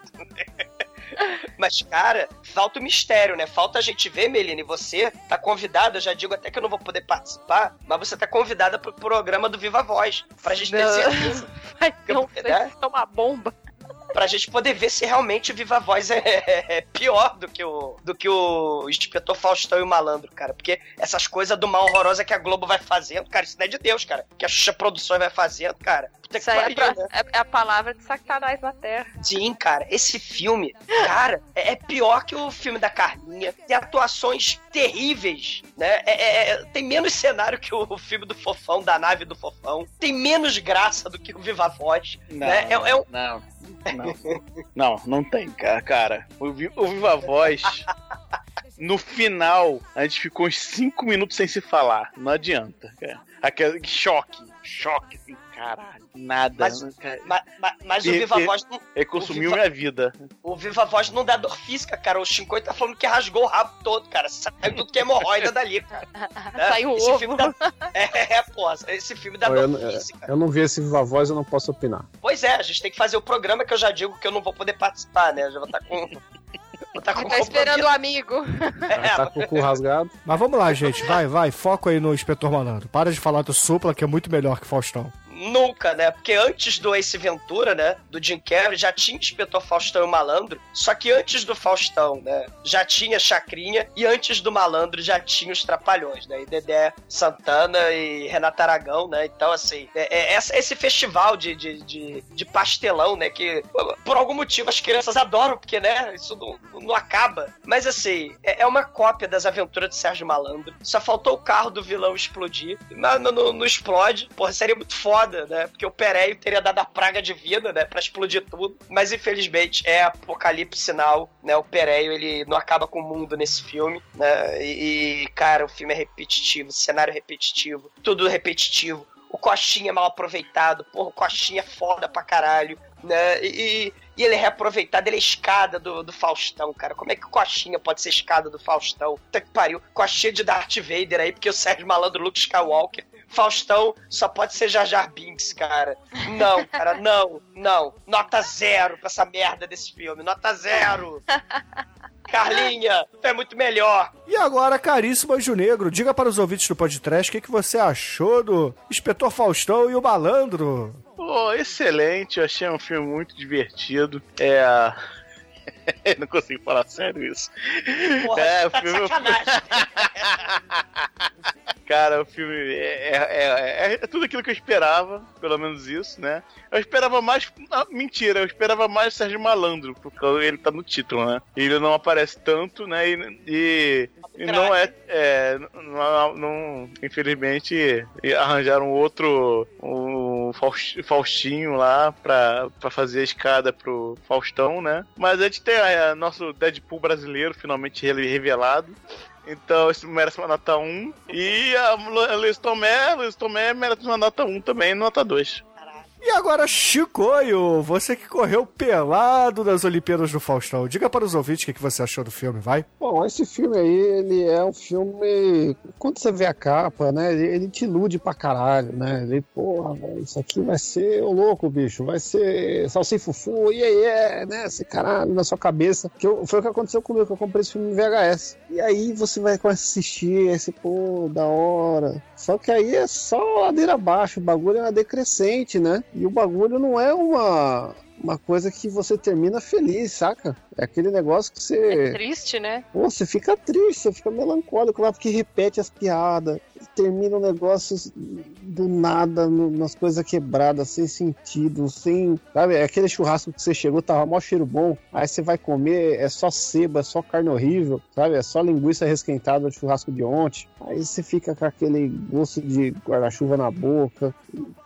Speaker 6: Mas, cara, falta o mistério, né? Falta a gente ver, Meline. Você tá convidada, eu já digo até que eu não vou poder participar, mas você tá convidada pro programa do Viva Voz. Pra gente ter
Speaker 8: Não.
Speaker 6: certeza.
Speaker 8: Vai ter um
Speaker 6: né?
Speaker 8: é uma bomba.
Speaker 6: Pra gente poder ver se realmente o Viva Voz é, é pior do que o do que o Inspetor Faustão e o Malandro, cara. Porque essas coisas do mal horrorosa que a Globo vai fazendo, cara, isso não é de Deus, cara. Que a Xuxa Produções vai fazendo, cara. Puta
Speaker 8: Isso aí é,
Speaker 6: pariu,
Speaker 8: pra-
Speaker 6: né?
Speaker 8: é- é a palavra de Satanás na Terra.
Speaker 6: Sim, cara, esse filme, cara, é, é pior que o filme da Carminha. Tem atuações terríveis, né? É- é- é- tem menos cenário que o filme do Fofão, da nave do Fofão. Tem menos graça do que o Viva Voz.
Speaker 9: Não,
Speaker 6: né? É, é um-
Speaker 9: não, não, não, não tem, ca- cara. O, o Viva Voz, no final, a gente ficou uns 5 minutos sem se falar. Não adianta, cara. Aquele choque, choque, assim, caralho, nada.
Speaker 6: Mas-
Speaker 9: cara.
Speaker 6: ma- ma- mas o
Speaker 9: E-
Speaker 6: Viva
Speaker 9: e-
Speaker 6: Voz não,
Speaker 9: Ele consumiu
Speaker 6: o Viva-
Speaker 9: minha vida.
Speaker 6: o Viva Voz não dá dor física, cara. O Shinkoi tá falando que rasgou o rabo todo, cara. Saiu tudo que é hemorroida dali, cara. Né?
Speaker 8: Saiu o
Speaker 6: Esse
Speaker 8: ovo.
Speaker 6: filme dá- É, é, pô, esse filme dá
Speaker 7: eu,
Speaker 6: dor
Speaker 7: eu-
Speaker 6: física.
Speaker 7: eu não vi esse Viva Voz, eu não posso opinar.
Speaker 6: Pois é, a gente tem que fazer o programa que eu já digo que eu não vou poder participar, né? Eu já vou estar com. Estar com
Speaker 8: Tá esperando o amigo.
Speaker 6: É,
Speaker 7: Tá com o cu rasgado.
Speaker 5: Mas vamos lá, gente. Vai, vai. Foco aí no Inspetor Malandro. Para de falar do Supla, que é muito melhor que Faustão.
Speaker 6: Nunca, né? Porque antes do Ace Ventura, né? Do Jim Carrey, já tinha Inspetor Faustão e o Malandro. Só que antes do Faustão, né? Já tinha Chacrinha. E antes do Malandro já tinha os Trapalhões, né? E Dedé Santana e Renata Aragão, né? Então, assim, é, é essa- esse festival de, de, de, de pastelão, né? Que por algum motivo as crianças adoram, porque, né? Isso não, não acaba. Mas, assim, é, é uma cópia das aventuras de Sérgio Malandro. Só faltou o carro do vilão explodir. Mas não, não- não explode. Porra, seria muito foda, né? Porque o Pereio teria dado a praga de vida, né? Pra explodir tudo. Mas, infelizmente, é apocalipse sinal, né? O Pereio, ele não acaba com o mundo nesse filme, né? E, cara, o filme é repetitivo, cenário repetitivo, tudo repetitivo. O Coxinha é mal aproveitado, porra, o Coxinha é foda pra caralho, né? E, e ele é reaproveitado, ele é escada do, do Faustão, cara. Como é que o Coxinha pode ser escada do Faustão? Puta que pariu. Coxinha de Darth Vader aí, porque o Sérgio Malandro Luke Skywalker. Faustão só pode ser Jar Jar Binks, cara. Não, cara, não, não. Nota zero pra essa merda desse filme. Nota zero. Carlinha, tu é muito melhor.
Speaker 5: E agora, caríssimo Anjo Negro, diga para os ouvintes do podcast o que, que você achou do Inspetor Faustão e o Malandro.
Speaker 9: Pô, excelente, eu achei um filme muito divertido. É. não consigo falar sério isso.
Speaker 6: Porra,
Speaker 9: é, o
Speaker 6: tá de
Speaker 9: filme.
Speaker 6: sacanagem.
Speaker 9: Cara, o filme é, é, é- é tudo aquilo que eu esperava, pelo menos isso, né? Eu esperava mais. ah, mentira, eu esperava mais o Sérgio Malandro, porque ele tá no título, né? Ele não aparece tanto, né? E, e- e não é. é não, não- infelizmente, arranjaram outro. Um Faust- Faustinho lá pra, pra fazer a escada pro Faustão, né? Mas a gente tem é, nosso Deadpool brasileiro finalmente re- revelado. Então, isso merece uma nota 1. E a a Luiz Tomé, Luiz Tomé merece uma nota 1 também, nota 2.
Speaker 5: E agora, Chicoio, você que correu pelado nas Olimpíadas do Faustão. Diga para os ouvintes o que você achou do filme, vai.
Speaker 7: Bom, esse filme aí, ele é um filme. Quando você vê a capa, né? Ele, te ilude pra caralho, né? Ele, porra, isso aqui vai ser o louco, bicho. Vai ser salsicha fufu, e aí é, né? Esse caralho na sua cabeça. Que eu- foi o que aconteceu comigo, que eu comprei esse filme em VHS. E aí você vai começar a assistir, esse, pô, da hora. Só que aí é só ladeira abaixo, o bagulho é uma decrescente, né? E o bagulho não é uma. Uma coisa que você termina feliz, saca? É aquele negócio que você.
Speaker 8: É triste, né?
Speaker 7: Pô, você fica triste, você fica melancólico lá, porque repete as piadas, termina o negócio do nada, no- nas coisas quebradas, sem sentido, sem. Sabe, é aquele churrasco que você chegou, tava mó cheiro bom, aí você vai comer, é só seba, é só carne horrível, sabe? É só linguiça resquentada do churrasco de ontem. Aí você fica com aquele gosto de guarda-chuva na boca.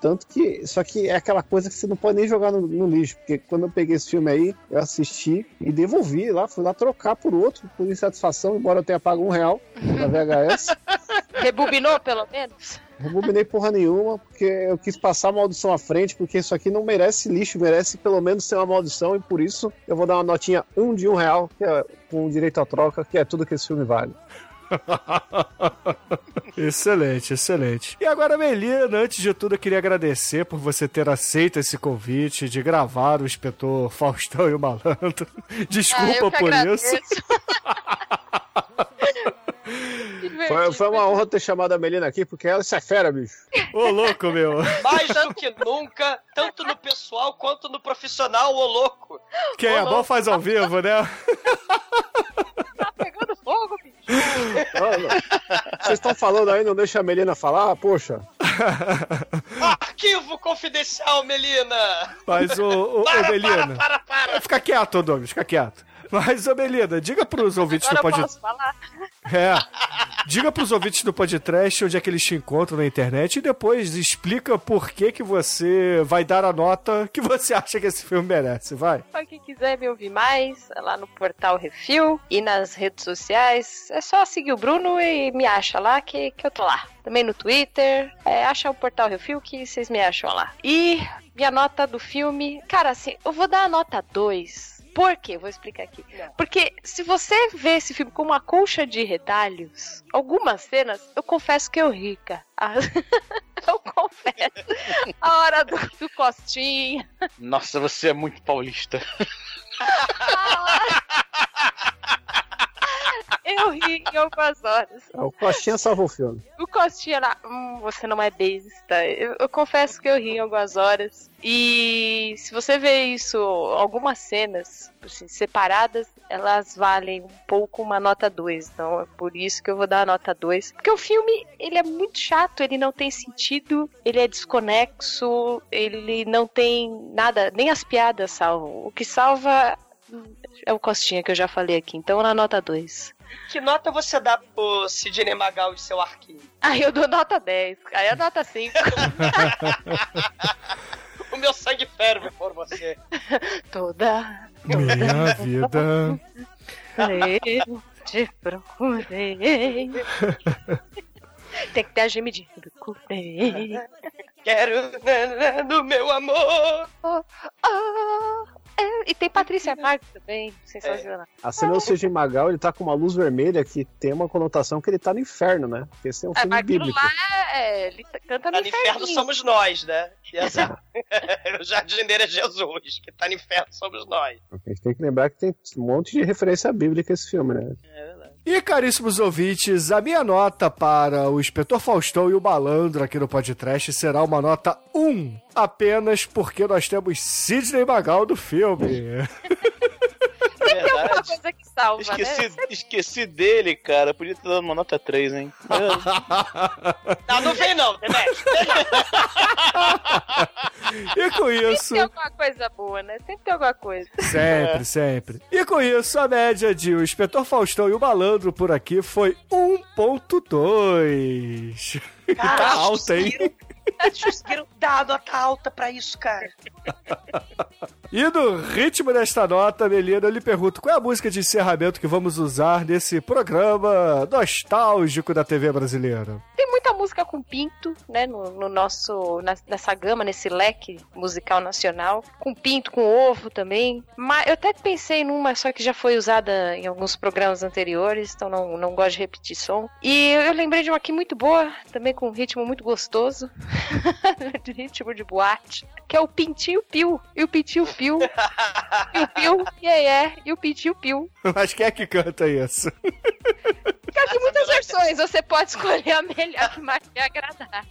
Speaker 7: Tanto que. Só que é aquela coisa que você não pode nem jogar no, no lixo, porque quando eu peguei esse filme aí, eu assisti e devolvi lá, fui lá trocar por outro, por insatisfação, embora eu tenha pago um real da VHS.
Speaker 8: Rebobinou, pelo menos?
Speaker 7: Rebobinei porra nenhuma, porque eu quis passar a maldição à frente, porque isso aqui não merece lixo, merece pelo menos ser uma maldição, e por isso eu vou dar uma notinha um de um real, que é com direito à troca, que é tudo que esse filme vale.
Speaker 5: Excelente, excelente. E agora, Melina, antes de tudo, eu queria agradecer por você ter aceito esse convite de gravar o inspetor Faustão e o Malandro. Desculpa
Speaker 8: Ah,
Speaker 5: por
Speaker 8: agradeço.
Speaker 5: isso.
Speaker 7: Foi, foi uma honra ter chamado a Melina aqui, porque ela se é fera, bicho.
Speaker 5: Ô, louco, meu.
Speaker 13: Mais do que nunca, tanto no pessoal quanto no profissional, ô louco.
Speaker 5: Quem é bom faz ao vivo, né?
Speaker 7: Vocês estão falando aí, não deixa a Melina falar? Poxa.
Speaker 13: Arquivo confidencial, Melina!
Speaker 5: Mas, ô, ô
Speaker 13: Para,
Speaker 5: Melina.
Speaker 13: para, para, para!
Speaker 5: Fica quieto, Douglas, fica quieto. Mas, ô Melina, diga pros ouvintes
Speaker 8: Agora
Speaker 5: do
Speaker 8: eu
Speaker 5: podcast.
Speaker 8: posso falar.
Speaker 5: É. Diga pros ouvintes do podcast onde é que eles te encontram na internet e depois explica por que que você vai dar a nota que você acha que esse filme merece, vai.
Speaker 8: Pra quem quiser me ouvir mais, é lá no portal Refil e nas redes sociais, é só seguir o Bruno e me acha lá que, que eu tô lá. Também no Twitter, é, acha o portal Refil que vocês me acham lá. E minha nota do filme, cara, assim, eu vou dar a nota 2. Por quê? Vou explicar aqui. Porque se você vê esse filme com uma colcha de retalhos, algumas cenas, eu confesso que eu ri, cara. Ah, eu confesso. A hora do, do Costinha,
Speaker 9: Nossa, você é muito paulista.
Speaker 8: eu ri em algumas horas.
Speaker 7: O Costinha salva o filme.
Speaker 8: O Costinha lá, hum, você não é besta. Eu, eu confesso que eu ri em algumas horas. E se você vê isso, algumas cenas assim, separadas, elas valem um pouco uma nota 2. Então é por isso que eu vou dar a nota 2. Porque o filme, ele é muito chato, ele não tem sentido, ele é desconexo, ele não tem nada, nem as piadas salvam. O que salva hum, é o Costinha que eu já falei aqui. Então na nota 2.
Speaker 13: Que nota você dá pro Sidney Magal e seu arquivo?
Speaker 8: Aí eu dou nota 10. Aí é nota 5.
Speaker 13: O meu sangue ferve por você.
Speaker 8: Toda
Speaker 5: Minha vida.
Speaker 8: eu te procurei. Tem que ter a gemidinha. Procurei.
Speaker 13: Quero do meu amor.
Speaker 8: Oh, oh, é, e tem Patrícia Marques também. Sensacional.
Speaker 7: A cena do Serginho Magal, ele tá com uma luz vermelha que tem uma conotação que ele tá no inferno, né? Porque esse é um
Speaker 8: É,
Speaker 7: filme
Speaker 8: mas aquilo
Speaker 7: bíblico.
Speaker 8: lá é. Ele canta no
Speaker 13: Tá no inferno somos nós, né? E essa... o jardineiro é Jesus, que tá no inferno somos nós.
Speaker 7: A gente tem que lembrar que tem um monte de referência bíblica esse filme, né?
Speaker 5: E caríssimos ouvintes, a minha nota para o Inspetor Faustão e o Malandro aqui no podcast será uma nota 1, apenas porque nós temos Sidney Magal do filme.
Speaker 8: Coisa que salva,
Speaker 9: Esqueci,
Speaker 8: né?
Speaker 9: esqueci dele, cara. Podia ter dado uma nota 3, hein?
Speaker 13: Não, não vem não, Demetrio.
Speaker 5: E com isso.
Speaker 8: Tem alguma coisa boa, né? Sempre tem alguma coisa.
Speaker 5: Sempre, sempre. E com isso, a média de o Inspetor Faustão e o Malandro por aqui foi 1.2.
Speaker 13: Cara,
Speaker 5: tá alta, hein?
Speaker 13: Vocês conseguiram dar a nota alta pra isso, cara.
Speaker 5: E no ritmo desta nota, Melina, eu lhe pergunto qual é a música de encerramento que vamos usar nesse programa nostálgico da TV brasileira?
Speaker 8: tem muita música com pinto, né? No, no nosso. na- nessa gama, nesse leque musical nacional. Com pinto, com ovo também. Mas eu até pensei numa, só que já foi usada em alguns programas anteriores, então não, não gosto de repetir som. E eu lembrei de uma aqui muito boa, também com um ritmo muito gostoso. De ritmo de boate. Que é o Pintinho Piu. E o Pintinho Piu. Piu Piu. E aí é. E o Pintinho Piu.
Speaker 5: Mas quem é que canta isso?
Speaker 8: Cara, tem muitas versões. Você pode escolher a melhor que mais te agradar.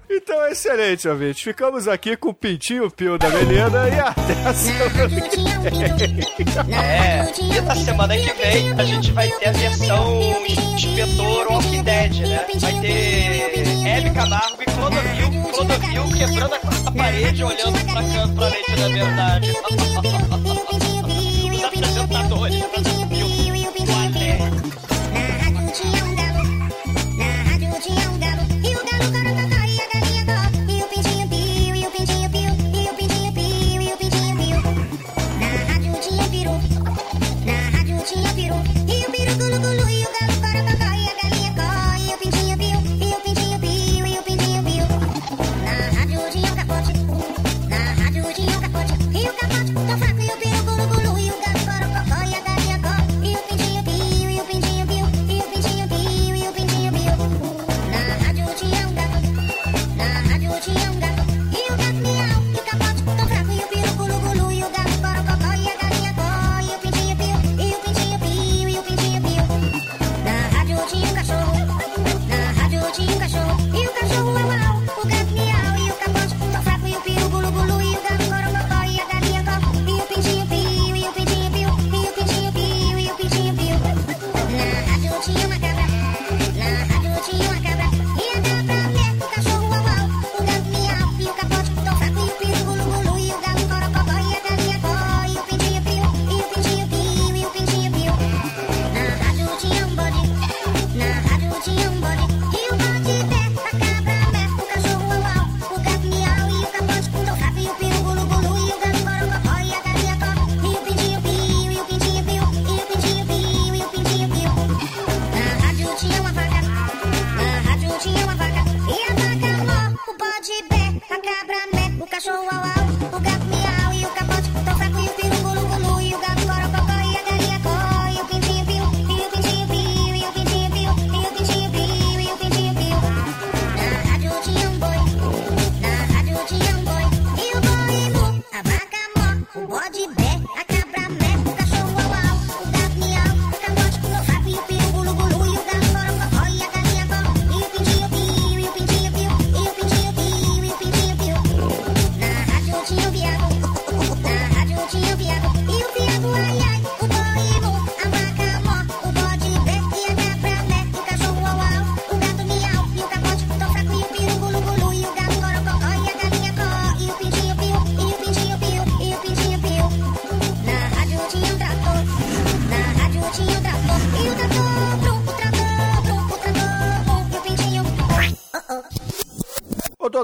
Speaker 5: Então, excelente, ouvinte. Ficamos aqui com o Pintinho Pio da Melina e até a semana que vem.
Speaker 13: É, e na semana que vem a gente vai ter a versão inspetor Walking Dead, né? Vai ter Hebe Camargo e Clodovil, Clodovil quebrando a parede, olhando pra canto pra leite da verdade. Os apresentadores,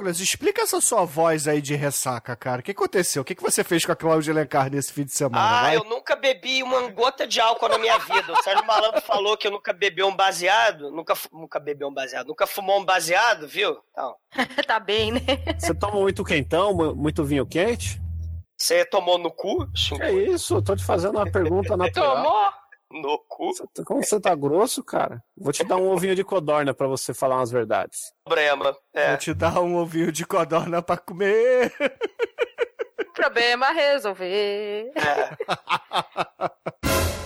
Speaker 5: Douglas, explica essa sua voz aí de ressaca, cara. O que aconteceu? O que que você fez com a Cláudia Alencar nesse fim de semana?
Speaker 13: Ah,
Speaker 5: vai?
Speaker 13: eu nunca bebi uma gota de álcool na minha vida. O Sérgio Malandro falou que eu nunca bebi um baseado. Nunca, nunca bebeu um baseado. Nunca fumou um baseado, viu? Então,
Speaker 8: tá bem, né?
Speaker 7: Você toma muito quentão, mu- muito vinho quente?
Speaker 13: você tomou no cu?
Speaker 7: É isso, eu tô te fazendo uma pergunta natural.
Speaker 13: Tomou no cu?
Speaker 7: Como você tá grosso, cara? Vou te dar um ovinho de codorna pra você falar umas verdades.
Speaker 13: Problema. É.
Speaker 5: Vou te dar um ovinho de codorna pra comer.
Speaker 8: Problema resolver.
Speaker 13: É.